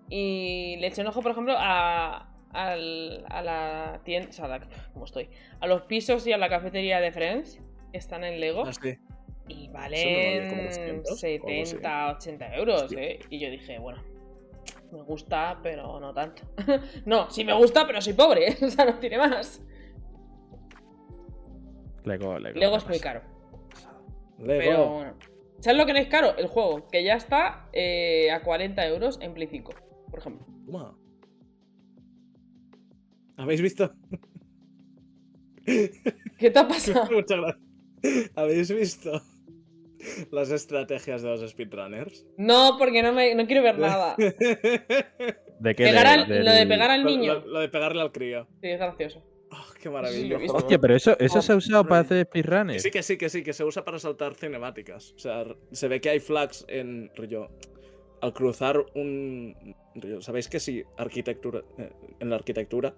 Y le eché un ojo, por ejemplo, a, al- a la tienda. O sea, la- ¿cómo estoy? A los pisos y a la cafetería de Friends, que están en Lego. Ah, sí. Y como valen 200 o algo así. 70, 80 euros, Hostia. ¿eh? Y yo dije, bueno, me gusta, pero no tanto. no, sí me gusta, pero soy pobre, o sea, no tiene más. Lego, Lego. Lego es muy caro. Lego. Pero bueno. ¿Sabes lo que no es caro? El juego, que ya está eh, a 40 euros en Play 5, por ejemplo. Toma. ¿Habéis visto? ¿Qué te ha pasado? Muchas gracias. ¿Habéis visto las estrategias de los speedrunners? No, porque no, me, no quiero ver nada. ¿De qué? Pegar De- al- del- Lo de pegar al niño. lo- lo de pegarle al crío. Sí, es gracioso. Oh, qué Sí, maravilla. visto. Hostia, pero eso, eso Oh, se ha usado para hacer speedrunners. sí, que sí, que sí, que se usa para saltar cinemáticas. O sea, se ve que hay flags en rollo. Al cruzar un. ¿Sabéis que si arquitectura. eh, en la arquitectura,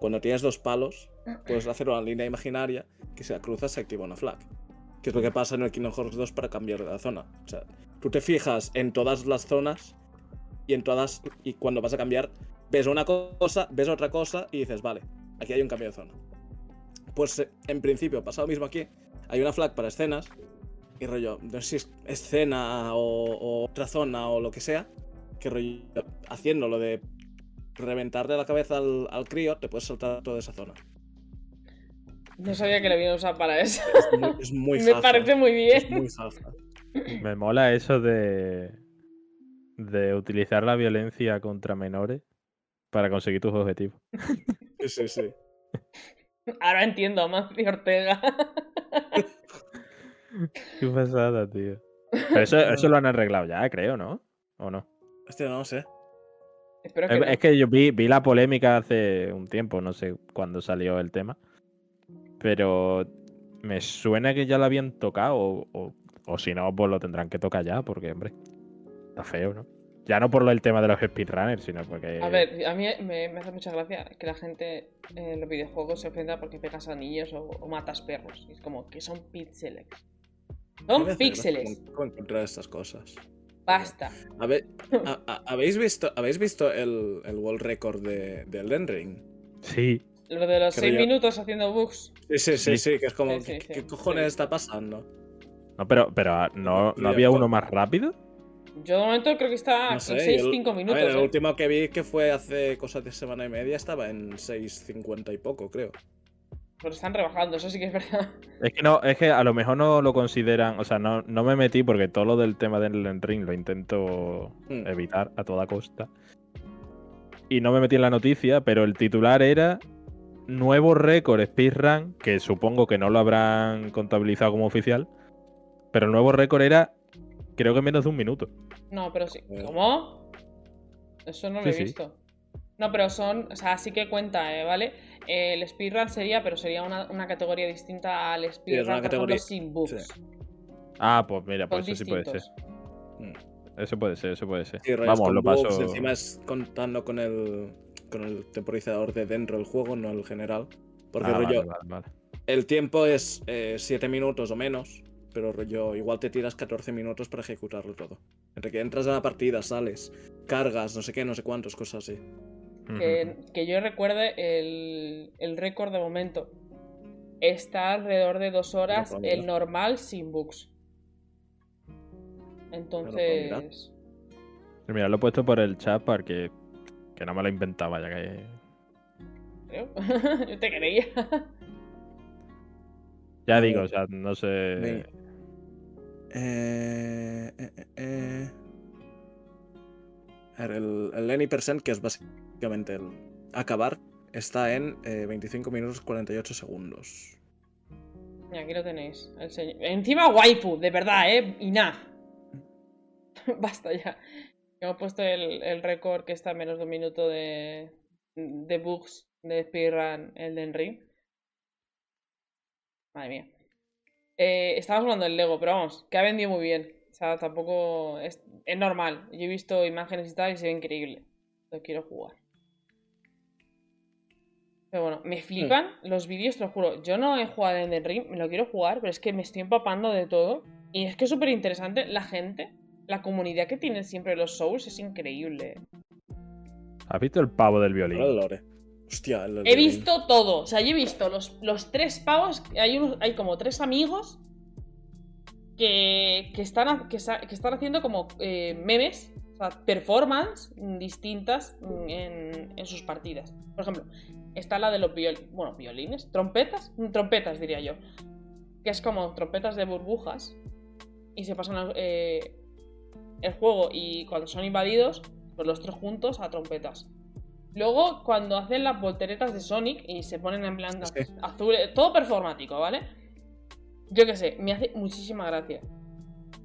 cuando tienes dos palos, puedes hacer una línea imaginaria que si la cruzas se activa una flag. Que es lo que pasa en el Kingdom Hearts 2 para cambiar de la zona. O sea, tú te fijas en todas las zonas y en todas. Y cuando vas a cambiar, ves una cosa, ves otra cosa y dices, vale, aquí hay un cambio de zona. Pues eh, en principio pasa lo mismo aquí. Hay una flag para escenas. Y rollo, no sé si es escena o, o otra zona o lo que sea. Que rollo, haciendo lo de reventarle la cabeza al, al crío, te puedes saltar toda esa zona. No sabía que lo habían usado para eso. Es muy, es muy Me parece muy Es bien. muy jaja. Me mola eso de. de utilizar la violencia contra menores para conseguir tus objetivos. Sí, sí, sí. Ahora entiendo a Mancio Ortega. Qué pasada, tío. Pero eso, eso lo han arreglado ya, creo, ¿no? ¿O no? Hostia, no sé. Espero que Es, no. es que yo vi, vi la polémica hace un tiempo, no sé cuándo salió el tema. Pero me suena que ya lo habían tocado, o, o- o si no, pues lo tendrán que tocar ya, porque, hombre, está feo, ¿no? Ya no por lo del tema de los speedrunners, sino porque. A ver, a mí me, me hace mucha gracia que la gente en los videojuegos se ofenda porque pegas a niños o, o matas perros. Es como que son píxeles. Son píxeles. encontrar estas cosas. Basta. A ver, a- a- ¿habéis visto, ¿habéis visto el, el world record de, de Elden Ring? Sí, Lo de los Qué 6 rollo. minutos haciendo bugs. Sí, sí, sí, Sí. sí, que es como, Sí, sí, ¿qué, sí. qué cojones Sí. está pasando? no, pero, pero ah, ¿no, ¿no había uno más rápido? Yo de momento creo que está No sé, en 6, yo- 5 A minutos. ver, el ¿eh? último que vi que fue hace cosas de semana y media estaba en 6.50 y poco, creo. Pero están rebajando, eso sí que es verdad. Es que no, es que a lo mejor no lo consideran, o sea, no, no me metí porque todo lo del tema del Ring lo intento Mm. evitar a toda costa. Y no me metí en la noticia, pero el titular era nuevo récord speedrun, que supongo que no lo habrán contabilizado como oficial, pero el nuevo récord era creo que menos de un minuto. No, pero sí. Eh. ¿Cómo? Eso no lo Sí, he sí. visto. No, pero son. O sea, sí que cuenta, ¿eh? ¿vale? Eh, el speedrun sería, pero sería una, una categoría distinta al speedrun, por ejemplo, categoría, sin bugs. sí. Ah, pues mira, pues eso sí puede ser. Eso puede ser, eso puede ser. Sí, Vamos, con lo bugs, paso. Encima es contando con el, con el temporizador de dentro del juego, no el general. Porque Ah, rollo, vale, vale, vale. el tiempo es 7 minutos o menos, pero rollo, igual te tiras 14 minutos para ejecutarlo todo. Entre que entras a la partida, sales, cargas, no sé qué, no sé cuántos, cosas así. Que, que yo recuerde el, el récord de momento. Está alrededor de dos horas el normal sin bugs. Entonces. Mira, lo he puesto por el chat para que, que no me lo inventaba, ya que. creo. yo te creía. Ya digo, o sea, no sé. Eh, eh, eh, eh. El, el any percent, que es básicamente el acabar, está en eh, 25 minutos 48 segundos. Mira, aquí lo tenéis. el Encima waifu, de verdad, ¿eh? Enough. Basta ya. Hemos puesto el, el récord que está a menos de un minuto de, de bugs de speedrun Elden Ring. Madre mía. Eh, estábamos hablando del Lego, pero vamos, que ha vendido muy bien. O sea, tampoco es, es normal. Yo he visto imágenes y tal y se ve increíble. Lo quiero jugar. Pero bueno, me flipan los vídeos, te lo juro. Yo no he jugado en Elden Ring, me lo quiero jugar, pero es que me estoy empapando de todo. Y es que es súper interesante. La gente, la comunidad que tienen siempre los Souls es increíble. ¿Has visto el pavo del violín? El lore. Hostia, el He violín. visto todo. O sea, yo he visto los, los tres pavos. Hay, unos, hay como tres amigos que, que, están, que, están haciendo como eh, memes, performance distintas en, en sus partidas. Por ejemplo, está la de los violines. Bueno, violines, trompetas, Mm, trompetas diría yo. Que es como trompetas de burbujas. Y se pasan eh, el juego y cuando son invadidos, pues los tres juntos a trompetas. Luego, cuando hacen las volteretas de Sonic y se ponen en plan Sí. azul, todo performático, ¿vale? Yo qué sé, me hace muchísima gracia.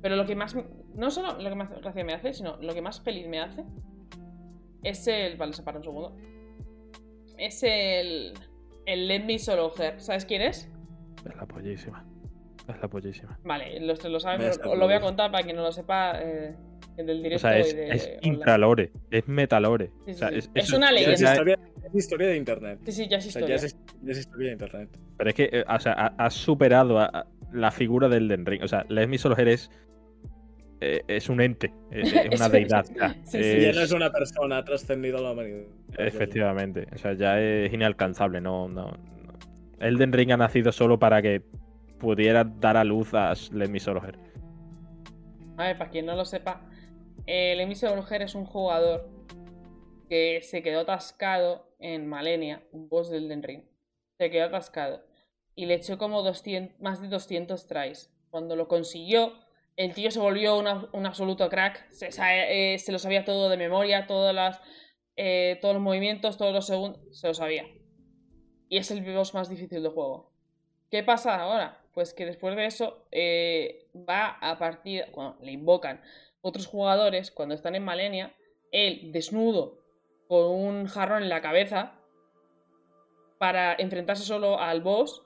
Pero lo que más. No solo lo que más gracia me hace, sino lo que más feliz me hace es el. Vale, se para un segundo. Es el. El Let Me Solo Her. ¿Sabes quién es? Es la pollísima. Es la pollísima. Vale, los tres lo saben, pero lo voy a contar para quien no lo sepa eh, del O directo sea, es, y de. es intralore, es metalore. Sí, O sea, sí, es, una Ya leyenda. historia, es historia de internet. Sí, sí, ya es O sea, historia. ya es, ya es historia de internet. Pero es que, eh, o sea, ha- has superado a, a la figura del Den Ring. O sea, Let Me Solo Her es, eh, es un ente, es, es una deidad. ya. Sí, ya no es una persona, ha trascendido a la humanidad. Efectivamente. O sea, ya es inalcanzable. No, no, no. Elden Ring ha nacido solo para que pudiera dar a luz a Let Me Solo Her. A ver, para quien no lo sepa, el Emisio Brujer es un jugador que se quedó atascado en Malenia, un boss del Den Ring. Se quedó atascado. Y le echó como 200, más de 200 tries. Cuando lo consiguió, El tío se volvió un absoluto crack. Eh, se lo sabía todo de memoria, eh, todos los movimientos, todos los segundos. Se lo sabía. Y es el boss más difícil del juego. ¿Qué pasa ahora? Pues que después de eso eh, va a partir. Bueno, le invocan otros jugadores cuando están en Malenia. Él desnudo con un jarrón en la cabeza para enfrentarse solo al boss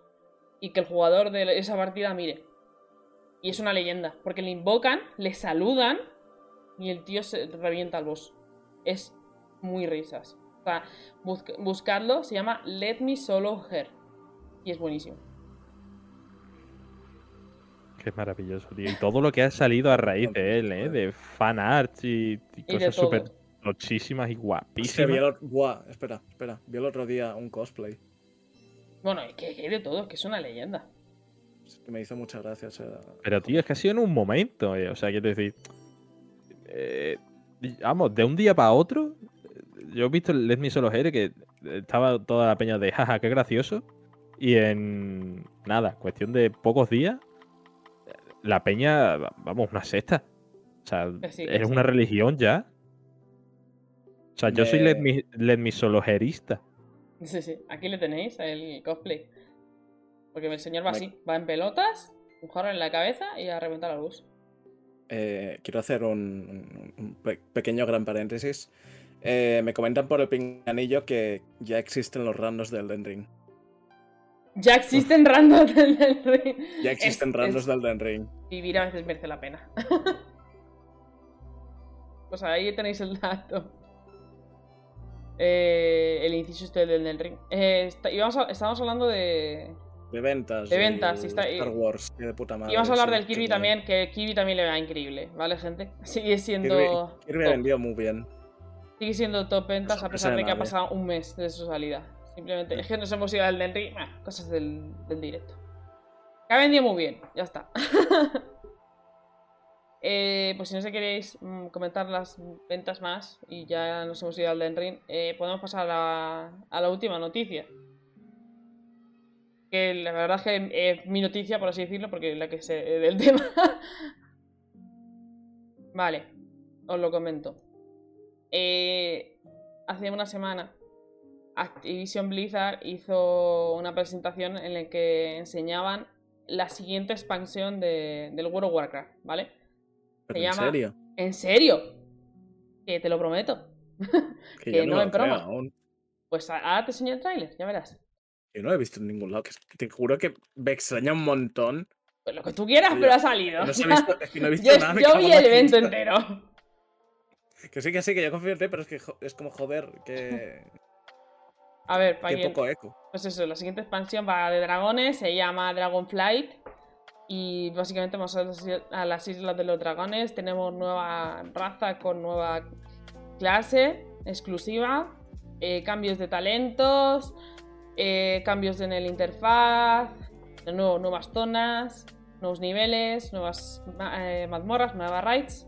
y que el jugador de esa partida mire. Y es una leyenda, porque le invocan, le saludan y el tío se revienta al boss. Es muy risas. O sea, busc- buscadlo, se llama Let Me Solo Her. Y es buenísimo. Qué maravilloso, tío. Y todo lo que ha salido a raíz de él, ¿eh? De fan art y, cosas súper tochísimas y vi guapísimas. el Buah, espera, espera. Vi el otro día un cosplay. Bueno, es que, hay de todo, es que es una leyenda. Es que me hizo mucha gracia. o sea, Pero, tío, es que ha sido en un momento, eh. O sea, quiero decir. eh, vamos, de un día para otro. Yo he visto el Let Me Solo Here que estaba toda la peña de jaja, qué gracioso. Y en nada, cuestión de pocos días, la peña, vamos, una sexta. O sea, sí, es sí. una religión ya. O sea, yo soy Let Me, Let Me Solo Herista. Sí, sí, aquí le tenéis el cosplay. Porque el señor va Me- así, va en pelotas, un jarrón en la cabeza y a reventar al bus. eh, quiero hacer un, un- un pe- pequeño gran paréntesis. Eh, me comentan por el pinganillo que ya existen los randos del Elden Ring. Ya existen randos del del ring. Ya existen Es- randos es- del Elden Ring. Vivir a veces merece la pena. pues ahí tenéis el dato. Eh, el inciso este del del ring. Eh, está- íbamos a- estábamos hablando de. De ventas. De y ventas, y está- Star Wars, que de puta madre. íbamos a hablar sí, del Kirby también, que Kirby también le va increíble, ¿vale, gente? Sigue siendo. Kirby, Kirby vendió muy bien. Sigue siendo top ventas a pesar de que ha pasado un mes de su salida. Simplemente es que nos hemos ido al ring. ah, cosas del, del directo. Que ha vendido muy bien, ya está. Eh, pues si no sé queréis mm, comentar las ventas más y ya nos hemos ido al Den Ring, eh, podemos pasar a la, última noticia. Que la verdad es que es mi noticia, por así decirlo, porque es la que sé del tema. vale, os lo comento. Eh, hace una semana Activision Blizzard hizo una presentación en la que enseñaban la siguiente expansión de- del World of Warcraft, ¿vale? En serio. ¿En serio? Que te lo prometo. Que, no en broma. aún. Pues ahora te enseño el tráiler, ya verás. Yo no lo he visto en ningún lado. Que te juro que me extraña un montón. Pues lo que tú quieras, pero ha salido. No se visto, es que no he visto yo nada. yo vi el evento entero. Que sí, que sí, que yo confío en ti, pero es que es como joder, que, A ver, para quien... poco eco. Pues eso, la siguiente expansión va de dragones, se llama Dragonflight. Y básicamente vamos a las, islas de los dragones. Tenemos nueva raza con nueva clase exclusiva. eh, cambios de talentos. eh, cambios en el interfaz. Nuevo, nuevas zonas. Nuevos niveles. Nuevas eh, mazmorras, nuevas raids.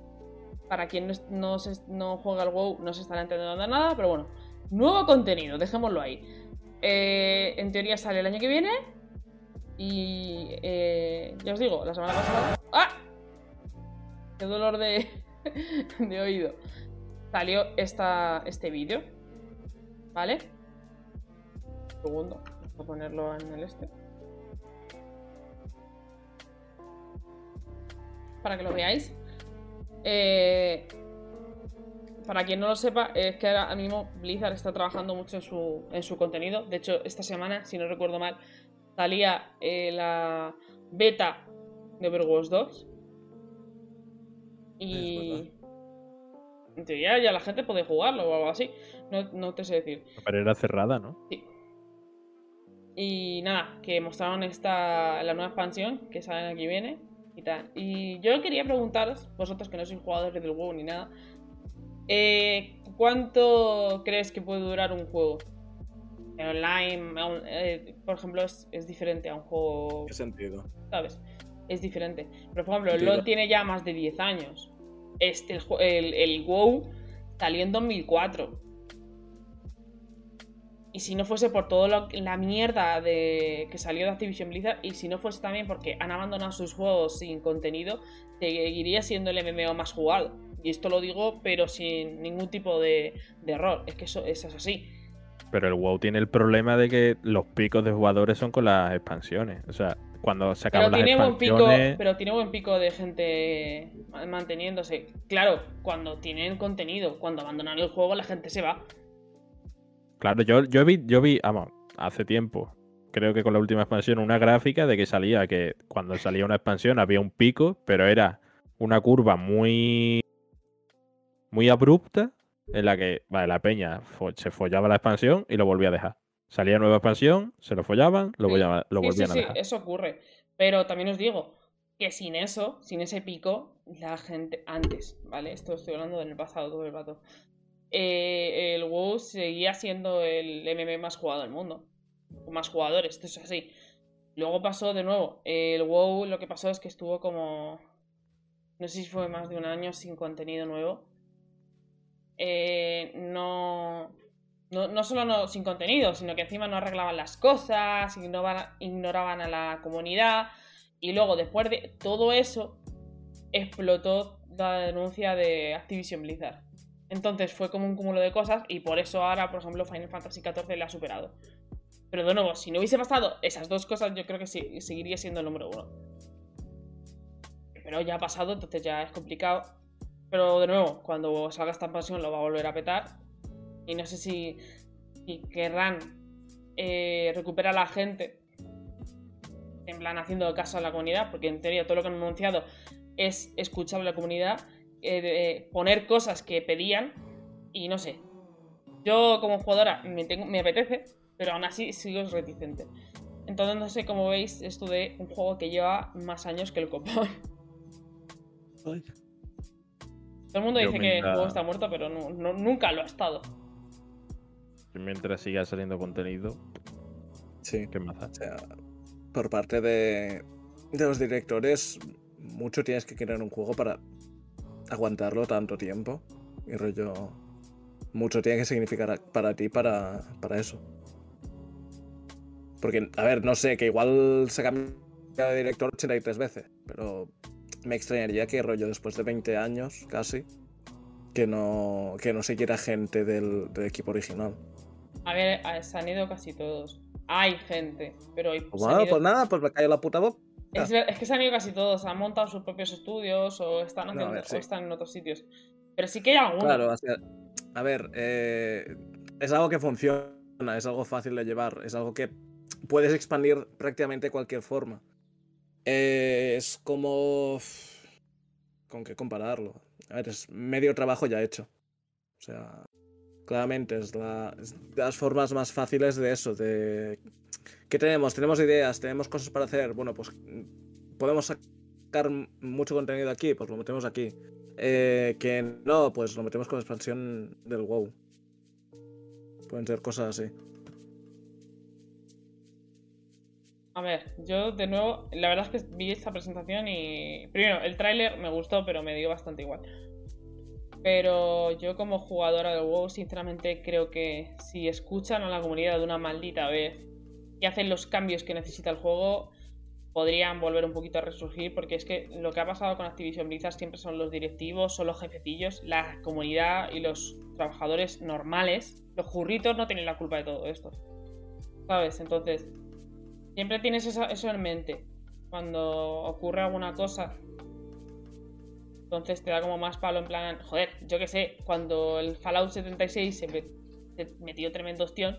Para quien no, no juega al WoW no se estará entendiendo nada. Pero bueno, nuevo contenido, dejémoslo ahí. En teoría sale el año que viene. Y eh, ya os digo, la semana pasada. ¡Ah! ¡Qué dolor de, oído! Salió esta, este vídeo. ¿Vale? Un segundo. Voy a ponerlo en el este. Para que lo veáis. Eh, para quien no lo sepa, es que ahora mismo Blizzard está trabajando mucho en su, en su contenido. De hecho, esta semana, si no recuerdo mal, salía eh, la beta de Overwatch 2. Y. En teoría ya la gente puede jugarlo o algo así. No, no te sé decir. Pero era cerrada, ¿no? Sí. Y nada, que mostraron esta la nueva expansión que sale aquí viene y tal. Y yo quería preguntaros, vosotros que no sois jugadores del juego ni nada, eh, ¿cuánto crees que puede durar un juego? Online, eh, por ejemplo, es, es diferente a un juego, ¿Qué sentido? ¿sabes? Es diferente. Pero por ejemplo. LoL tiene ya más de 10 años. Este, el, el, el WoW salió en 2004. Y si no fuese por toda la mierda de que salió de Activision Blizzard, y si no fuese también porque han abandonado sus juegos sin contenido, seguiría siendo el MMO más jugado. Y esto lo digo, pero sin ningún tipo de, error. Es que eso, eso es así. Pero el WoW tiene el problema de que los picos de jugadores son con las expansiones. O sea, cuando se acaban pero las tiene expansiones... Buen pico, pero tiene buen pico de gente manteniéndose. Claro, cuando tienen contenido, cuando abandonan el juego, la gente se va. Claro, yo, yo vi, yo vi, vamos, hace tiempo, creo que con la última expansión, una gráfica de que salía que cuando salía una expansión había un pico, pero era una curva muy muy abrupta en la que vale, la peña se follaba la expansión y lo volvía a dejar. Salía nueva expansión, se lo follaban, lo, volvían a dejar. Sí, eso ocurre. Pero también os digo que sin eso, sin ese pico, la gente antes, ¿vale? Esto estoy hablando del pasado todo el rato. Eh, el WoW seguía siendo el MM más jugado del mundo. Con más jugadores, esto es así. Luego pasó de nuevo. El WoW lo que pasó es que estuvo como. No sé si fue más de un año sin contenido nuevo. Eh, no, no, solo no, sin contenido, sino que encima no arreglaban las cosas, ignoraban a la comunidad. Y luego, después de todo eso, explotó la denuncia de Activision Blizzard. Entonces fue como un cúmulo de cosas y por eso ahora, por ejemplo, Final Fantasy XIV le ha superado. Pero de nuevo, si no hubiese pasado esas dos cosas, yo creo que seguiría siendo el número uno. Pero ya ha pasado, entonces ya es complicado. Pero de nuevo, cuando salga esta expansión lo va a volver a petar. Y no sé si, querrán eh, recuperar a la gente. En plan, haciendo caso a la comunidad. Porque en teoría todo lo que han anunciado es escuchar a la comunidad. Eh, poner cosas que pedían. Y no sé. Yo como jugadora me, me apetece. Pero aún así sigo reticente. Entonces no sé cómo veis esto de un juego que lleva más años que el copón. Todo el mundo dice que el juego está muerto, pero nunca lo ha estado. Mientras siga saliendo contenido. Sí. ¿Qué más? O sea, por parte de, de los directores, mucho tienes que querer un juego para aguantarlo tanto tiempo. Y rollo. Mucho tiene que significar para ti para, para eso. Porque, a ver, no sé, que igual se cambia de director 83 veces, pero me extrañaría que rollo después de 20 años casi que no que no se quiera gente del, equipo original. A ver, se han ido casi todos. Hay gente, pero hay, pues, bueno, pues nada, pues me cayó la puta voz. Es, que se han ido casi todos, han montado sus propios estudios o están, haciendo, están en otros sitios. Pero sí que hay algunos. Claro, a ver, eh, es algo que funciona, es algo fácil de llevar, es algo que puedes expandir prácticamente de cualquier forma. Es como... ¿Con qué compararlo? A ver, es medio trabajo ya hecho. O sea, claramente es, la, de las formas más fáciles de eso, de... ¿Qué tenemos? Tenemos ideas, tenemos cosas para hacer. Bueno, pues podemos sacar mucho contenido aquí, pues lo metemos aquí. Eh, que no, pues lo metemos con expansión del WoW. Pueden ser cosas así. A ver, yo de nuevo, la verdad es que vi esta presentación y. Primero, el tráiler me gustó, pero me dio bastante igual. Pero yo como jugadora del WoW, sinceramente creo que si escuchan a la comunidad de una maldita vez y hacen los cambios que necesita el juego, podrían volver un poquito a resurgir, porque es que lo que ha pasado con Activision Blizzard siempre son los directivos, son los jefecillos, la comunidad y los trabajadores normales. Los jurritos no tienen la culpa de todo esto. ¿Sabes? Entonces, Siempre tienes eso, en mente. Cuando ocurre alguna cosa. Entonces te da como más palo en plan. Joder, yo qué sé. Cuando el Fallout 76 se, metió tremendo ostión.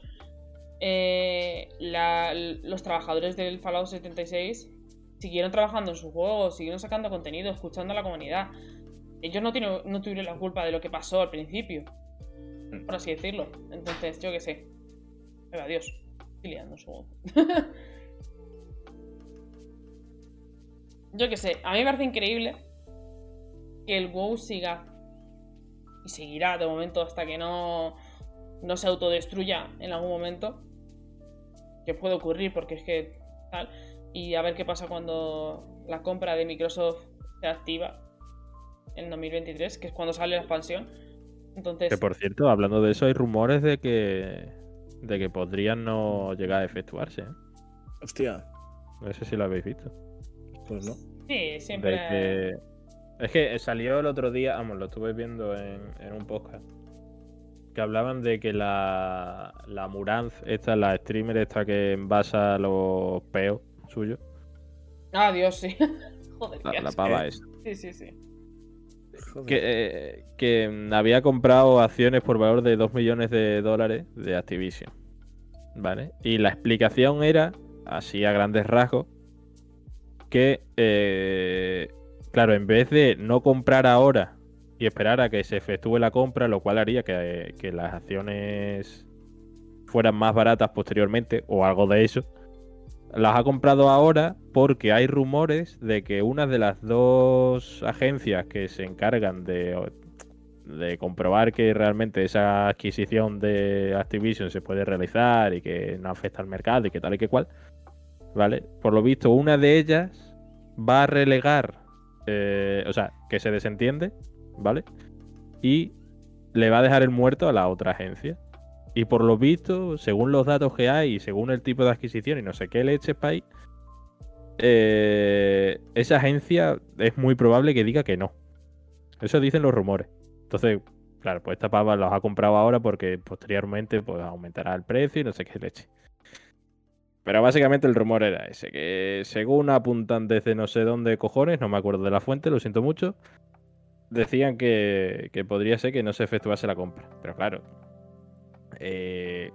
Eh, los trabajadores del Fallout 76 siguieron trabajando en su juego, siguieron sacando contenido, escuchando a la comunidad. Ellos no, tienen, no tuvieron la culpa de lo que pasó al principio, por así decirlo. Entonces, yo qué sé. Pero adiós. Estoy liando su yo qué sé, a mí me parece increíble que el WoW siga y seguirá de momento hasta que no, no se autodestruya en algún momento. Que puede ocurrir porque es que tal. Y a ver qué pasa cuando la compra de Microsoft se activa en 2023, que es cuando sale la expansión. Entonces... Que por cierto, hablando de eso, hay rumores de que de que podrían no llegar a efectuarse. ¿eh? Hostia, No sé si lo habéis visto. Pues no. Sí, siempre. Que- Es que salió el otro día, vamos, lo estuve viendo en, en un podcast. Que hablaban de que la, la Muranz, esta, la streamer esta que envasa los peos suyos, Ah, Dios, sí. Joder, la, pava esa, Sí, sí, sí. Joder. que, eh, que había comprado acciones por valor de 2 millones de dólares de Activision. ¿Vale? Y la explicación era, así a grandes rasgos, que, eh, claro, en vez de no comprar ahora y esperar a que se efectúe la compra, lo cual haría que, las acciones fueran más baratas posteriormente, o algo de eso, las ha comprado ahora porque hay rumores de que una de las dos agencias que se encargan de, de comprobar que realmente esa adquisición de Activision se puede realizar y que no afecta al mercado y que tal y que cual, ¿vale? Por lo visto, una de ellas va a relegar, eh, o sea, que se desentiende, ¿vale? Y le va a dejar el muerto a la otra agencia. Y por lo visto, según los datos que hay y según el tipo de adquisición y no sé qué leches para ahí, eh, esa agencia es muy probable que diga que no. Eso dicen los rumores. Entonces, claro, pues esta pava los ha comprado ahora porque posteriormente pues, aumentará el precio y no sé qué leche. Pero básicamente el rumor era ese, que según apuntan desde no sé dónde cojones, no me acuerdo de la fuente, lo siento mucho, decían que, que podría ser que no se efectuase la compra. Pero claro, eh,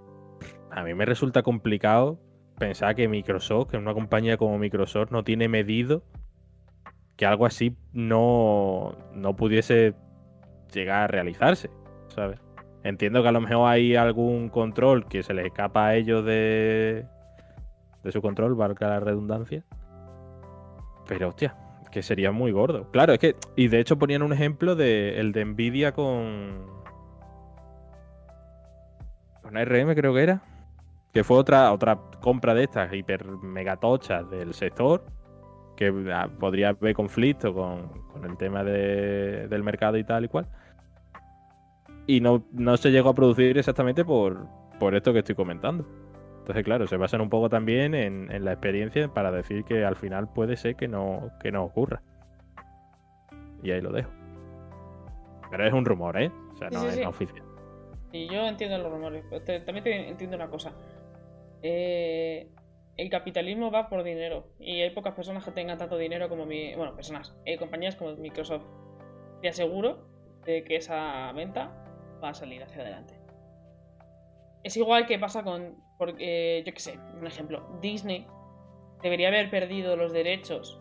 a mí me resulta complicado pensar que Microsoft, que una compañía como Microsoft no tiene medido que algo así no, no pudiese llegar a realizarse, ¿sabes? Entiendo que a lo mejor hay algún control que se les escapa a ellos de, de su control, valga la redundancia. Pero hostia, que sería muy gordo. Claro, es que, y de hecho ponían un ejemplo de el de Nvidia con, con ARM creo que era. Que fue otra, otra compra de estas hiper megatochas del sector. Que ah, podría haber conflicto con, con el tema de- del mercado y tal y cual. Y no, no se llegó a producir exactamente por, por esto que estoy comentando. Entonces, claro, se basan un poco también en, en la experiencia para decir que al final puede ser que no, que no ocurra. Y ahí lo dejo. Pero es un rumor, ¿eh? O sea, no sí, es sí. oficial. Y yo entiendo los rumores. también te entiendo una cosa. Eh, el capitalismo va por dinero. Y hay pocas personas que tengan tanto dinero como mi. Bueno, personas. eh, compañías como Microsoft. Te aseguro de que esa venta va a salir hacia adelante. Es igual que pasa con. Porque, yo qué sé, un ejemplo. Disney debería haber perdido los derechos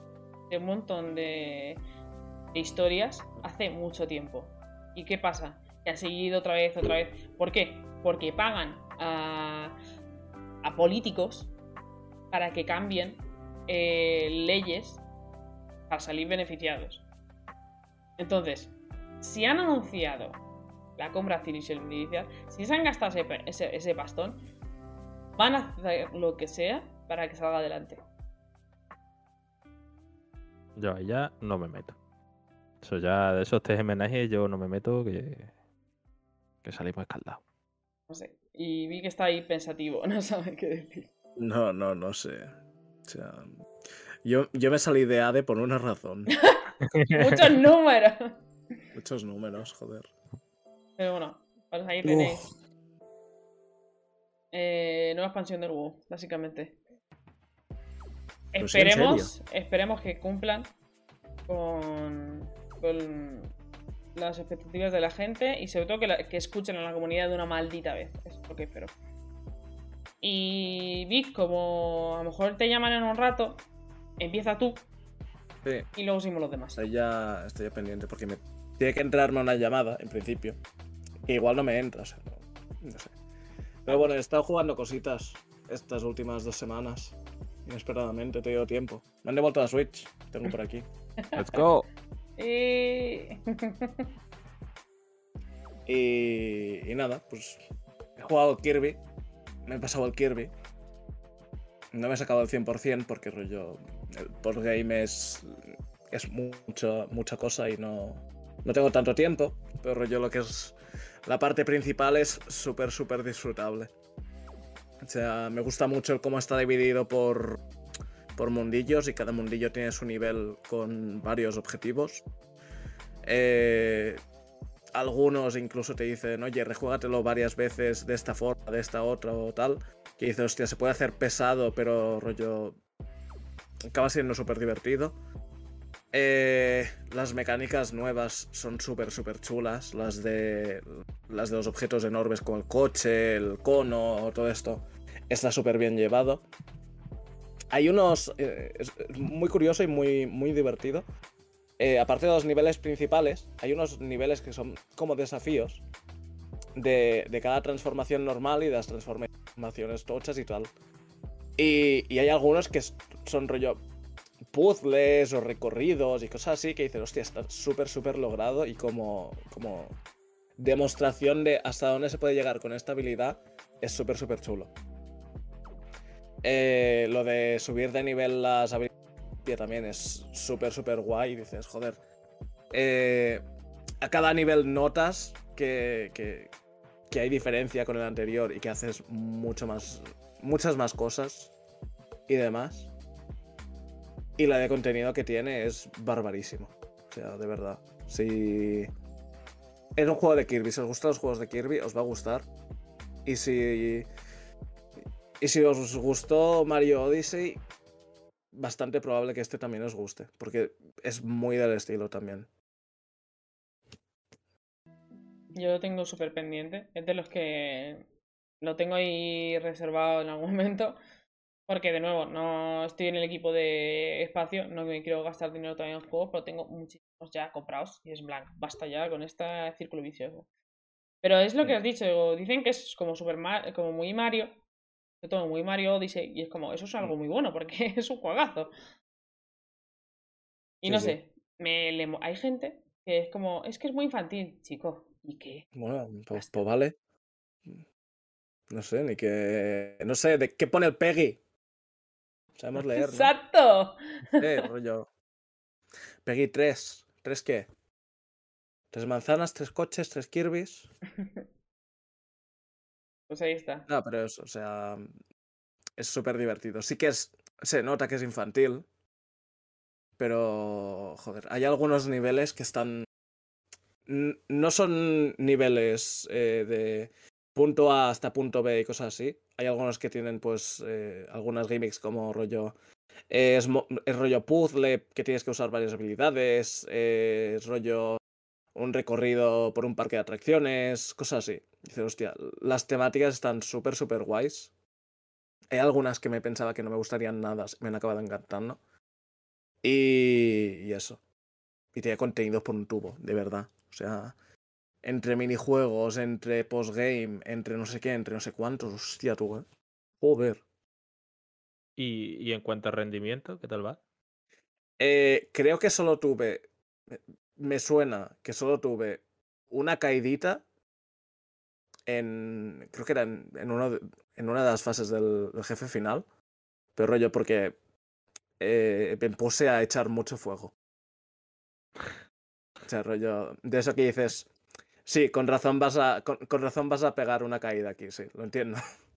de un montón de, historias hace mucho tiempo. ¿Y qué pasa? Que ha seguido otra vez, otra vez. ¿Por qué? Porque pagan a, a políticos para que cambien eh, leyes para salir beneficiados. Entonces, si han anunciado la compra Blizzard, si se han gastado ese, ese, ese pastón, van a hacer lo que sea para que salga adelante. Yo ahí ya no me meto. Eso ya, de esos tres homenajes yo no me meto que, que salimos escaldados. No sé. Y vi que está ahí pensativo, no sabe qué decir. No, no, no sé. O sea, yo, yo me salí de ADE por una razón. Muchos números. Muchos números, joder. Pero bueno, pues ahí tenéis. Eh, nueva expansión del WoW, básicamente. Pues sí, ¿en Esperemos, esperemos que cumplan con, con las expectativas de la gente y sobre todo que, la- que escuchen a la comunidad de una maldita vez. Es lo que espero. Y Vic, como a lo mejor te llaman en un rato, empieza tú Sí, y luego seguimos los demás. estoy ya, estoy ya pendiente porque me tiene que entrarme una llamada, en principio. Que igual no me entra, o sea, no, no sé. Pero bueno, he estado jugando cositas estas últimas dos semanas. Inesperadamente, te dio tiempo. Me han devuelto la Switch, tengo por aquí. Let's go. Y... Y, y nada, pues he jugado al Kirby. Me he pasado el Kirby. No me he sacado el 100% porque rollo. El postgame es, es mucho, mucha cosa y no, no tengo tanto tiempo. Pero rollo lo que es. La parte principal es súper, súper disfrutable. O sea, me gusta mucho cómo está dividido por, por mundillos y cada mundillo tiene su nivel con varios objetivos. Eh, algunos incluso te dicen, oye, rejuégatelo varias veces de esta forma, de esta otra o tal. Que dice, hostia, se puede hacer pesado, pero rollo. acaba siendo súper divertido. Eh, las mecánicas nuevas son súper, súper chulas. Las de, las de los objetos enormes como el coche, el cono, todo esto. Está súper bien llevado. Hay unos. eh, es muy curioso y muy, muy divertido. Eh, aparte de los niveles principales, hay unos niveles que son como desafíos de, de cada transformación normal y de las transformaciones tochas y tal. Y, y hay algunos que son rollo puzzles o recorridos y cosas así que dicen, hostia, está súper, súper logrado y como, como demostración de hasta dónde se puede llegar con esta habilidad es súper, súper chulo. Eh, lo de subir de nivel las habilidades también es súper, súper guay. Dices, joder. eh, a cada nivel notas que, que, que hay diferencia con el anterior y que haces mucho más, muchas más cosas y demás. Y la de contenido que tiene es barbarísimo. O sea, de verdad. Si es un juego de Kirby, si os gustan los juegos de Kirby, os va a gustar. Y si. Y si os gustó Mario Odyssey, bastante probable que este también os guste, porque es muy del estilo también. Yo lo tengo súper pendiente. Es de los que lo tengo ahí reservado en algún momento. Porque, de nuevo, no estoy en el equipo de espacio. No me quiero gastar dinero todavía en juegos, pero tengo muchísimos ya comprados. Y es blanco. Basta ya con este círculo vicioso. Pero es lo que Mm. has dicho. Dicen que es como, super Ma- como muy Mario. Sobre todo muy Mario Odyssey. Y es como, eso es algo muy bueno, porque es un juegazo. Y Sí, no sí. sé. Me, le hay gente que es como, es que es muy infantil, chico. ¿Y qué? Bueno, pues, pues vale. No sé, ni que. No sé, ¿de qué pone el Peggy? Sabemos leer, ¿no? ¡Exacto! Eh, rollo. Peggy 3. ¿Tres qué? Tres manzanas, tres coches, tres Kirby's. Pues ahí está. No, pero es, o sea. Es súper divertido. Sí que es. Se nota que es infantil. Pero. Joder, hay algunos niveles que están. No son niveles eh, de punto A hasta punto B y cosas así. Hay algunos que tienen, pues, eh, algunas gimmicks como rollo. eh, es, rollo puzzle, que tienes que usar varias habilidades. eh, es rollo un recorrido por un parque de atracciones, cosas así. Dice, hostia, las temáticas están súper, súper guays. Hay algunas que me pensaba que no me gustarían nada, me han acabado encantando. Y, y eso. Y tiene contenidos por un tubo, de verdad. O sea, entre minijuegos, entre postgame, entre no sé qué, entre no sé cuántos. Hostia, tú, eh. Joder. Y, y en cuanto a rendimiento, ¿qué tal va? Eh, creo que solo tuve. me- suena que solo tuve una caidita en. Creo que era en, en, uno de, en una de las fases del, del jefe final. Pero rollo, porque eh, me puse a echar mucho fuego. O sea, rollo. De eso que dices. Sí, con razón vas a. Con, con razón vas a pegar una caída aquí, sí, lo entiendo.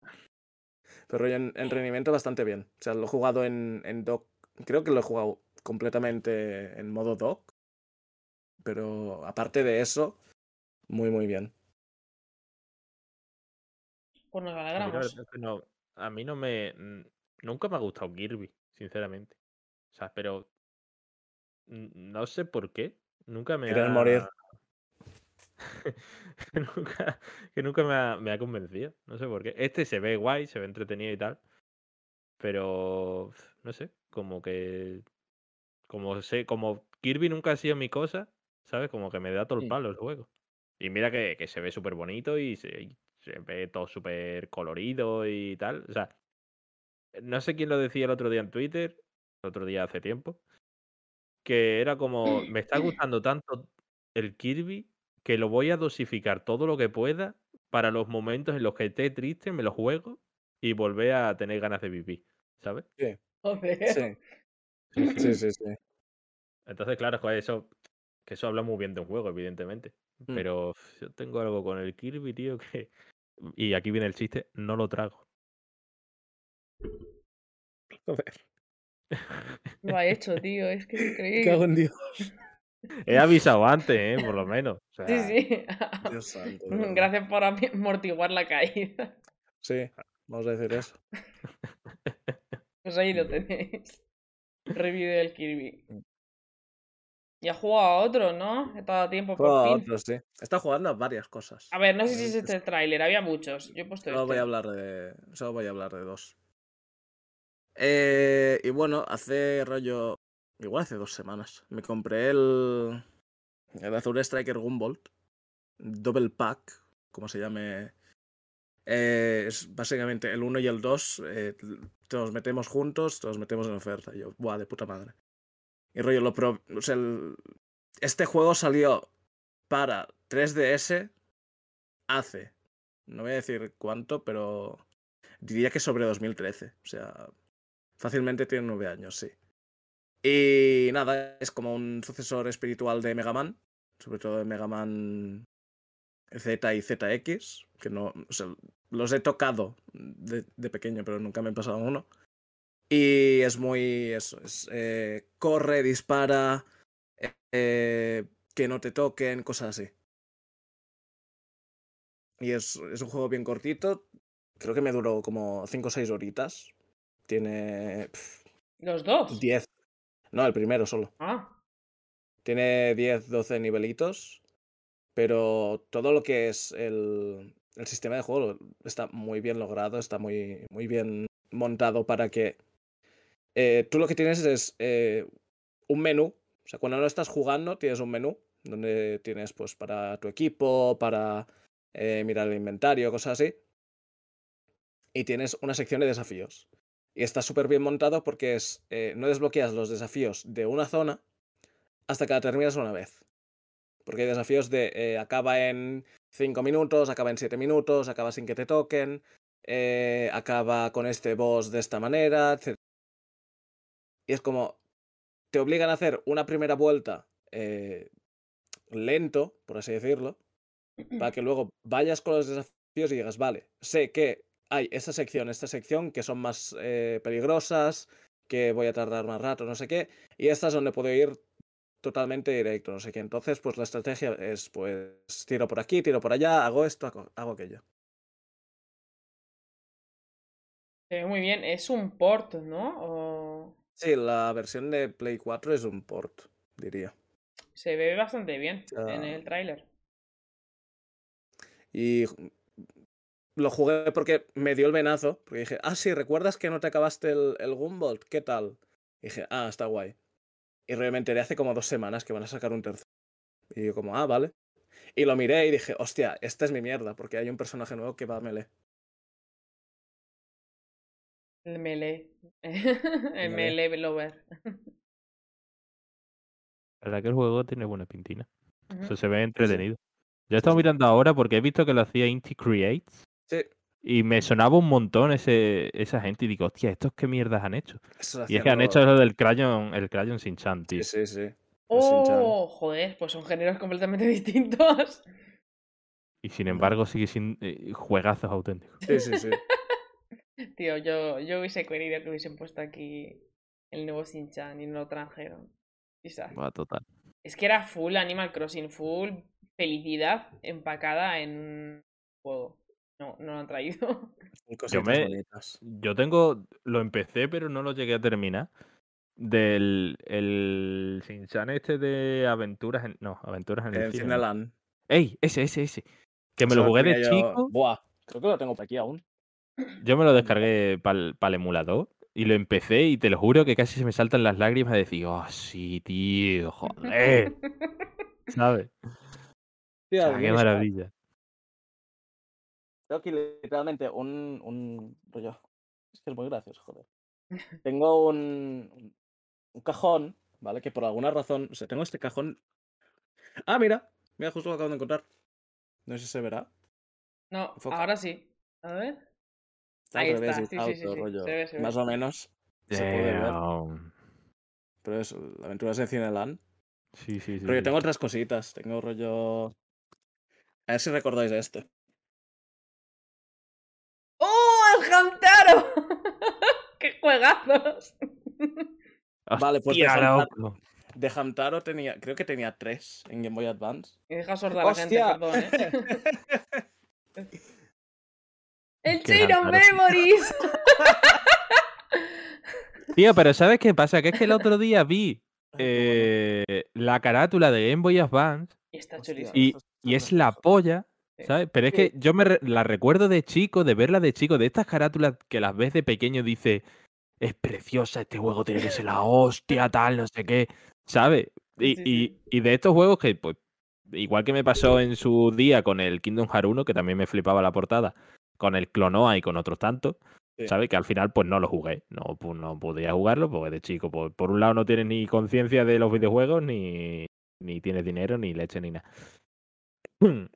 Pero rollo en, en rendimiento bastante bien. O sea, lo he jugado en, en dock. Creo que lo he jugado completamente en modo dock. Pero aparte de eso, muy muy bien. Pues nos A mí, la alegramos. es que no, a mí no me. Nunca me ha gustado Kirby, sinceramente. O sea, pero. No sé por qué. Nunca me Quieres ha. morir. que nunca, que nunca me ha, me ha convencido. No sé por qué. Este se ve guay, se ve entretenido y tal. Pero. No sé. Como que. Como sé. Como Kirby nunca ha sido mi cosa. ¿Sabes? Como que me da todo el palo el juego. Y mira que, que se ve súper bonito y se, y se ve todo súper colorido y tal. O sea, no sé quién lo decía el otro día en Twitter, el otro día hace tiempo, que era como, me está gustando tanto el Kirby que lo voy a dosificar todo lo que pueda para los momentos en los que esté triste, me lo juego y volver a tener ganas de vivir, ¿sabes? Sí, Sí, sí. sí, sí, sí. Entonces, claro, eso, que eso habla muy bien de un juego, evidentemente. Mm. Pero yo tengo algo con el Kirby, tío, que... Y aquí viene el chiste, no lo trago. Joder, Lo ha hecho, tío. Es que es me increíble. cago en Dios. He avisado antes, ¿eh? Por lo menos. O sea, Sí, sí. Dios santo. Gracias por amortiguar la caída. Sí, vamos a decir eso. Pues ahí lo tenéis. Review del Kirby. Y ha jugado a otro, ¿no? He dado tiempo por a fin. otros, sí. Está jugando a varias cosas. A ver, no sé si es este el tráiler, había muchos. Yo he puesto Solo voy a este. hablar de. Solo voy a hablar de dos. Eh, y bueno, hace rollo. Igual hace dos semanas. Me compré el. El Azure Striker Gumbolt. Double Pack, como se llame. Eh, es básicamente el 1 y el 2. eh, te los metemos juntos, te los metemos en oferta. Y yo, buah, de puta madre. Y rollo, lo pro- o sea, este juego salió para 3DS hace no voy a decir cuánto, pero diría que sobre 2013. O sea, fácilmente tiene nueve años, sí. Y nada, es como un sucesor espiritual de Mega Man, sobre todo de Mega Man Z y ZX, que no, o sea, los he tocado de, de pequeño, pero nunca me he pasado uno. Y es muy, eso, es, eh, corre, dispara, eh, que no te toquen, cosas así. Y es, es un juego bien cortito. Creo que me duró como 5 o 6 horitas. Tiene Los dos. 10. No, el primero solo. Ah, Tiene 10, 12 nivelitos. Pero todo lo que es el, el sistema de juego está muy bien logrado, está muy, muy bien montado para que eh, tú lo que tienes es eh, un menú. O sea, cuando no estás jugando, tienes un menú donde tienes pues para tu equipo, para eh, mirar el inventario, cosas así. Y tienes una sección de desafíos. Y está súper bien montado porque es, eh, no desbloqueas los desafíos de una zona hasta que la terminas una vez. Porque hay desafíos de eh, acaba en 5 minutos, acaba en 7 minutos, acaba sin que te toquen, eh, acaba con este boss de esta manera, etc. Y es como, te obligan a hacer una primera vuelta lento, por así decirlo, para que luego vayas con los desafíos y digas, vale, sé que hay esta sección, esta sección que son más eh, peligrosas, que voy a tardar más rato, no sé qué, y esta es donde puedo ir totalmente directo, no sé qué. Entonces, pues la estrategia es, pues, tiro por aquí, tiro por allá, hago esto, hago, hago aquello. se ve muy bien. Es un port, ¿no? O- Sí, la versión de Play 4 es un port, diría. Se ve bastante bien en el tráiler. Y lo jugué porque me dio el venazo, porque dije, ah, sí, ¿recuerdas que no te acabaste el, el Gumbolt? ¿Qué tal? Y dije, ah, está guay. Y realmente hace como dos semanas que van a sacar un tercero. Y yo como, ah, vale. Y lo miré y dije, hostia, esta es mi mierda, porque hay un personaje nuevo que va a melee. El melee. el Melee. melee lover. La verdad que el juego tiene buena pintina. Ujú. O sea, se ve entretenido. Yo he estado mirando ahora porque he visto que lo hacía Inti Creates Sí, y me sonaba un montón ese, esa gente y digo, hostia, ¿estos qué mierdas han hecho? eso Y es que han hecho lo del Crayon, el Crayon sin Chan, tío. Sí, sí, sí. Oh, joder, pues son géneros completamente distintos. Y sin embargo sigue sin eh, juegazos auténticos. Sí, sí, sí. Tío, yo, yo hubiese querido que hubiesen puesto aquí el nuevo Shin-Chan y no lo trajeron. Quizás. Va, total. Es que era full Animal Crossing, full felicidad empacada en un juego. No, no lo han traído. Cositas me-. Yo tengo, lo empecé pero no lo llegué a terminar. Del el Shin-Chan este de aventuras en, no, aventuras en el, En cielo, ¿no? Cineland. ¡Ey! Ese, ese, ese. Que me Eso lo jugué de yo- chico. Buah, creo que lo tengo por aquí aún. Yo me lo descargué para el emulador y lo empecé y te lo juro que casi se me saltan las lágrimas de decir, oh, sí, tío, joder, ¿sabes? O Tío, sea, el qué maravilla. Tengo aquí literalmente un, un rollo. Es que es muy gracioso, joder. Tengo un, un cajón, ¿vale? Que por alguna razón. O sea, tengo este cajón. Ah, mira. Mira, justo lo acabo de encontrar. No sé si se verá. No, Enfoca. ahora sí. A ver. Está Ahí revés está, sí, sí, sí, rollo. se ve, se ve. Más o menos. Se puede ver. Pero eso, la aventura es en Cineland. Sí, sí, sí. Pero yo sí. tengo otras cositas. Tengo rollo. A ver si recordáis de este. ¡Oh, el Hamtaro! Juegazos. Vale, pues de Hostia, Hamtaro, loco. de Hamtaro tenía, creo que tenía tres en Game Boy Advance. Y deja sorda a la gente, perdón, ¿eh? ¡El Chain of. Memories! Tío, pero ¿sabes qué pasa? Que es que el otro día vi eh, la carátula de Game Boy Advance Y está Hostia. chulísimo. y, es la polla. ¿sabes? Pero es que yo me re- la recuerdo de chico, de verla de chico, de estas carátulas que las ves de pequeño, dice, es preciosa, este juego tiene que ser la hostia, tal, no sé qué, ¿sabes? Y, y- y de estos juegos que, pues, igual que me pasó en su día con el Kingdom Hearts 1, que también me flipaba la portada, con el Clonoa y con otros tantos, Sí. ¿sabes? Que al final, pues no lo jugué, no, no podía jugarlo, porque de chico, pues, por un lado no tienes ni conciencia de los videojuegos, ni, ni tienes dinero, ni leche, ni nada.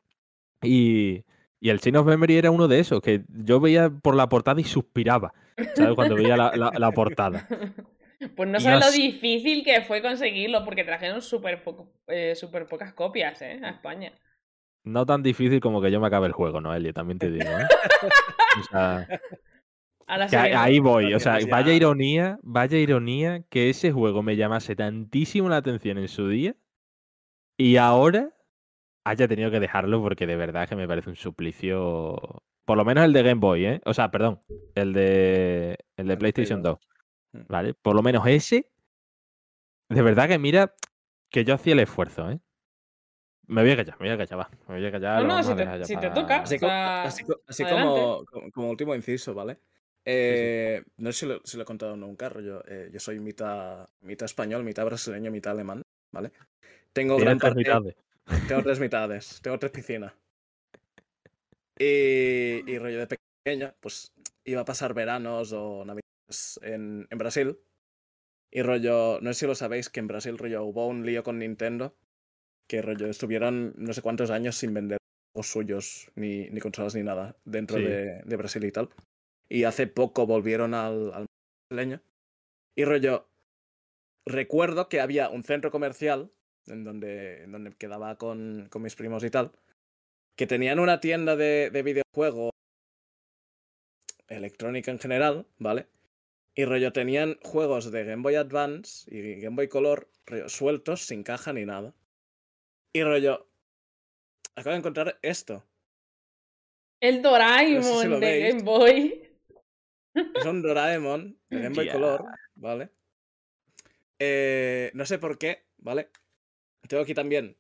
Y, y el Chain of Memory era uno de esos, que yo veía por la portada y suspiraba, ¿sabes? Cuando veía la, la- la portada. Pues no sabes lo difícil que fue conseguirlo, porque trajeron súper poco, eh, súper pocas copias, ¿eh? A España. No tan difícil como que yo me acabe el juego, Noelia, también te digo, ¿eh? O sea, A la que ahí- voy, o sea, vaya ya- ironía, vaya ironía que ese juego me llamase tantísimo la atención en su día y ahora haya tenido que dejarlo porque de verdad que me parece un suplicio. Por lo menos el de Game Boy, ¿eh? O sea, perdón, el de, el de PlayStation 2. 2. Mm. ¿Vale? Por lo menos ese. De verdad que mira que yo hacía el esfuerzo, ¿eh? Me voy a callar, me voy a callar, va. Me voy a callar. No, no, si te- si te toca. Así, O co- sea, así co- así adelante. como, como, como último inciso, ¿vale? Eh, No sé si lo, si lo he contado nunca, rollo. eh, yo soy mitad, mitad español, mitad brasileño, mitad alemán, ¿vale? Tengo gran. Tengo tres mitades, tengo tres piscinas. Y, y rollo de pequeño, pues iba a pasar veranos o navidades en, en Brasil. Y rollo, no sé si lo sabéis, que en Brasil rollo hubo un lío con Nintendo. Que rollo estuvieron no sé cuántos años sin vender juegos suyos, ni, ni consolas ni nada, dentro Sí. de, de Brasil y tal. Y hace poco volvieron al, al brasileño. Y rollo, recuerdo que había un centro comercial en donde, en donde quedaba con, con mis primos y tal, que tenían una tienda de, de videojuegos electrónica en general, ¿vale? Y rollo tenían juegos de Game Boy Advance y Game Boy Color rollo, sueltos, sin caja ni nada. Y rollo, acabo de encontrar esto. El Doraemon No sé si lo de veis. Game Boy. Es un Doraemon de Game Boy. Color, ¿vale? Eh, no sé por qué, ¿vale? Tengo aquí también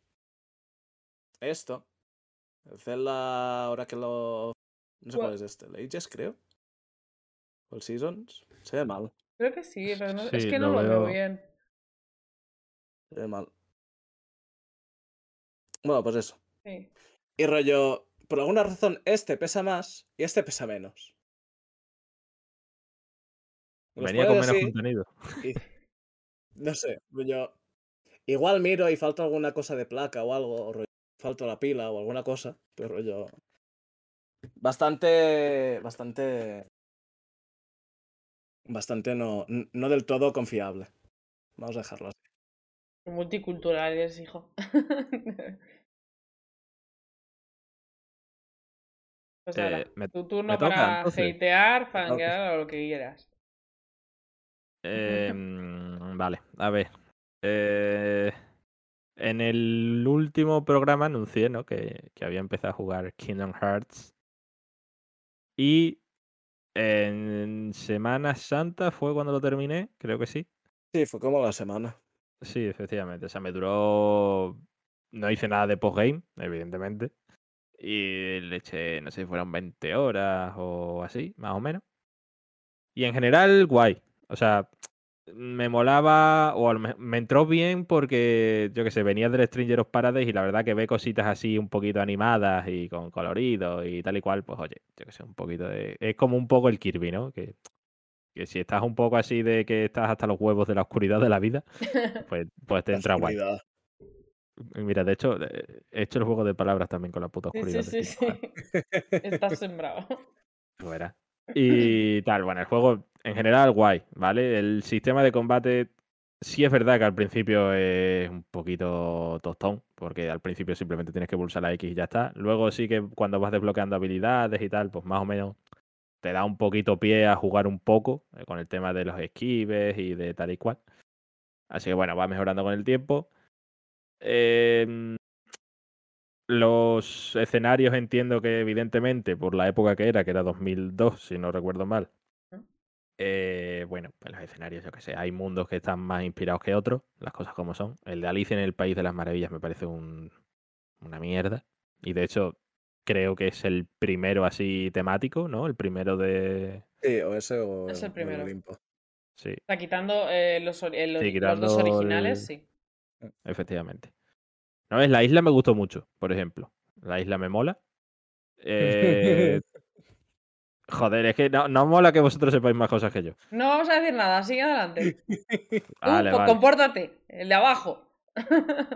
esto. El Zelda, ahora que lo... No sé ¿Cuál? cuál es este. ¿El Ages, creo? ¿O el Seasons? Se ve mal. Creo que sí, pero no- es que no lo veo veo. bien. Se ve mal. Bueno, pues eso. Sí. Y rollo, por alguna razón, este pesa más y este pesa menos. Los Venía con menos así, contenido. y- no sé, rollo. Igual miro y falta alguna cosa de placa o algo, o rollo, falta la pila o alguna cosa, pero rollo. Bastante. Bastante. Bastante no, no del todo confiable. Vamos a dejarlo así. Multicultural eres, hijo. Pues Eh, ahora, me- tu turno me toca, para entonces. hatear, fanguear o lo que quieras. Em, vale, a ver. Eh, en el último programa anuncié ¿no? que, que había empezado a jugar Kingdom Hearts. Y en Semana Santa fue cuando lo terminé, creo que sí. Sí, fue como la semana. Sí, efectivamente. O sea, me duró. No hice nada de postgame, evidentemente. Y le eché, no sé si fueron 20 horas o así, más o menos. Y en general, guay. O sea, me molaba, o a lo me, me entró bien porque, yo que sé, venía del Stranger of Paradise y la verdad que ve cositas así un poquito animadas y con colorido y tal y cual, pues oye, yo que sé, un poquito de... Es como un poco el Kirby, ¿no? Que, que si estás un poco así de que estás hasta los huevos de la oscuridad de la vida, pues, pues te La entra guay. Mira, de hecho, eh, he hecho el juego de palabras también con la puta Sí, oscuridad. sí, de sí, Kingdom sí. Estás sembrado. Verás. Y tal, bueno, el juego en general guay, ¿vale? El sistema de combate sí es verdad que al principio es un poquito tostón, porque al principio simplemente tienes que pulsar la X y ya está. Luego sí que cuando vas desbloqueando habilidades y tal, pues más o menos te da un poquito pie a jugar un poco eh, con el tema de los esquives y de tal y cual. Así que bueno, va mejorando con el tiempo. Em, los escenarios entiendo que evidentemente por la época que era, que era 2002, si no recuerdo mal. Eh, bueno, en los escenarios, yo que sé, hay mundos que están más inspirados que otros, las cosas como son. El de Alicia en el País de las Maravillas me parece un, una mierda. Y de hecho, creo que es el primero así temático, ¿no? El primero de. Sí, o ese o, Es el primero. Olimpo. Sí, O sea, quitando eh, los, dos originales, el- sí. efectivamente. No es la isla me gustó mucho, por ejemplo. La isla me mola. Eh, joder, es que no, no mola que vosotros sepáis más cosas que yo. No vamos a decir nada, sigue adelante. Vale, pues vale. compórtate, el de abajo.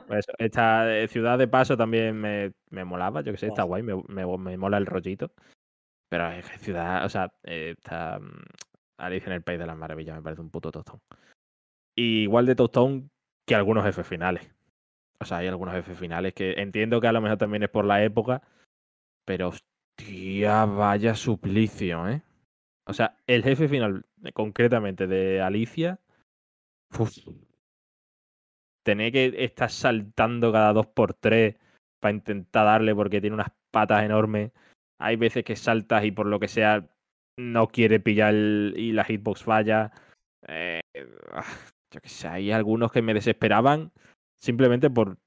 Pues esta eh, ciudad de paso también me, me molaba, yo que sé, está guay, me, me, me mola el rollito. Pero es que ciudad, o sea, eh, está mm, Alicia en el País de las Maravillas, me parece un puto tostón. Y igual de tostón que algunos jefes finales. O sea, hay algunos jefes finales que entiendo que a lo mejor también es por la época, pero hostia, vaya suplicio, ¿eh? O sea, el jefe final, eh, concretamente de Alicia, uf, tener que estar saltando cada dos por tres para intentar darle porque tiene unas patas enormes. Hay veces que saltas y por lo que sea no quiere pillar y la hitbox falla. Eh, ah, yo que sé, hay algunos que me desesperaban simplemente por,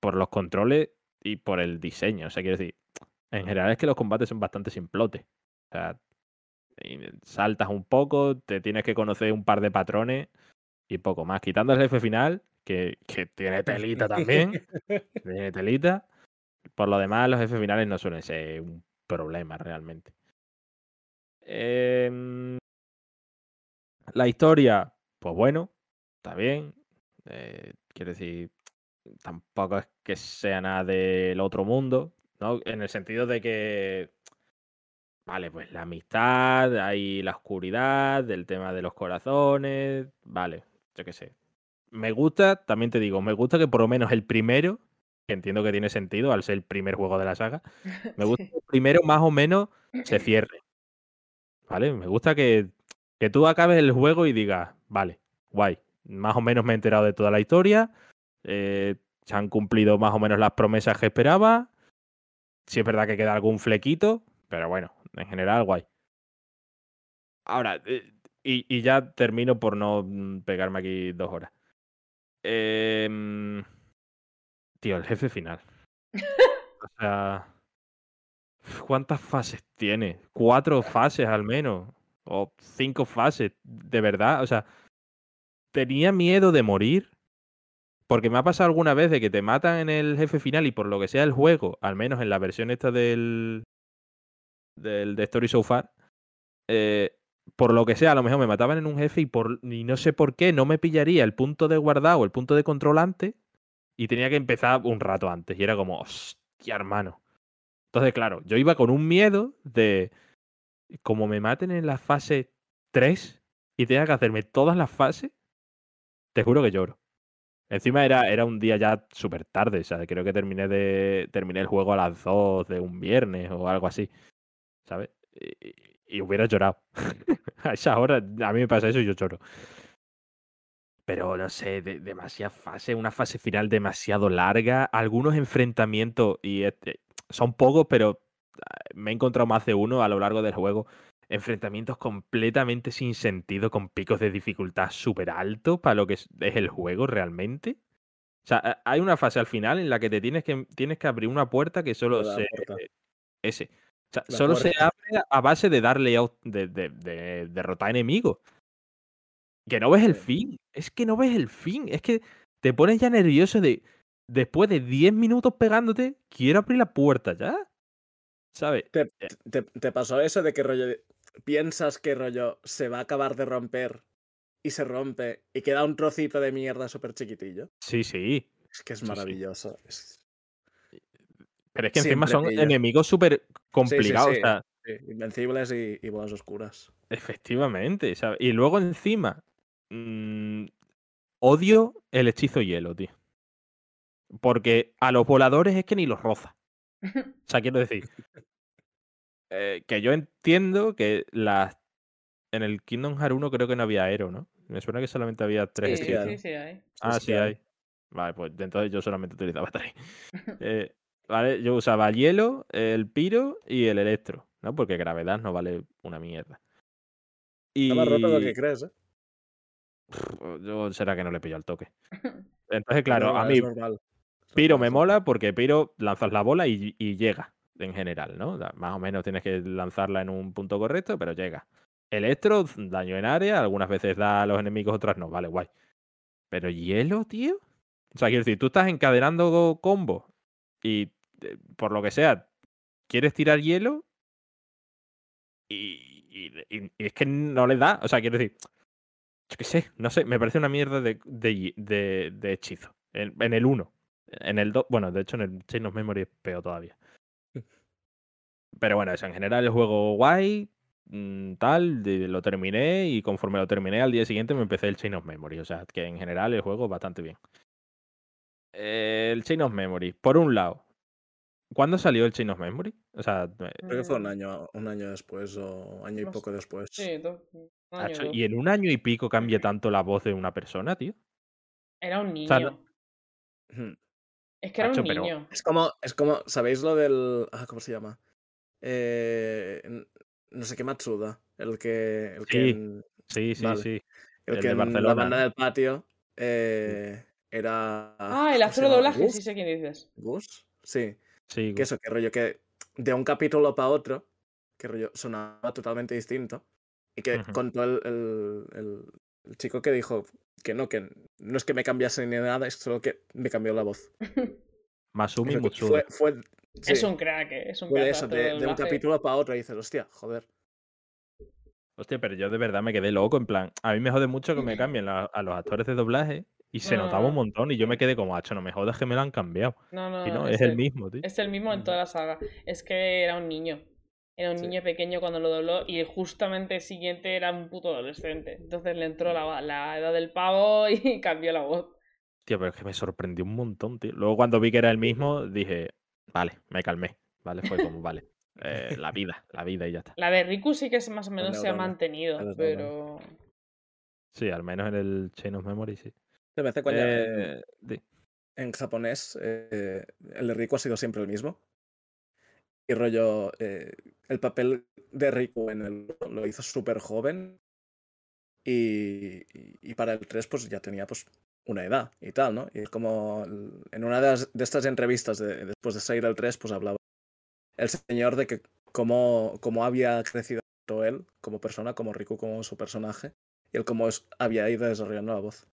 por los controles y por el diseño. O sea, quiero decir, en general es que los combates son bastante simplotes. O sea, saltas un poco, te tienes que conocer un par de patrones y poco más. Quitando el jefe final, que, que tiene telita también. tiene telita. Por lo demás, los jefes finales no suelen ser un problema realmente. Em, la historia, pues bueno, está bien. Eh, quiero decir, tampoco es que sea nada del otro mundo, ¿no? En el sentido de que, vale, pues la amistad, hay la oscuridad, el tema de los corazones, vale, yo qué sé. Me gusta, también te digo, me gusta que por lo menos el primero, que entiendo que tiene sentido al ser el primer juego de la saga, me gusta Sí. que el primero más o menos se cierre. ¿Vale? Me gusta que, que tú acabes el juego y digas, vale, guay, más o menos me he enterado de toda la historia, eh, se han cumplido más o menos las promesas que esperaba, sí es verdad que queda algún flequito, pero bueno, en general, guay. Ahora, eh, y, y ya termino por no mm, pegarme aquí dos horas. Em, tío, el jefe final. O sea, ¿cuántas fases tiene? Cuatro fases al menos. O cinco fases, de verdad. O sea, tenía miedo de morir. Porque me ha pasado alguna vez de que te matan en el jefe final y por lo que sea el juego, al menos en la versión esta del, del de Story So Far, eh, por lo que sea, a lo mejor me mataban en un jefe y, por, y no sé por qué no me pillaría el punto de guardado, el punto de control antes y tenía que empezar un rato antes. Y era como, hostia, hermano. Entonces, claro, yo iba con un miedo de, como me maten en la fase 3 y tenga que hacerme todas las fases, te juro que lloro. Encima era, era un día ya súper tarde, o sea, creo que terminé de terminé el juego a las 2 de un viernes o algo así, ¿sabes? Y, hubiera llorado. a esa hora, a mí me pasa eso y yo lloro. Pero no sé, de, demasiada fase, una fase final demasiado larga, algunos enfrentamientos, y este, son pocos, pero ah, me he encontrado más de uno a lo largo del juego. Enfrentamientos completamente sin sentido, con picos de dificultad súper altos para lo que es, es el juego realmente. O sea, hay una fase al final en la que te tienes que, tienes que abrir una puerta que solo La se. puerta. Ese. O sea, La solo se abre a base de darle out, de, de- de derrotar enemigos. Que no ves el fin. Es que no ves el fin. Es que te pones ya nervioso de. Después de 10 minutos pegándote, quiero abrir la puerta ya. ¿Sabes? ¿Te, Eh. te, te pasó eso de que rollo piensas que rollo se va a acabar de romper y se rompe y queda un trocito de mierda súper chiquitillo? Sí, sí. Es que es Sí, sí. maravilloso. es- Pero es que encima son pillo. enemigos súper Sí, sí, complicados. sí, O sea, sí, Invencibles y, y bolas oscuras. efectivamente. ¿sabes? Y luego encima. mm, odio el hechizo hielo, tío. Porque a los voladores es que ni los roza. O sea, quiero decir. Eh, que yo entiendo que las. En el Kingdom Hearts 1 creo que no había aero, ¿no? Me suena que solamente había tres Sí, sí, sí, sí, hay. Ah, sí sí, hay. hay. Vale, pues entonces yo solamente utilizaba tres. Eh, vale, yo usaba hielo, el piro y el electro, ¿no? Porque gravedad no vale una mierda. Y Está más roto de lo que crees, ¿eh? Pff, yo será que no le pillo al toque. Entonces, claro, a mí Piro me mola porque Piro lanzas la bola y, y llega en general, ¿no? Más o menos tienes que lanzarla en un punto correcto, pero llega. Electro, daño en área, algunas veces da a los enemigos, otras no, vale, guay. Pero hielo, tío. O sea, quiero decir, tú estás encadenando combos y eh, por lo que sea, quieres tirar hielo y, es que no le da. O sea, quiero decir, yo qué sé, no sé, me parece una mierda de, de, de- de hechizo. En, en el 1. En el 2, bueno, de hecho en el Chain of Memory es peor todavía. Pero bueno, eso, en general el juego guay, mm, tal, de- lo terminé y conforme lo terminé al día siguiente me empecé el Chain of Memory. O sea, que en general el juego bastante bien. Eh, El Chain of Memory, por un lado, ¿cuándo salió el Chain of Memory? O sea, Creo que fue un Mm, año, un año después o año y poco después. Sí, dos, año, y en un año y pico cambia tanto la voz de una persona, tío. Era un niño. sea, no- Ujú. Es que era un pero- niño. Es como, es como, ¿sabéis lo del. Ah, ¿cómo se llama? Eh, no sé qué Matsuda. El que. El que Sí, en- Sí, sí, Vale. sí. el el que de en la Barcelona, banda ¿no? del patio eh, era. Ah, el ¿cómo se actor de doblaje, sí sé quién dices. ¿Gus? Sí. Sí, Que eso, que rollo que de un capítulo para otro, que rollo sonaba totalmente distinto. Y que Ujú. contó el, el, el- el chico que dijo que no, que no es que me cambiase ni nada, es solo que me cambió la voz. Masumi Mutsuda. fue, fue, Es un crack, eh, es un fue crack. eso, de un capítulo para otro. Y dices, hostia, joder. Hostia, pero yo de verdad me quedé loco. En plan, a mí me jode mucho que me cambien la- a los actores de doblaje y se No, no, notaba un montón. Y yo me quedé como, hacho, no me jodas que me lo han cambiado. No, no, Y no, es es el el- mismo, tío. Es el mismo en toda la saga. Es que era un niño. Era un Sí. niño pequeño cuando lo dobló y justamente el siguiente era un puto adolescente. Entonces le entró la, la edad del pavo y cambió la voz. Tío, pero es que me sorprendió un montón, tío. Luego cuando vi que era el mismo, dije, vale, me calmé. Vale, fue como, vale. eh, la vida, la vida y ya está. La de Riku sí que es más o menos se ha mantenido, pero... Sí, al menos en el Chain of Memory, sí. Se me hace coña, en, Eh, en japonés, eh, el de Riku ha sido siempre el mismo. Y rollo, eh, el papel de Riku en el lo hizo súper joven. Y, y- y para el 3 pues ya tenía pues una edad y tal, ¿no? Y como el- en una de, las- de estas entrevistas de- después de salir el 3 pues hablaba el señor de que cómo, cómo había crecido él como persona, como Riku como su personaje, y el cómo es- había ido desarrollando la voz.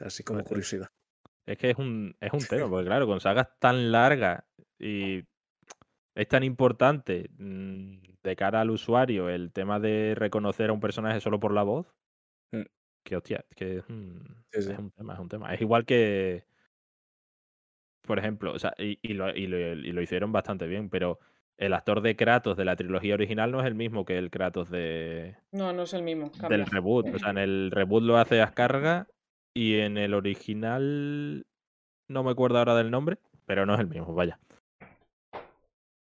Así como Pues sí. curiosidad. Es que es un, es un tema, porque claro, con sagas tan largas y es tan importante mm, de cara al usuario el tema de reconocer a un personaje solo por la voz, Mm. Que hostia, es que es un, Sí, sí. es un tema, es un tema. Es igual que, por ejemplo, o sea, y, y lo, y lo- y lo hicieron bastante bien, pero el actor de Kratos de la trilogía original no es el mismo que el Kratos de, No, no es el mismo. del reboot. O sea, en el reboot lo hace Ascarga y en el original no me acuerdo ahora del nombre, pero no es el mismo, vaya.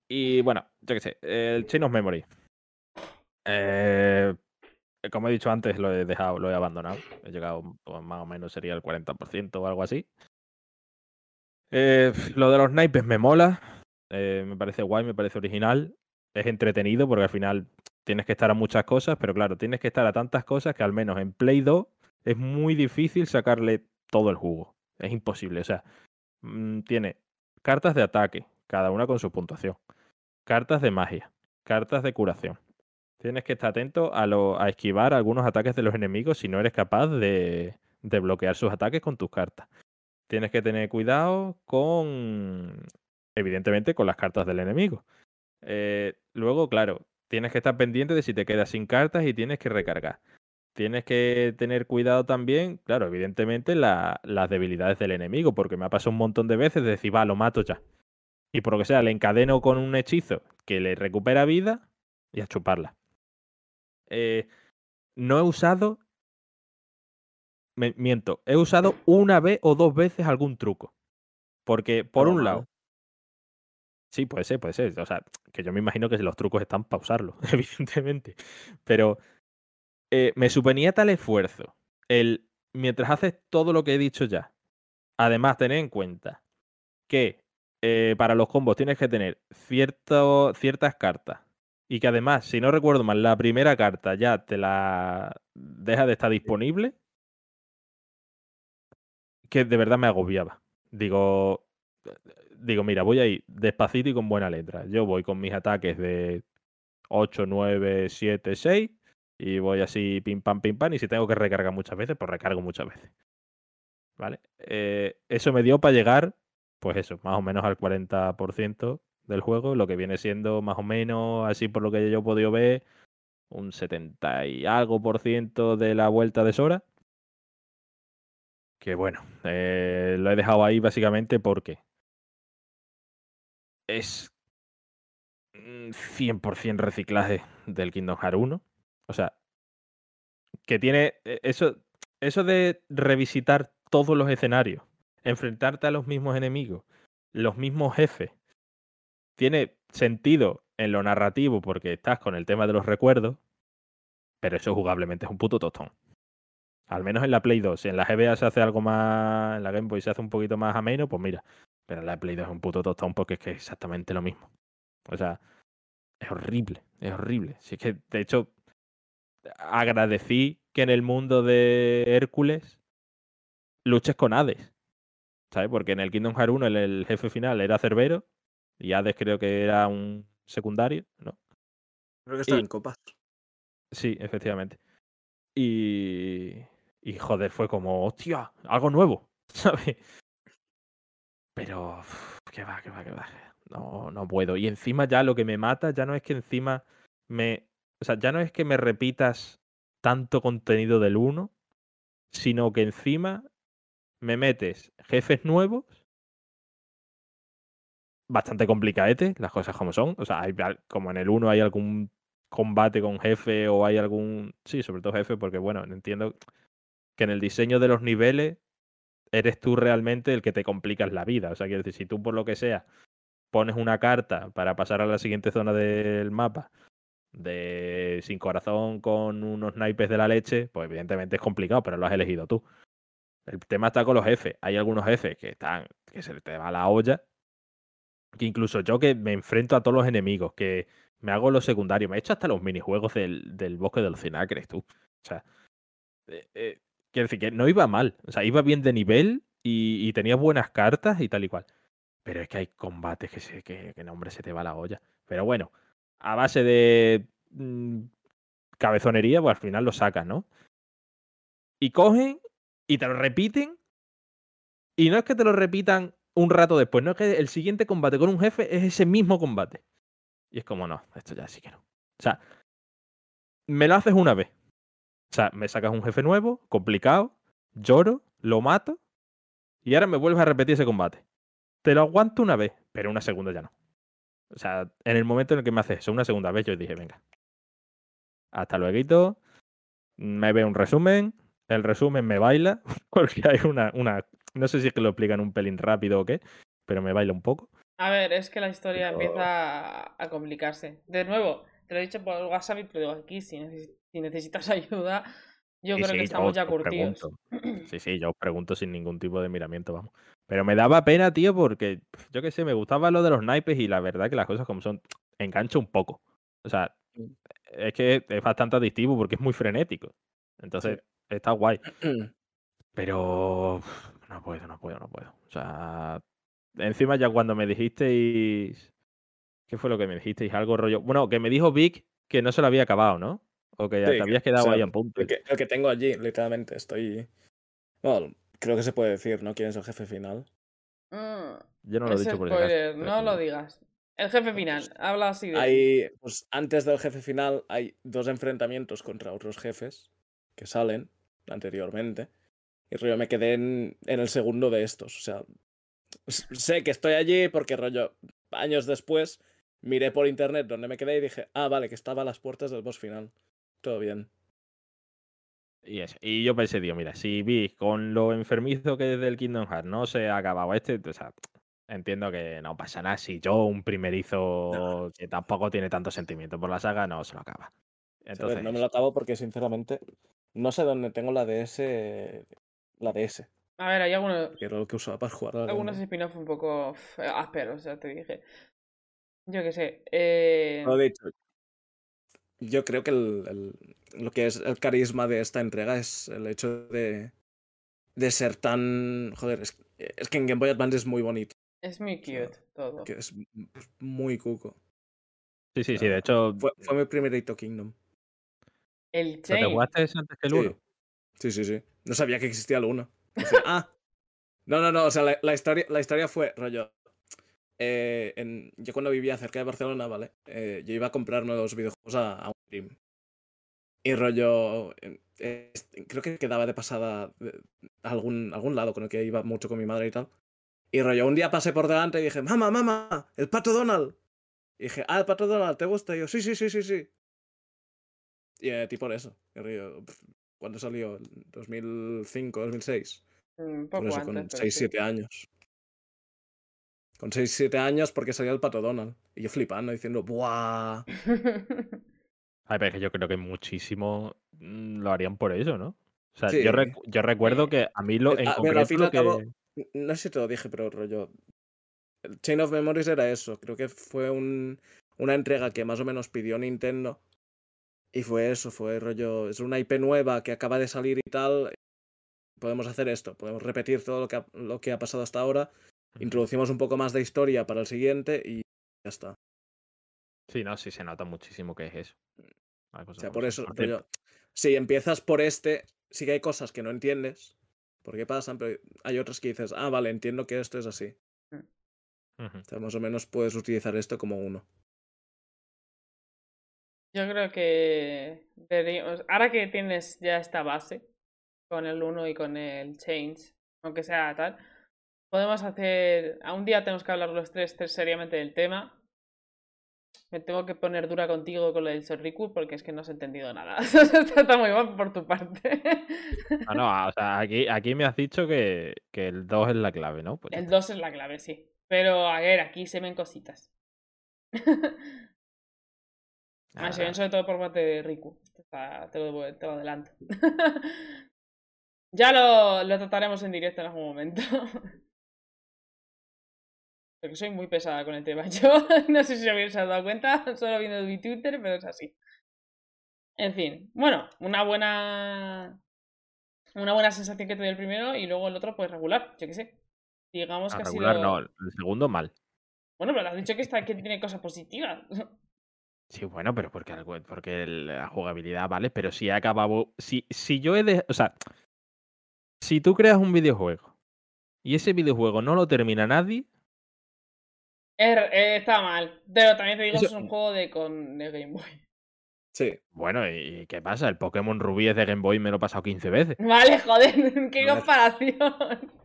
Y bueno, yo qué sé, el Chain of Memory. Eh, como he dicho antes, lo he dejado, lo he abandonado. He llegado, pues, más o menos sería el 40% o algo así. Eh, lo de los naipes me mola. eh, me parece guay, me parece original. Es entretenido porque al final tienes que estar a muchas cosas, pero claro, tienes que estar a tantas cosas que al menos en Play 2 es muy difícil sacarle todo el jugo. Es imposible. O sea, mm, tiene cartas de ataque, cada una con su puntuación. Cartas de magia, cartas de curación. Tienes que estar atento a, lo, a esquivar algunos ataques de los enemigos si no eres capaz de, bloquear sus ataques con tus cartas. Tienes que tener cuidado con, evidentemente, con las cartas del enemigo. Eh, luego, claro, tienes que estar pendiente de si te quedas sin cartas y tienes que recargar. Tienes que tener cuidado también, claro, evidentemente, la- las debilidades del enemigo, porque me ha pasado un montón de veces de decir, va, lo mato ya. Y por lo que sea, le encadeno con un hechizo que le recupera vida y a chuparla. Eh, no he usado. me- miento, he usado una vez o dos veces algún truco. Porque, por un lado, Sí, puede ser, puede ser. O sea, que yo me imagino que los trucos están para usarlo, evidentemente. Pero eh, me suponía tal esfuerzo el mientras haces todo lo que he dicho ya. Además, tener en cuenta que eh, para los combos tienes que tener cierto, ciertas cartas. Y que además, si no recuerdo mal, la primera carta ya te la deja de estar disponible. Que de verdad me agobiaba. Digo, digo, mira, voy a ir despacito y con buena letra. Yo voy con mis ataques de 8, 9, 7, 6 y voy así pim pam pim pam y si tengo que recargar muchas veces, pues recargo muchas veces. ¿Vale? Eh, eso me dio para llegar, pues eso, más o menos al 40% del juego, lo que viene siendo más o menos, así por lo que yo he podido ver, un 70 y algo por ciento de la vuelta de Sora. Que bueno, eh, lo he dejado ahí básicamente porque es 100% reciclaje del Kingdom Hearts 1. O sea, que tiene e, eso, eso de revisitar todos los escenarios, enfrentarte a los mismos enemigos, los mismos jefes, tiene sentido en lo narrativo porque estás con el tema de los recuerdos, pero eso jugablemente es un puto tostón. Al menos en la Play 2. Si en la GBA se hace algo más, en la Game Boy se hace un poquito más ameno, pues mira, pero la Play 2 es un puto tostón porque es que es exactamente lo mismo. O sea, es horrible, es horrible. Si es que, de hecho, agradecí que en el mundo de Hércules luches con Hades. ¿Sabes? Porque en el Kingdom Hearts 1 el, jefe final era Cerbero y Hades creo que era un secundario, ¿no? Creo que está en copas. Sí, efectivamente. Y. Y joder, fue como, hostia, algo nuevo, ¿sabes? Pero, que va, que va, que va. No, no puedo. Y encima ya lo que me mata ya no es que encima me... O sea, ya no es que me repitas tanto contenido del 1, sino que encima me metes jefes nuevos, bastante complicaete, las cosas como son. O sea, hay, como en el 1 hay algún combate con jefe o hay algún... Sí, sobre todo jefe, porque bueno, entiendo que en el diseño de los niveles eres tú realmente el que te complicas la vida. O sea, quiero decir, si tú por lo que sea pones una carta para pasar a la siguiente zona del mapa de sin corazón con unos naipes de la leche, pues evidentemente es complicado, pero lo has elegido tú. El tema está con los jefes. Hay algunos jefes que están, que se te va la olla. Que incluso yo que me enfrento a todos los enemigos, que me hago los secundarios, me he hecho hasta los minijuegos del, del bosque de los cinacres, tú. O sea, eh, eh, Quiero decir que no iba mal. O sea, iba bien de nivel y, tenía buenas cartas y tal y cual. Pero es que hay combates que, se, que, que nombre se te va la olla. Pero bueno, a base de mm, cabezonería, pues al final lo sacas, ¿no? Y cogen y te lo repiten. Y no es que te lo repitan un rato después, no es que el siguiente combate con un jefe es ese mismo combate. Y es como, no, esto ya sí que no. O sea, me lo haces una vez. O sea, me sacas un jefe nuevo, complicado, lloro, lo mato y ahora me vuelves a repetir ese combate. Te lo aguanto una vez, pero una segunda ya no. O sea, en el momento en el que me haces eso una segunda vez, yo dije, venga. Hasta luego. Me ve un resumen. El resumen me baila. Porque hay una, una. No sé si es que lo explican un pelín rápido o qué. Pero me baila un poco. A ver, es que la historia empieza a complicarse. De nuevo, te lo he dicho por WhatsApp, pero aquí si si necesitas ayuda, yo creo que estamos ya curtidos. Sí, sí, yo os pregunto sin ningún tipo de miramiento, vamos. Pero me daba pena, tío, porque yo qué sé, me gustaba lo de los naipes y la verdad que las cosas como son, engancho un poco. O sea, mm. es que es bastante adictivo porque es muy frenético. Entonces, está guay. Pero no puedo, no puedo, no puedo. O sea, encima ya cuando me dijisteis... ¿Qué fue lo que me dijisteis? Algo rollo... Bueno, que me dijo Vic que no se lo había acabado, ¿no? O que ya te habías quedado ahí en punto. El que, tengo allí, literalmente, estoy. Bueno, creo que se puede decir, ¿no? ¿Quién es el jefe final? Mm, Yo no lo he dicho por spoiler, No lo digas. El jefe final, pues habla así de. Hay, pues antes del jefe final hay dos enfrentamientos contra otros jefes que salen anteriormente. Y rollo me quedé en, en el segundo de estos. O sea, sé que estoy allí porque rollo años después miré por internet donde me quedé y dije, ah, vale, que estaba a las puertas del boss final todo bien. Y, y yo pensé, digo, mira, si vi con lo enfermizo que es del Kingdom Hearts no se ha acabado este, o sea, entiendo que no pasa nada. Si yo, un primerizo que tampoco tiene tanto sentimiento por la saga, no se lo acaba. Entonces, no me lo acabo porque, sinceramente, no sé dónde tengo la DS. La DS. A ver, hay algunos, Que era lo que usaba para jugar. a algunos Game spin-off un poco ásperos, ya te dije. Yo qué sé. Eh... No, de hecho, yo creo que el- el- lo que es el carisma de esta entrega es el hecho de, de ser tan. Joder, es, es que en Game Boy Advance es muy bonito. Es muy cute todo. Que es muy cuco. sí, sí, sí. De hecho, Fue, fue mi primerito Kingdom. El ¿pero ¿te Chain. jugaste antes que el Sí. 1? Sí, sí, sí. No sabía que existía 1. ah. No, no, no. O sea, la, historia, la historia fue, rollo. eh, yo cuando vivía cerca de Barcelona, ¿vale? Eh, yo iba a comprar nuevos videojuegos a, a un stream. Y rollo. creo que quedaba de pasada algún, algún lado con el que iba mucho con mi madre y tal. Y rollo, un día pasé por delante y dije, mamá, mamá, el pato Donald. Y dije, ah, el pato Donald, ¿te gusta? Y yo, sí, sí, sí, sí, sí. Y eh, tipo eso. Y rollo, ¿Cuándo salió? ¿En 2005, 2006. Un Por poco eso, antes, con pero 6, sí. 7 años. Con 6, 7 años porque salía el pato Donald. Y yo flipando, diciendo, ¡buah! Ay, pero es que yo creo que muchísimo mm, lo harían por eso, ¿no? O sea, Sí. yo, recu- yo recuerdo Sí. que a mí lo, Eh, en ah, pero al concreto lo que... N- No sé si te lo dije, pero rollo. El Chain of Memories era eso. Creo que fue un, una entrega que más o menos pidió Nintendo. Y fue eso, fue rollo. Es una IP nueva que acaba de salir y tal. Podemos hacer esto, podemos repetir todo lo que ha, lo que ha pasado hasta ahora. Introducimos un poco más de historia para el siguiente y ya está. Sí, no, sí se nota muchísimo que es eso. Las O sea, por eso, Porque- rollo, si empiezas por este, sí que hay cosas que no entiendes por qué pasan, pero hay otras que dices, ah, vale, entiendo que esto es así. Ujú. O sea, más o menos puedes utilizar esto como uno. Yo creo que deberíamos- ahora que tienes ya esta base con el 1 y con el Change, aunque sea tal, podemos hacer. A un día tenemos que hablar los tres, tres seriamente del tema. Me tengo que poner dura contigo con lo del Sorriku porque es que no has entendido nada. Está muy mal por tu parte. Ah, no, o sea, aquí, aquí me has dicho que, que el 2 es la clave, ¿no? Pues El está. 2 es la clave, sí. Pero a ver, aquí se ven cositas. Ah, se ven Nada, sobre todo por parte de Riku. Te, lo, te lo adelanto. ya lo, lo trataremos en directo en algún momento. Porque soy muy pesada con el tema. Yo no sé si os habéis dado cuenta, solo viendo mi Twitter, pero es así. En fin, bueno, una buena. Una buena sensación que te dio el primero y luego el otro, pues regular, yo qué sé. Digamos a que ha regular sido. no, el segundo mal. Bueno, pero has dicho que, está, que tiene cosas positivas. Sí, bueno, pero porque, algo- porque la jugabilidad, ¿vale? Pero si he acabado. Si, si yo he de. O sea, si tú creas un videojuego y ese videojuego no lo termina nadie, Er- eh, está mal. Pero también te digo, Eso- es un juego de, con, de Game Boy. Sí. bueno, ¿y qué pasa? El Pokémon Rubí es de Game Boy me lo he pasado 15 veces. Vale, joder, qué comparación.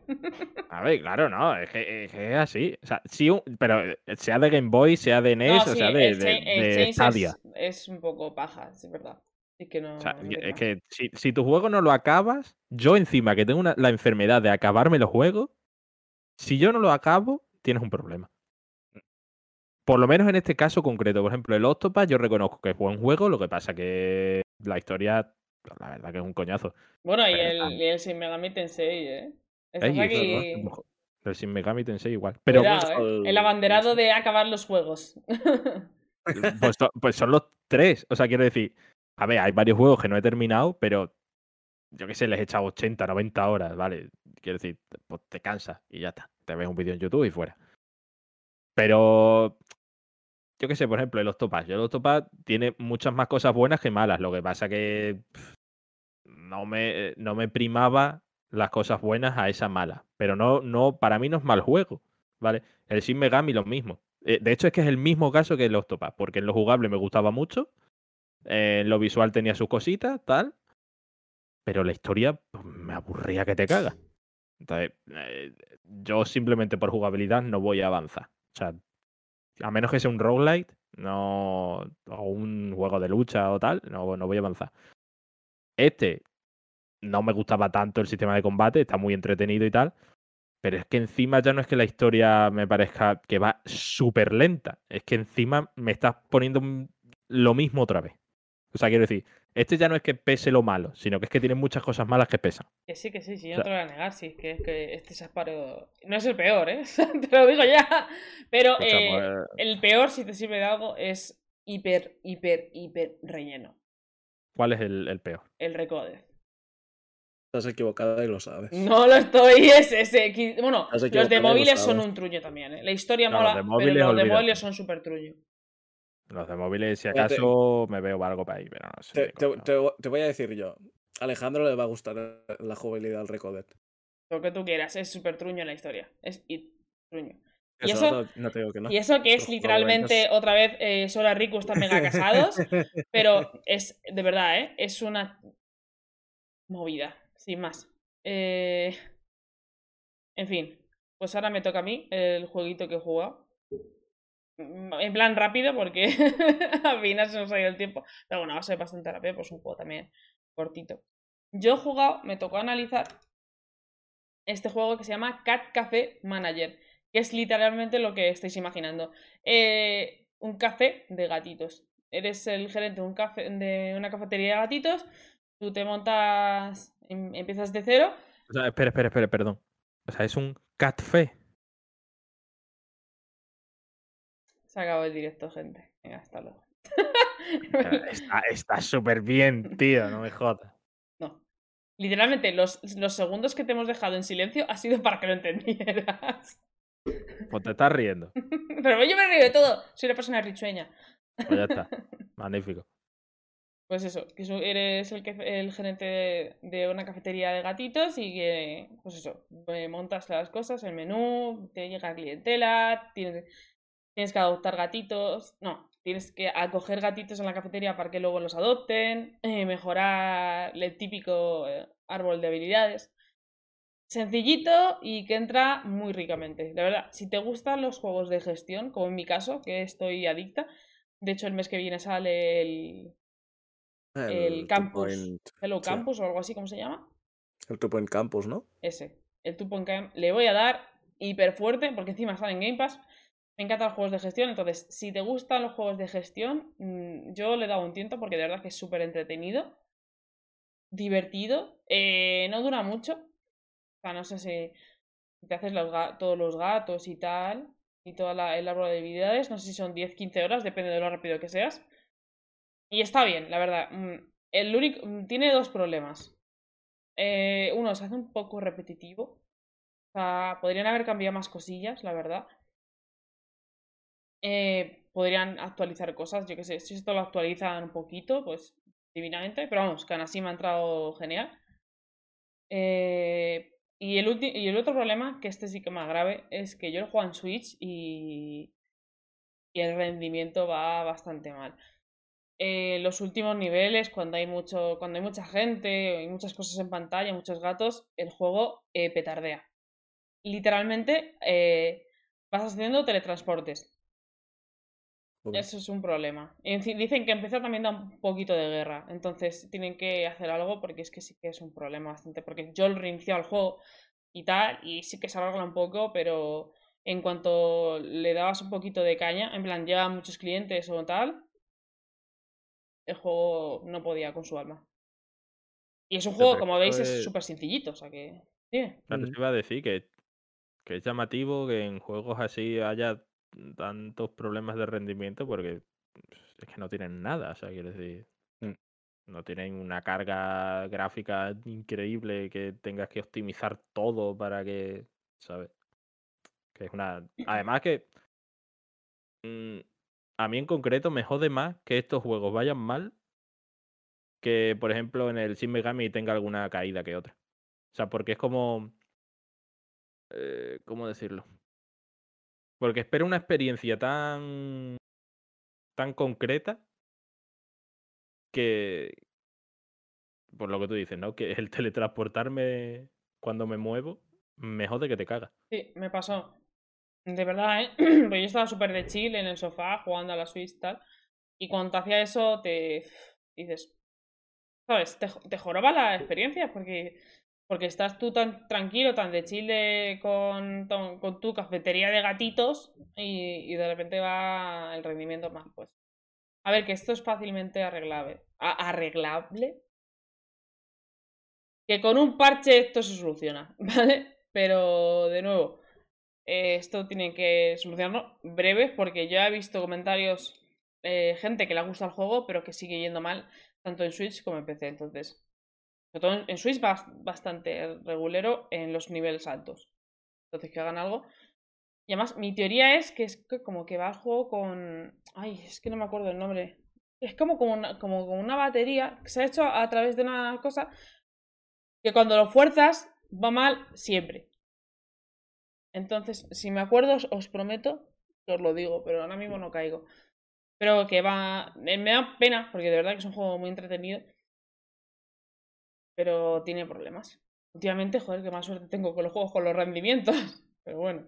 A ver, claro, no, es que, es que es así. O sea, sí, un- pero eh, sea de Game Boy, sea de NES, No, o sea de, el de- Chain- el de Chains Stadia. es, es un poco paja, es verdad. Es que no. O sea, no yo- tiene es que si, si tu juego no lo acabas, yo encima que tengo una- la enfermedad de acabarme los juegos, si yo no lo acabo, tienes un problema. Por lo menos en este caso concreto, por ejemplo, el Octopath yo reconozco que es buen juego, lo que pasa que la historia, la verdad que es un coñazo. Bueno, y el, y el Shin Megami Tensei, ¿eh? Ey, aquí. El Shin Megami Tensei igual. Pero Cuidado, ¿eh? el- abanderado de acabar los juegos. pues, pues son los tres. O sea, quiero decir, a ver, hay varios juegos que no he terminado, pero yo qué sé, les he echado 80, 90 horas, ¿vale? Quiero decir, pues te cansas y ya está. Te ves un vídeo en YouTube y fuera. Pero yo qué sé, por ejemplo, el Octopath. Yo el Octopath tiene muchas más cosas buenas que malas. Lo que pasa que no me, no me primaba las cosas buenas a esa mala. Pero no, no, para mí no es mal juego, ¿vale? El Shin Megami lo mismo. Eh, De hecho, es que es el mismo caso que el Octopath, porque en lo jugable me gustaba mucho, eh, en lo visual tenía sus cositas, tal, pero la historia pues, me aburría que te caga. Entonces, eh, yo simplemente por jugabilidad no voy a avanzar. O sea, a menos que sea un roguelite, no, o un juego de lucha o tal, no, no voy a avanzar. Este no me gustaba tanto el sistema de combate, está muy entretenido y tal, Pero es que encima ya no es que la historia me parezca que va súper lenta. Es que encima me estás poniendo lo mismo otra vez. O sea, quiero decir, este ya no es que pese lo malo, sino que es que tiene muchas cosas malas que pesan. Que sí, que sí, sí, yo O no te lo voy a negar, sí, que es que este se ha parado. No es el peor, ¿eh? te lo digo ya. Pero eh, el peor, si te sirve de algo, es hiper, hiper, hiper relleno. ¿Cuál es el, el peor? El Recoded. Estás equivocada y lo sabes. No lo estoy, es ese. Bueno, los de lo móviles son un truño también, ¿eh? La historia No, los mola, de pero los de móviles son súper truño. Los de móviles, si acaso me veo algo para ahí, pero no sé. Te, te- coño. te- te voy a decir yo. A Alejandro le va a gustar la jugabilidad al Recoded. Lo que tú quieras, es súper truño la historia. Es y- truño. Y Eso, eso- no, no te digo que no. Y eso que es Los literalmente otra vez eh, Sora Riku están mega casados, pero es de verdad, ¿eh? Es una movida, sin más. Eh, En fin, pues ahora me toca a mí el jueguito que he jugado. Mm, En plan rápido, porque al final se nos ha ido el tiempo. Pero bueno, va a ser bastante rápido, pues un juego también cortito. Yo he jugado, me tocó analizar este juego que se llama Cat Café Manager, que es literalmente lo que estáis imaginando. Eh, un café de gatitos. Eres el gerente de, un café, de una cafetería de gatitos, tú te montas, em- empiezas de cero. O sea, espera, espera, espera, perdón. O sea, es un catfé. Se acabó el directo, gente. Venga, hasta luego. Está súper bien, tío, no me jodas. No. Literalmente, los, los segundos que te hemos dejado en silencio ha sido para que lo entendieras. Pues te estás riendo. Pero yo me río de todo. Soy una persona risueña. Pues ya está. Magnífico. Pues eso, que eres el, que- el gerente de, una cafetería de gatitos y que, pues eso, montas las cosas, el menú, te llega clientela, tienes, tienes que adoptar gatitos, no, tienes que acoger gatitos en la cafetería para que luego los adopten, eh, mejorar el típico eh, árbol de habilidades. Sencillito y que entra muy ricamente. La verdad, si te gustan los juegos de gestión, como en mi caso, que estoy adicta, de hecho el mes que viene sale el, el Two campus. Hello sí. Campus o algo así, ¿cómo se llama? el Two Point Campus, ¿no? Ese. El Two Point Camp. Le voy a dar hiper fuerte porque encima sale en Game Pass. Me encantan los juegos de gestión. Entonces, si te gustan los juegos de gestión, mm, yo le he dado un tiento porque de verdad que es súper entretenido. Divertido. eh, no dura mucho. O sea, no sé si te haces los todos los gatos y tal. Y todo el árbol de habilidades. No sé si son 10-15 horas, depende de lo rápido que seas. Y está bien, la verdad. Mm, El único, mm, tiene dos problemas. Eh, uno, se hace un poco repetitivo. O sea, podrían haber cambiado más cosillas, la verdad. Eh, podrían actualizar cosas, yo qué sé. Si esto lo actualizan un poquito, pues divinamente. Pero vamos, que así me ha entrado genial. Eh, y, el y el otro problema, que este sí que más grave, es que yo lo juego en Switch y, y el rendimiento va bastante mal. Eh, los últimos niveles, cuando hay mucho, cuando hay mucha gente, hay muchas cosas en pantalla, muchos gatos, el juego petardea. Literalmente vas haciendo teletransportes. Eso es un problema. Y dicen que empezar también da un poquito de guerra. Entonces tienen que hacer algo porque es que sí que es un problema bastante. Porque yo lo reinicio al juego y tal, y sí que se alarga un poco, pero en cuanto le dabas un poquito de caña, en plan, llegan muchos clientes o tal, el juego no podía con su alma. Y es un juego, como veis, es súper sencillito, o sea que. Iba a decir que, que es llamativo que en juegos así haya tantos problemas de rendimiento porque es que no tienen nada, o sea, quiero decir, Mm. no tienen una carga gráfica increíble que tengas que optimizar todo para que, ¿sabes? Que es una... Además que mm, a mí en concreto me jode más que estos juegos vayan mal que, por ejemplo, en el Shin Megami tenga alguna caída que otra. O sea, porque es como. eh, ¿Cómo decirlo? Porque espero una experiencia tan. tan concreta. que. Por lo que tú dices, ¿no? Que el teletransportarme cuando me muevo. me jode que te cagas. Sí, me pasó. De verdad, ¿eh? Pues yo estaba súper de chill en el sofá jugando a la Switch y tal. Y cuando te hacía eso, te dices. ¿Sabes? Te, te joroba la experiencia porque Porque estás tú tan tranquilo, tan de chile con, tu cafetería de gatitos y, de repente va el rendimiento más. Pues. A ver, que esto es fácilmente arreglable. ¿Arreglable? Que con un parche esto se soluciona, ¿vale? Pero, de nuevo, eh, esto tiene que solucionarlo breve porque yo he visto comentarios, eh, gente que le gusta el juego, pero que sigue yendo mal, tanto en Switch como en PC. Entonces, sobre todo en- Switch va bast- bastante regulero en los niveles altos. Entonces, que hagan algo. Y además, mi teoría es que es como que va el juego con. Ay, es que no me acuerdo el nombre. Es como, como, una, como una batería que se ha hecho a través de una cosa que cuando lo fuerzas va mal siempre. Entonces, si me acuerdo, os, prometo os lo digo, pero ahora mismo no caigo. Pero que va. Me da pena, porque de verdad que es un juego muy entretenido. Pero tiene problemas. Últimamente, joder, que más suerte tengo con los juegos con los rendimientos. Pero bueno.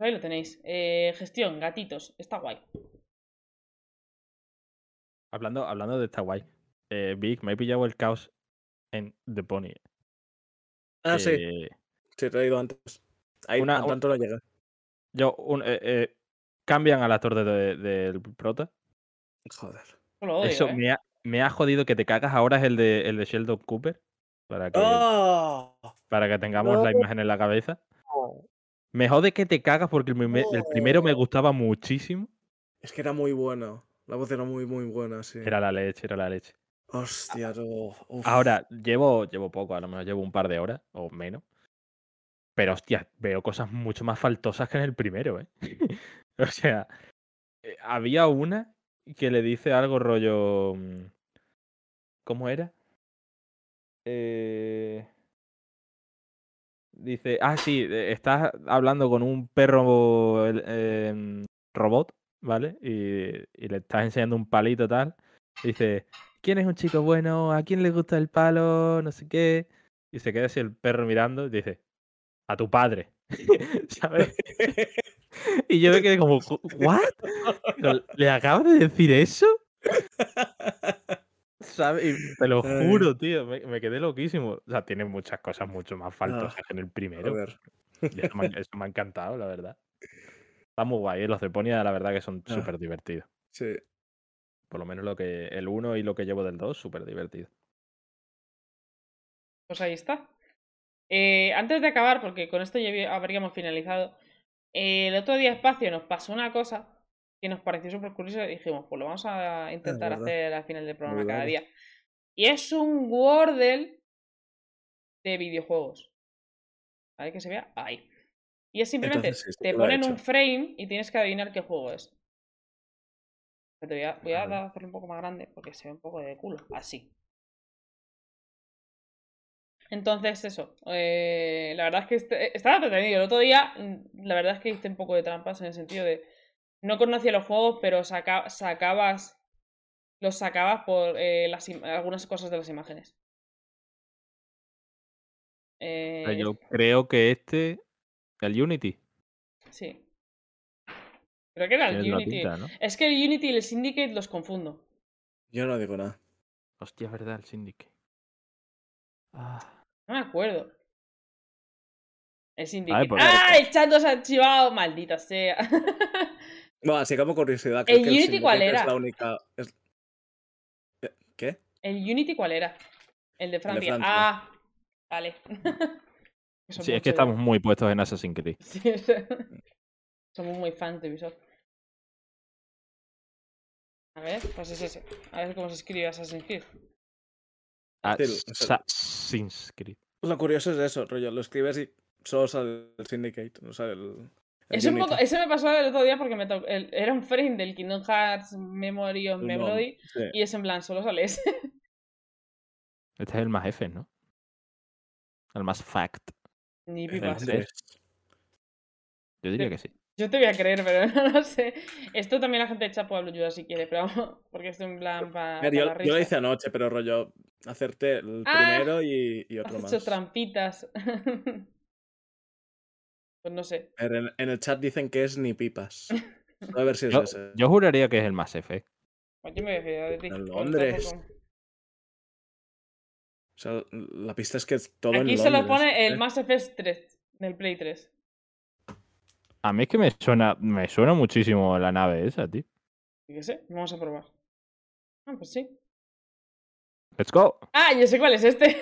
Ahí lo tenéis. Eh, gestión, gatitos. Está guay. Hablando, hablando de esta guay. Eh, Vic, me he pillado el caos en The Pony. Ah, sí. Eh, Sí, te lo he ido antes. Ahí Una- a tanto no llegué. yo, un- eh, eh, cambian al actor de- de- del prota. Joder. Yo lo odio, Eso ¿eh? me, ha, me ha jodido que te cagas. Ahora es el de, el de Sheldon Cooper. Para que, ¡Oh! para que tengamos la no. imagen en la cabeza. Me jode que te cagas porque el, primer- el primero me Oh. gustaba muchísimo. Es que era muy bueno. La voz era muy, muy buena, sí. Era la leche, era la leche. Hostia, tú. Uf. Ahora, llevo, llevo poco, a lo mejor llevo un par de horas o menos. Pero, hostia, veo cosas mucho más faltosas que en el primero, ¿eh? o sea, eh, había una que le dice algo rollo. mm, ¿Cómo era? Eh, Dice, ah, sí, eh, estás hablando con un perro em, robot, ¿vale? Y, y le estás enseñando un palito tal. Dice, ¿quién es un chico bueno? ¿A quién le gusta el palo? No sé qué. Y se queda así el perro mirando y dice, a tu padre. ¿Sabes? Y yo me quedé como, ¿what? ¿Le acabas de decir eso? ¿Sabes? Te lo juro, tío. Me, me quedé loquísimo. O sea, tiene muchas cosas mucho más Ah, faltosas que en el primero. Eso, me, ha- eso me ha encantado, la verdad. Está muy guay. ¿eh? Los de Ponia, la verdad que son Ah. súper divertidos. Sí. Por lo menos lo que el 1 y lo que llevo del 2, súper divertido. Pues ahí está. Eh, antes de acabar, porque con esto ya habríamos finalizado, el otro día Espacio nos pasó una cosa que nos pareció súper curiosa y dijimos, pues lo vamos a intentar hacer al final del programa cada día. Y es un Wordle de videojuegos. ¿Vale? Que se vea ahí. Y es simplemente, Entonces, sí, esto te he ponen un frame y tienes que adivinar qué juego es. Te voy a, voy a hacerlo un poco más grande porque se ve un poco de culo. Así. Entonces, eso. eh, la verdad es que este- estaba entretenido. El otro día, mm, la verdad es que hice un poco de trampas en el sentido de. No conocía los juegos, pero saca- sacabas. Los sacabas por eh, las algunas cosas de las imágenes. Eh, Yo creo que este, el Unity, Sí. Creo que era el Unity. pinta, ¿no? Es que el Unity y el Syndicate los confundo. Yo no digo nada. Hostia, es verdad, el Syndicate. Ah, No me acuerdo. El Syndicate. pues- ¡Ah! El chat nos ha archivado. Maldita sea. Bueno, así como curiosidad, creo ¿El que Unity cuál Syndicate era? Es la única. es- Eh, ¿Qué? ¿El Unity cuál era? El de Francia. Francia. Ah, vale. Sí, es que estamos muy puestos en Assassin's Creed. Sí, sea, Somos muy fans de Ubisoft. A ver, pues es ese. A ver cómo se escribe Assassin's Creed. Sea- Assassin's Creed. Lo curioso es eso, rollo. Lo escribes y solo sale el Syndicate, no sale el. el Es un Unity. poco, eso me pasó el otro día porque me tocó. el- era un frame del Kingdom Hearts Memory of sí. Y es en plan, solo sale ese. Este es el más F, ¿no? El más fact. Ni pipas. Andrés. Yo diría que sí. Yo te voy a creer, pero no lo sé. Esto también la gente echa pueblo ayuda si quiere, pero vamos, porque esto en plan para yo, la yo lo hice anoche, pero rollo. Hacerte el Ah, primero y, y Has otro más. hecho trampitas. pues no sé. En, en el chat dicen que es ni pipas. A ver si es Yo, ese. yo juraría que es el más F. Pues yo me voy a fiar de ti. En Londres. tampoco- sea, la pista es que es todo en Aquí se lo pone el ¿eh? Mass Effect 3 del Play 3. A mí es que me suena, me suena muchísimo la nave esa, tío. Sé, vamos a probar. Ah, pues sí. Let's go. Ah, yo sé cuál es este.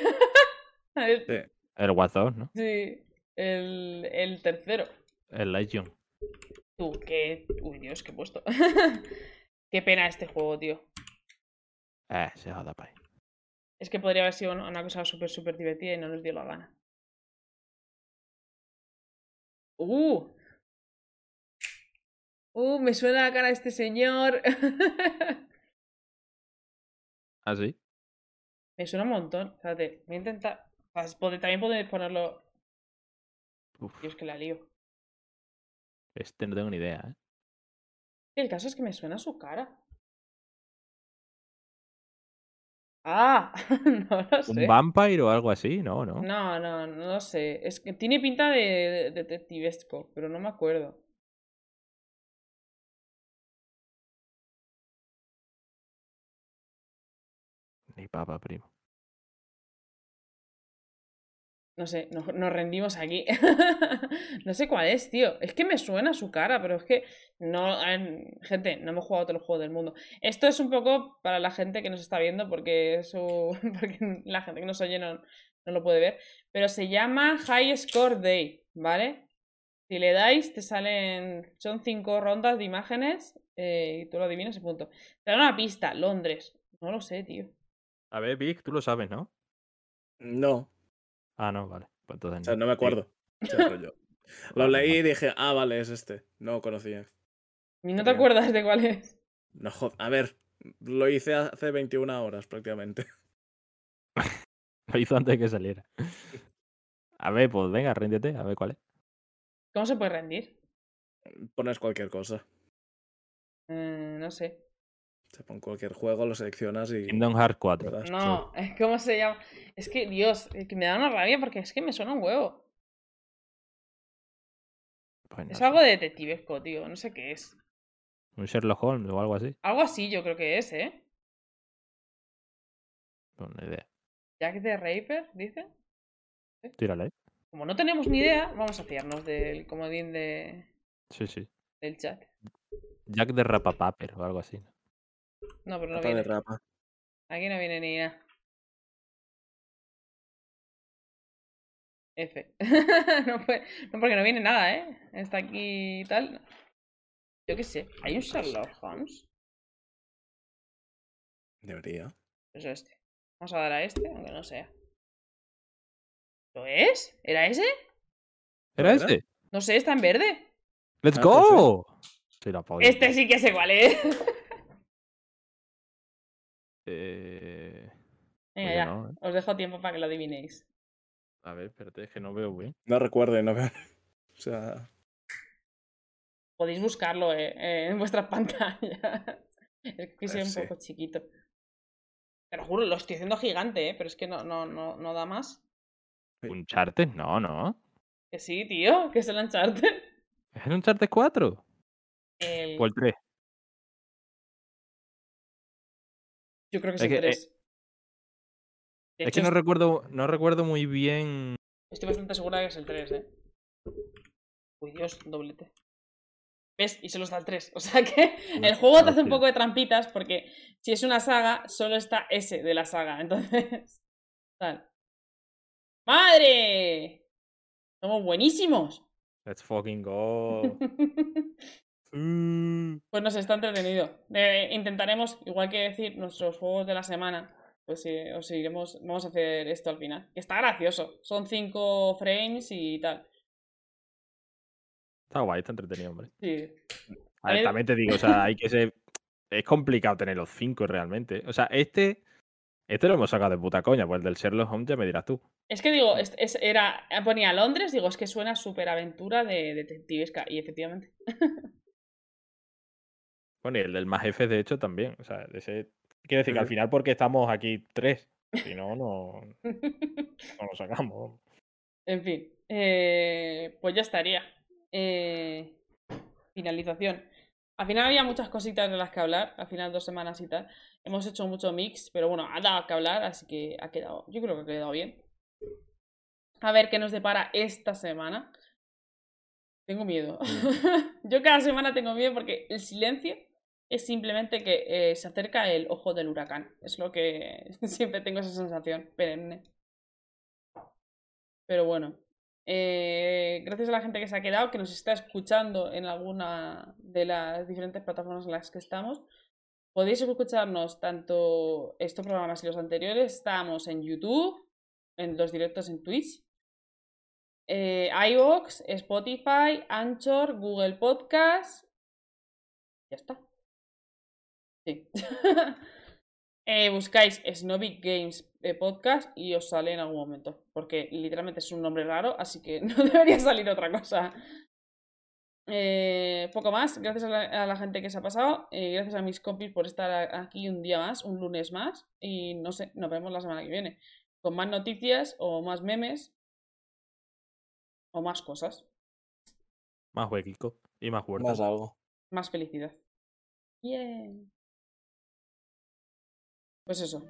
El- Sí. El WhatsApp, ¿no? sí, el, el tercero. El Legion. Tú, qué. Uy, Dios, qué he puesto. qué pena este juego, tío. Eh, se joda. Es que podría haber sido una- una cosa súper, súper divertida y no nos dio la gana. ¡Uh! ¡Uh! Me suena la cara de este señor. ¿Ah, sí? me suena un montón. Espérate, voy a intentar. También podéis ponerlo. Uf, Dios, que la lío. este no tengo ni idea, ¿eh? El caso es que me suena su cara. ¡Ah! no lo sé. ¿Un vampire o algo así? No, no. No, no, no lo sé. Es que tiene pinta de detectivesco, pero no me acuerdo. Ni primo. No sé, nos, rendimos aquí. no sé cuál es, tío. Es que me suena su cara, pero es que no. gente, no hemos jugado todos los juegos del mundo. Esto es un poco para la gente que nos está viendo, porque, la gente que nos oye no, lo puede ver. Pero se llama High Score Day, ¿vale? Si le dais, te salen. Son cinco rondas de imágenes eh, y tú lo adivinas y punto. Te da una pista, Londres. No lo sé, tío. A ver, Vic, tú lo sabes, ¿no? No, Ah, no, vale. Pues o entonces sea, no me acuerdo. O. Lo leí y dije, ah, vale, es este. No conocía. ¿Y no te acuerdas de cuál es? No, jod- A ver, lo hice hace 21 horas prácticamente. Lo hizo antes de que saliera. A ver, pues venga, ríndete, a ver cuál es. ¿Cómo se puede rendir? Pones cualquier cosa. Eh, no sé. Se pone cualquier juego, lo seleccionas y. Kingdom Hearts 4. ¿verdad? No, es ¿cómo se llama? Es que, Dios, es que me da una rabia porque es que me suena un huevo. Pues no Es sé. algo de detectivesco, tío. No sé qué es. Un Sherlock Holmes o algo así. Algo así yo creo que es, ¿eh? Pues no idea. Jack the Raper, dice. Tírale. Como no tenemos ni idea, vamos a fiarnos del comodín de, Sí, sí. del chat. Jack de Rapapaper o algo así. ¿no? No, pero no viene. rapa. Aquí no viene ni nada. F. no, fue- no, porque no viene nada, ¿eh? Está aquí y tal. Yo qué sé. ¿Hay un Sherlock Holmes? Debería. Pues este. Vamos a dar a este, aunque no sea. ¿Lo es? ¿Era ese? ¿Era ese? No sé, está en verde. ¡Let's Ah, go! La. Este sí que sé cuál es. Eh, Venga, Pues ya. no, ¿eh? Os dejo tiempo para que lo adivinéis. A ver, espérate, es que no veo bien. No recuerdo y no veo. O sea, Podéis buscarlo eh, eh, en vuestras pantallas. Es que soy un sí. poco chiquito. Te lo juro, lo estoy haciendo gigante, ¿eh? Pero es que no, no, no, no da más. Sí. ¿Uncharted? No, no. Que sí, tío, que es el Uncharted. ¿Es el Uncharted 4? El- ¿O el 3? Yo creo que es, que, eh, 3. De Es hecho, que no recuerdo, no recuerdo muy bien. estoy bastante segura de que es el 3, ¿eh? Uy, Dios, doblete. ¿Ves? Y solo está el 3. O sea que el juego te hace un poco de trampitas porque si es una saga, solo está ese de la saga. Entonces. Tal. ¡Madre! Somos buenísimos. Let's fucking go. Pues nos está entretenido. Eh, intentaremos, igual que decir nuestros juegos de la semana, pues eh, os iremos, vamos a hacer esto al final. Está gracioso. Son 5 frames y tal. Está guay, está entretenido, hombre. Sí. A ver, ver- también te digo, o sea, hay que ser. Es complicado tener los cinco realmente. O sea, este. Este lo hemos sacado de puta coña, pues el del Sherlock Holmes ya me dirás tú. Es que digo, es, es- era, ponía Londres, digo, es que suena súper aventura de detectivesca. Y efectivamente. Bueno, y el del más F, de hecho, también. O sea, ese. Quiero decir que al final, porque estamos aquí tres. Si no, no, no lo sacamos. en fin. eh, pues ya estaría. Eh, finalización. Al final había muchas cositas de las que hablar, al final dos semanas y tal. Hemos hecho mucho mix, pero bueno, ha dado que hablar, así que ha quedado, yo creo que ha quedado bien. A ver qué nos depara esta semana. Tengo miedo. yo cada semana tengo miedo porque el silencio es simplemente que eh, se acerca el ojo del huracán. Es lo que siempre tengo esa sensación perenne. Pero bueno, eh, gracias a la gente que se ha quedado, que nos está escuchando en alguna de las diferentes plataformas en las que estamos. Podéis escucharnos tanto estos programas y los anteriores. Estamos en YouTube, en los directos en Twitch, eh, iVoox, Spotify, Anchor, Google Podcast. Ya está. Sí. eh, buscáis Snobby Games eh, Podcast y os sale en algún momento. Porque literalmente es un nombre raro, así que no debería salir otra cosa. Eh, poco más. Gracias a la, a la, gente que se ha pasado. Eh, gracias a mis compis por estar aquí un día más, un lunes más. Y no sé, nos vemos la semana que viene. Con más noticias o más memes. O más cosas. Más huequico y más fuerte. Más algo. Más felicidad. Bien. Pues eso.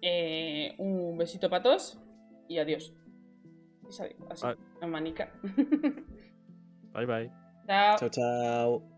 Eh, un besito para todos y adiós. Así, Bye. manica. Bye bye. Chao. Chao, chao.